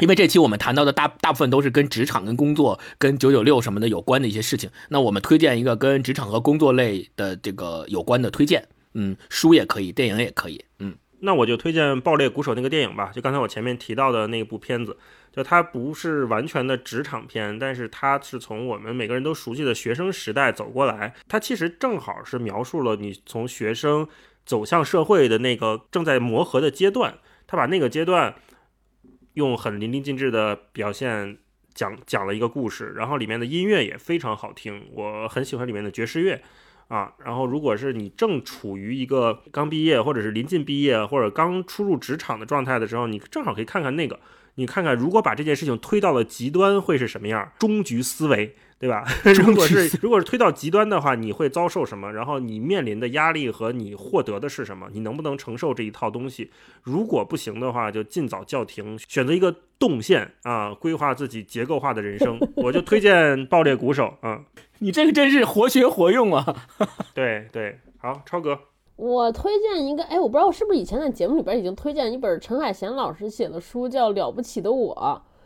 Speaker 4: 因为这期我们谈到的大大部分都是跟职场、跟工作、跟九九六什么的有关的一些事情。那我们推荐一个跟职场和工作类的这个有关的推荐，嗯，书也可以，电影也可以，嗯，
Speaker 3: 那我就推荐《爆裂鼓手》那个电影吧，就刚才我前面提到的那部片子，就它不是完全的职场片，但是它是从我们每个人都熟悉的学生时代走过来，它其实正好是描述了你从学生走向社会的那个正在磨合的阶段，他把那个阶段用很淋漓尽致的表现讲讲了一个故事，然后里面的音乐也非常好听，我很喜欢里面的爵士乐。啊，然后如果是你正处于一个刚毕业，或者是临近毕业，或者刚初入职场的状态的时候，你正好可以看看那个，你看看如果把这件事情推到了极端会是什么样，终局思维，对吧？如果是如果是推到极端的话，你会遭受什么？然后你面临的压力和你获得的是什么？你能不能承受这一套东西？如果不行的话，就尽早叫停，选择一个动线啊，规划自己结构化的人生。我就推荐《爆裂鼓手》啊，
Speaker 4: 你这个真是活学活用啊！
Speaker 3: 对对，好，超哥。
Speaker 2: 我推荐一个，哎，我不知道我是不是以前在节目里边已经推荐一本陈海贤老师写的书，叫《了不起的我》。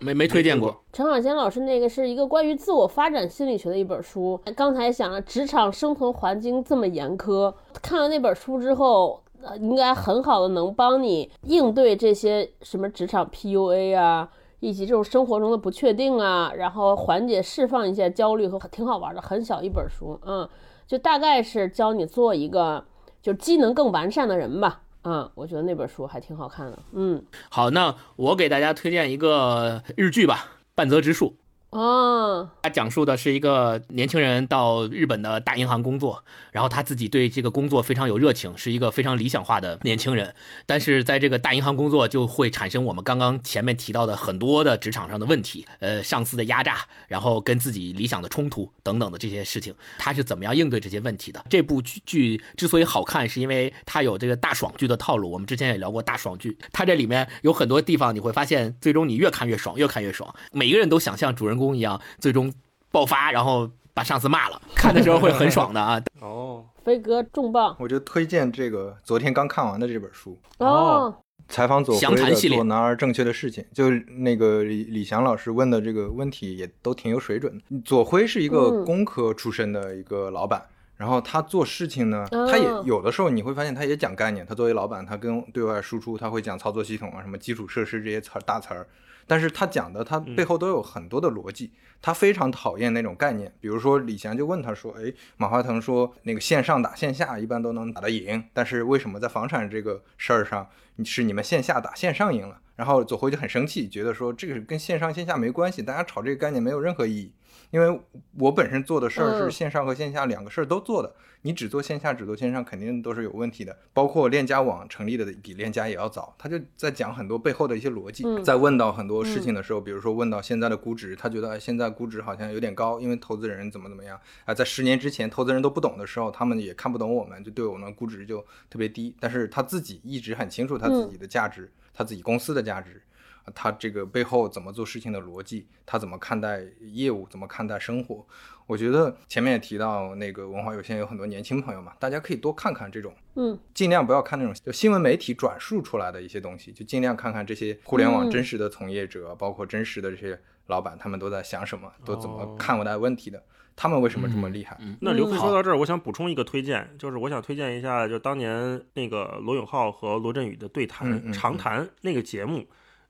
Speaker 4: 没没推荐过，
Speaker 2: 陈海贤老师那个是一个关于自我发展心理学的一本书。刚才想了职场生存环境这么严苛，看了那本书之后，呃，应该很好的能帮你应对这些什么职场 PUA 啊，以及这种生活中的不确定啊，然后缓解、释放一些焦虑和挺好玩的，很小一本书，嗯，就大概是教你做一个就机能更完善的人吧，嗯，我觉得那本书还挺好看的，嗯，
Speaker 4: 好，那我给大家推荐一个日剧吧，《半泽直树》。
Speaker 2: 哦，
Speaker 4: 他讲述的是一个年轻人到日本的大银行工作，然后他自己对这个工作非常有热情，是一个非常理想化的年轻人。但是在这个大银行工作就会产生我们刚刚前面提到的很多的职场上的问题，呃，上司的压榨，然后跟自己理想的冲突等等的这些事情，他是怎么样应对这些问题的？这部剧剧之所以好看，是因为它有这个大爽剧的套路。我们之前也聊过大爽剧，它这里面有很多地方你会发现，最终你越看越爽，越看越爽。每一个人都想像主人公。一样，最终爆发，然后把上司骂了，看的时候会很爽的啊！
Speaker 3: 哦，
Speaker 2: 飞哥重磅，
Speaker 1: 我就推荐这个昨天刚看完的这本书
Speaker 2: 哦，
Speaker 1: 采访左晖
Speaker 4: 详谈
Speaker 1: 的
Speaker 4: 系列
Speaker 1: 做男儿正确的事情，就是那个李李翔老师问的这个问题也都挺有水准的。左晖是一个
Speaker 2: 嗯
Speaker 1: 工科出身的一个老板。然后他做事情呢，
Speaker 2: 哦
Speaker 1: 他也有的时候你会发现他也讲概念。他作为老板，他跟对外输出，他会讲操作系统啊、什么基础设施这些词儿大词儿。但是他讲的，他背后都有很多的逻辑。他非常讨厌那种概念，比如说李翔就问他说：“哎，马化腾说那个线上打线下一般都能打得赢，但是为什么在房产这个事儿上，你是你们线下打线上赢了？”然后左晖就很生气，觉得说这个跟线上线下没关系，大家炒这个概念没有任何意义。因为我本身做的事儿是
Speaker 2: 嗯
Speaker 1: 线上和线下两个事儿都做的，你只做线下只做线上肯定都是有问题的。包括链家网成立的比链家也要早，他就在讲很多背后的一些逻辑。
Speaker 2: 嗯
Speaker 1: 在问到很多事情的时候，比如说问到现在的估值，他觉得哎现在估值好像有点高，因为投资人怎么怎么样啊，在十年之前投资人都不懂的时候，他们也看不懂我们，就对我们估值就特别低。但是他自己一直很清楚他自己的价值，他自己公司的价值。啊他这个背后怎么做事情的逻辑，他怎么看待业务，怎么看待生活？我觉得前面也提到那个文化有限有很多年轻朋友嘛，大家可以多看看这种，
Speaker 2: 嗯，
Speaker 1: 尽量不要看那种就新闻媒体转述出来的一些东西，就尽量看看这些互联网
Speaker 2: 嗯
Speaker 1: 真实的从业者，包括真实的这些老板，他们都在想什么，都怎么
Speaker 3: 哦
Speaker 1: 看待问题的，他们为什么这么厉害？
Speaker 3: 那刘飞
Speaker 2: 嗯
Speaker 3: 说到这儿，我想补充一个推荐，就是我想推荐一下，就当年那个罗永浩和罗振宇的对谈、
Speaker 1: 嗯嗯
Speaker 3: 长谈那个节目。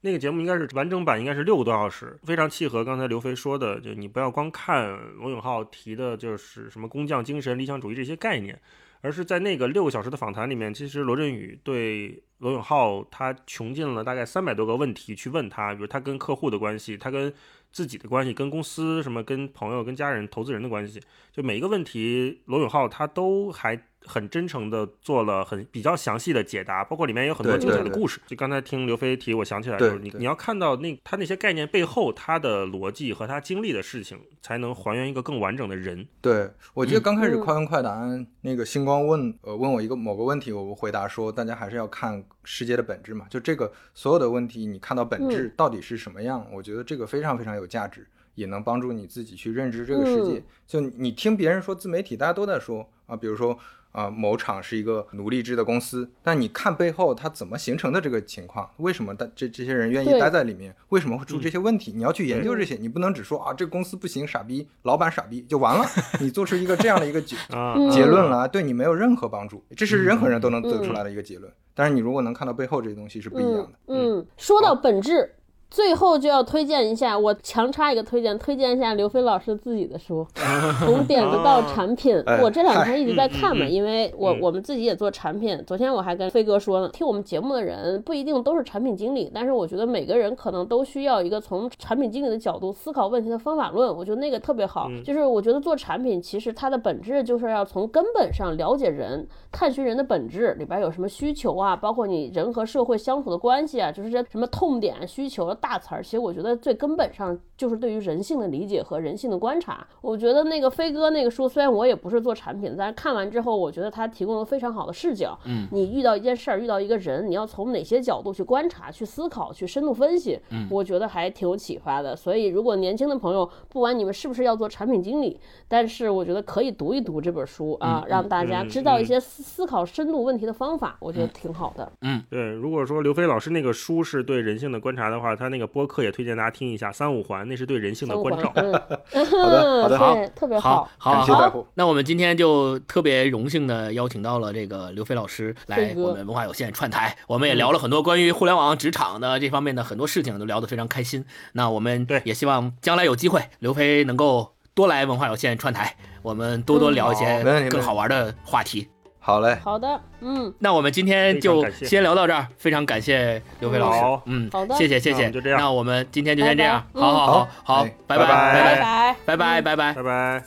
Speaker 3: 那个节目应该是完整版，应该是六个多小时，非常契合刚才刘飞说的，就你不要光看罗永浩提的就是什么工匠精神、理想主义这些概念，而是在那个六个小时的访谈里面，其实罗振宇对罗永浩他穷尽了大概三百多个问题去问他，比如他跟客户的关系，他跟自己的关系，跟公司什么，跟朋友、跟家人、投资人的关系，就每一个问题，罗永浩他都还很真诚的做了很比较详细的解答，包括里面有很多精彩的故事。就刚才听刘飞提，我想起来，
Speaker 1: 对
Speaker 3: 就是你你要看到那他那些概念背后他的逻辑和他经历的事情，才能还原一个更完整的人。
Speaker 1: 对，我记得刚开始
Speaker 2: 嗯
Speaker 1: 快问快答，那个星光问呃问我一个某个问题，我回答说，大家还是要看世界的本质嘛，就这个所有的问题，你看到本质到底是什么样，我觉得这个非常非常有价值，也能帮助你自己去认知这个世界。
Speaker 2: 嗯
Speaker 1: 就你听别人说自媒体，大家都在说啊，比如说。啊、某厂是一个奴隶制的公司，但你看背后它怎么形成的这个情况，为什么大这这些人愿意待在里面，为什么会出这些问题？你要去研究这些，你不能只说啊这个公司不行，傻逼，老板傻逼就完了，你做出一个这样的一个结 结论来，对你没有任何帮助。这是任何人都能得出来的一个结论。但是你如果能看到背后这些东西是不一样的。
Speaker 2: 嗯，嗯说到本质，最后就要推荐一下，我强插一个推荐，推荐一下刘飞老师自己的书，从点子到产品。
Speaker 1: 哎
Speaker 2: 我这两天一直在看嘛，因为我
Speaker 3: 嗯
Speaker 2: 我们自己也做产品。昨天我还跟飞哥说呢，听我们节目的人不一定都是产品经理，但是我觉得每个人可能都需要一个从产品经理的角度思考问题的方法论。我觉得那个特别好，
Speaker 3: 嗯
Speaker 2: 就是我觉得做产品其实它的本质就是要从根本上了解人，探寻人的本质里边有什么需求啊，包括你人和社会相处的关系啊，就是这什么痛点、需求、大词儿。其实我觉得最根本上就是对于人性的理解和人性的观察。我觉得那个飞哥那个书，虽然我也不是做产品的，但是看完之后，我觉得他提供了非常好的视角。
Speaker 4: 嗯，
Speaker 2: 你遇到一件事儿，遇到一个人，你要从哪些角度去观察、去思考、去深度分析，
Speaker 4: 嗯
Speaker 2: 我觉得还挺有启发的。所以，如果年轻的朋友，不管你们是不是要做产品经理，但是我觉得可以读一读这本书啊，
Speaker 4: 嗯
Speaker 2: 让大家
Speaker 3: 嗯
Speaker 2: 知道一
Speaker 3: 嗯
Speaker 2: 些思思考深度问题的方法，我觉得挺好的。
Speaker 3: 嗯对，如果说刘飞老师那个书是对人性的观察的话，他那个播客也推荐大家听一下《三五环》，那是对人性的关照。
Speaker 2: 嗯，
Speaker 1: 好的好的
Speaker 2: 好，特别
Speaker 4: 好，好，
Speaker 1: 感谢
Speaker 4: 好
Speaker 1: 带货
Speaker 4: 那我们今天就特别荣幸的邀请到了这个刘飞老师来我们文化有限串台，我们也聊了很多关于互联网职场的这方面的很多事情，都聊得非常开心。那我们也希望将来有机会，刘飞能够多来文化有限串台，我们多多聊一些更好玩的话题。
Speaker 1: 好嘞，
Speaker 2: 好的，嗯，
Speaker 4: 那我们今天就先聊到这儿，非常感谢刘飞老师，嗯，
Speaker 2: 好的。
Speaker 4: 谢谢谢谢，
Speaker 3: 那我们就这样。
Speaker 4: 那我们今天就先这样，
Speaker 2: 拜拜。
Speaker 4: 好好好好。
Speaker 1: 哎，
Speaker 4: 拜
Speaker 1: 拜拜。
Speaker 4: 拜
Speaker 2: 拜。
Speaker 4: 拜
Speaker 2: 拜，
Speaker 4: 拜拜拜拜。
Speaker 3: 拜拜。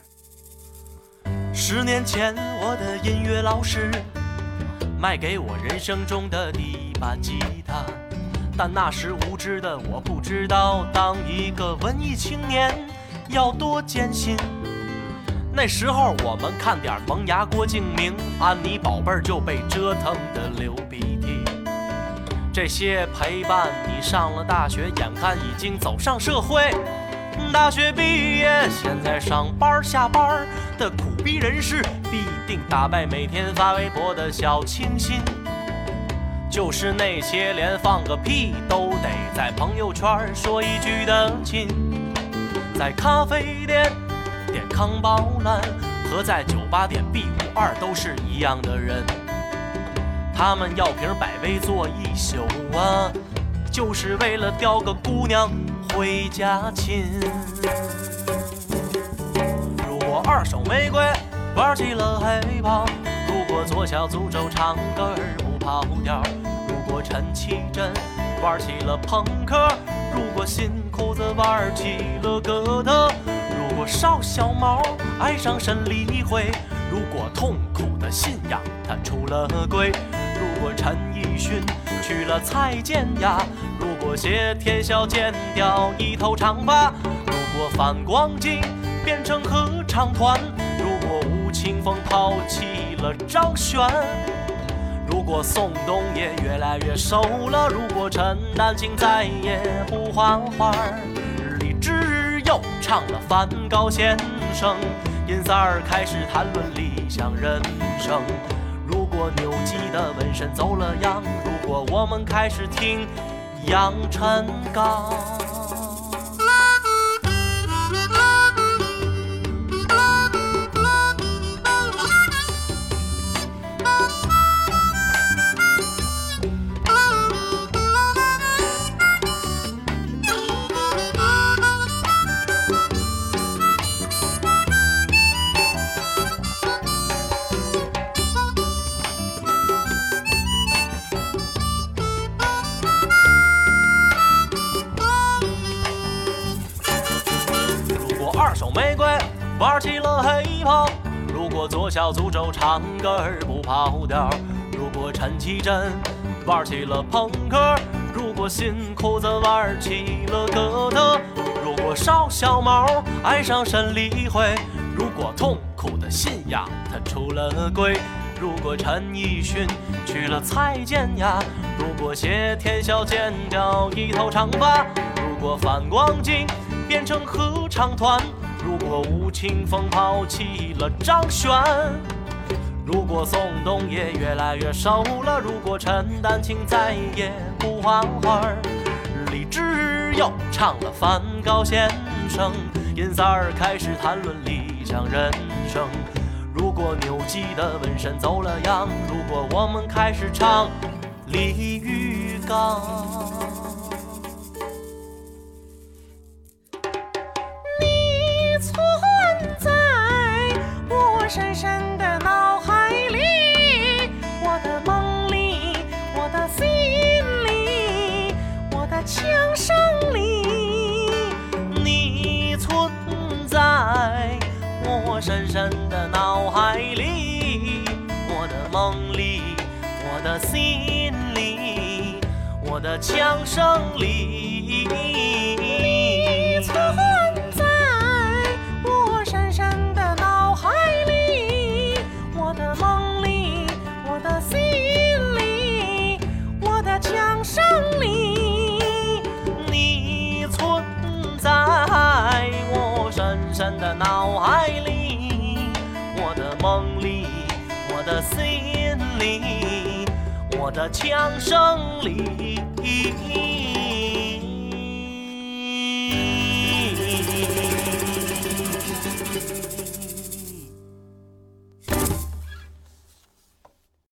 Speaker 7: 十年前，我的音乐老师卖给我人生中的第一把吉他，但那时无知的我不知道，当一个文艺青年要多艰辛。那时候我们看点萌芽、郭敬明、安妮宝贝儿就被折腾的流鼻涕。这些陪伴你上了大学，眼看已经走上社会。大学毕业，现在上班下班的苦逼人士，必定打败每天发微博的小清新。就是那些连放个屁都得在朋友圈说一句的亲，在咖啡店点康宝蓝和在酒吧点 B 五二都是一样的人。他们要瓶百威坐一宿啊，就是为了钓个姑娘回家亲。如果二手玫瑰玩起了黑豹，如果左小诅咒唱歌儿不跑调，如果陈绮贞玩起了朋克，如果新裤子玩起了哥特，如果邵小毛爱上沈黎慧，如果痛苦的信仰他出了轨，如果陈奕迅娶了蔡健雅，如果谢天笑剪掉一头长发，如果反光镜变成合唱团，如果吴青峰抛弃了张悬。如果宋冬野越来越瘦了，如果陈丹青再也不画画儿，唱了梵高先生，尹三儿开始谈论理想人生。如果牛基的纹身走了样，如果我们开始听杨臣刚。小诅咒唱歌儿不跑调，如果陈绮贞玩起了朋克，如果新裤子玩起了哥特，如果邵小毛爱上沈黎慧，如果痛苦的信仰他出了轨。如果陈奕迅娶了蔡健雅，如果谢天笑剪掉一头长发，如果反光镜变成合唱团，如果吴青峰抛弃了张悬，如果宋冬野越来越瘦了，如果陈丹青再也不画画，李志又唱了梵高先生，银三儿开始谈论理想人生。如果牛基的纹身走了样，如果我们开始唱李玉刚。
Speaker 8: 深深的脑海里，我的梦里，我的心里，我的枪声里。
Speaker 7: 你存在我深深的脑海里，我的梦里，我的心里，我的枪声里。
Speaker 8: 你存
Speaker 7: 深的脑海里，我的梦里，我的心里，我的枪声里。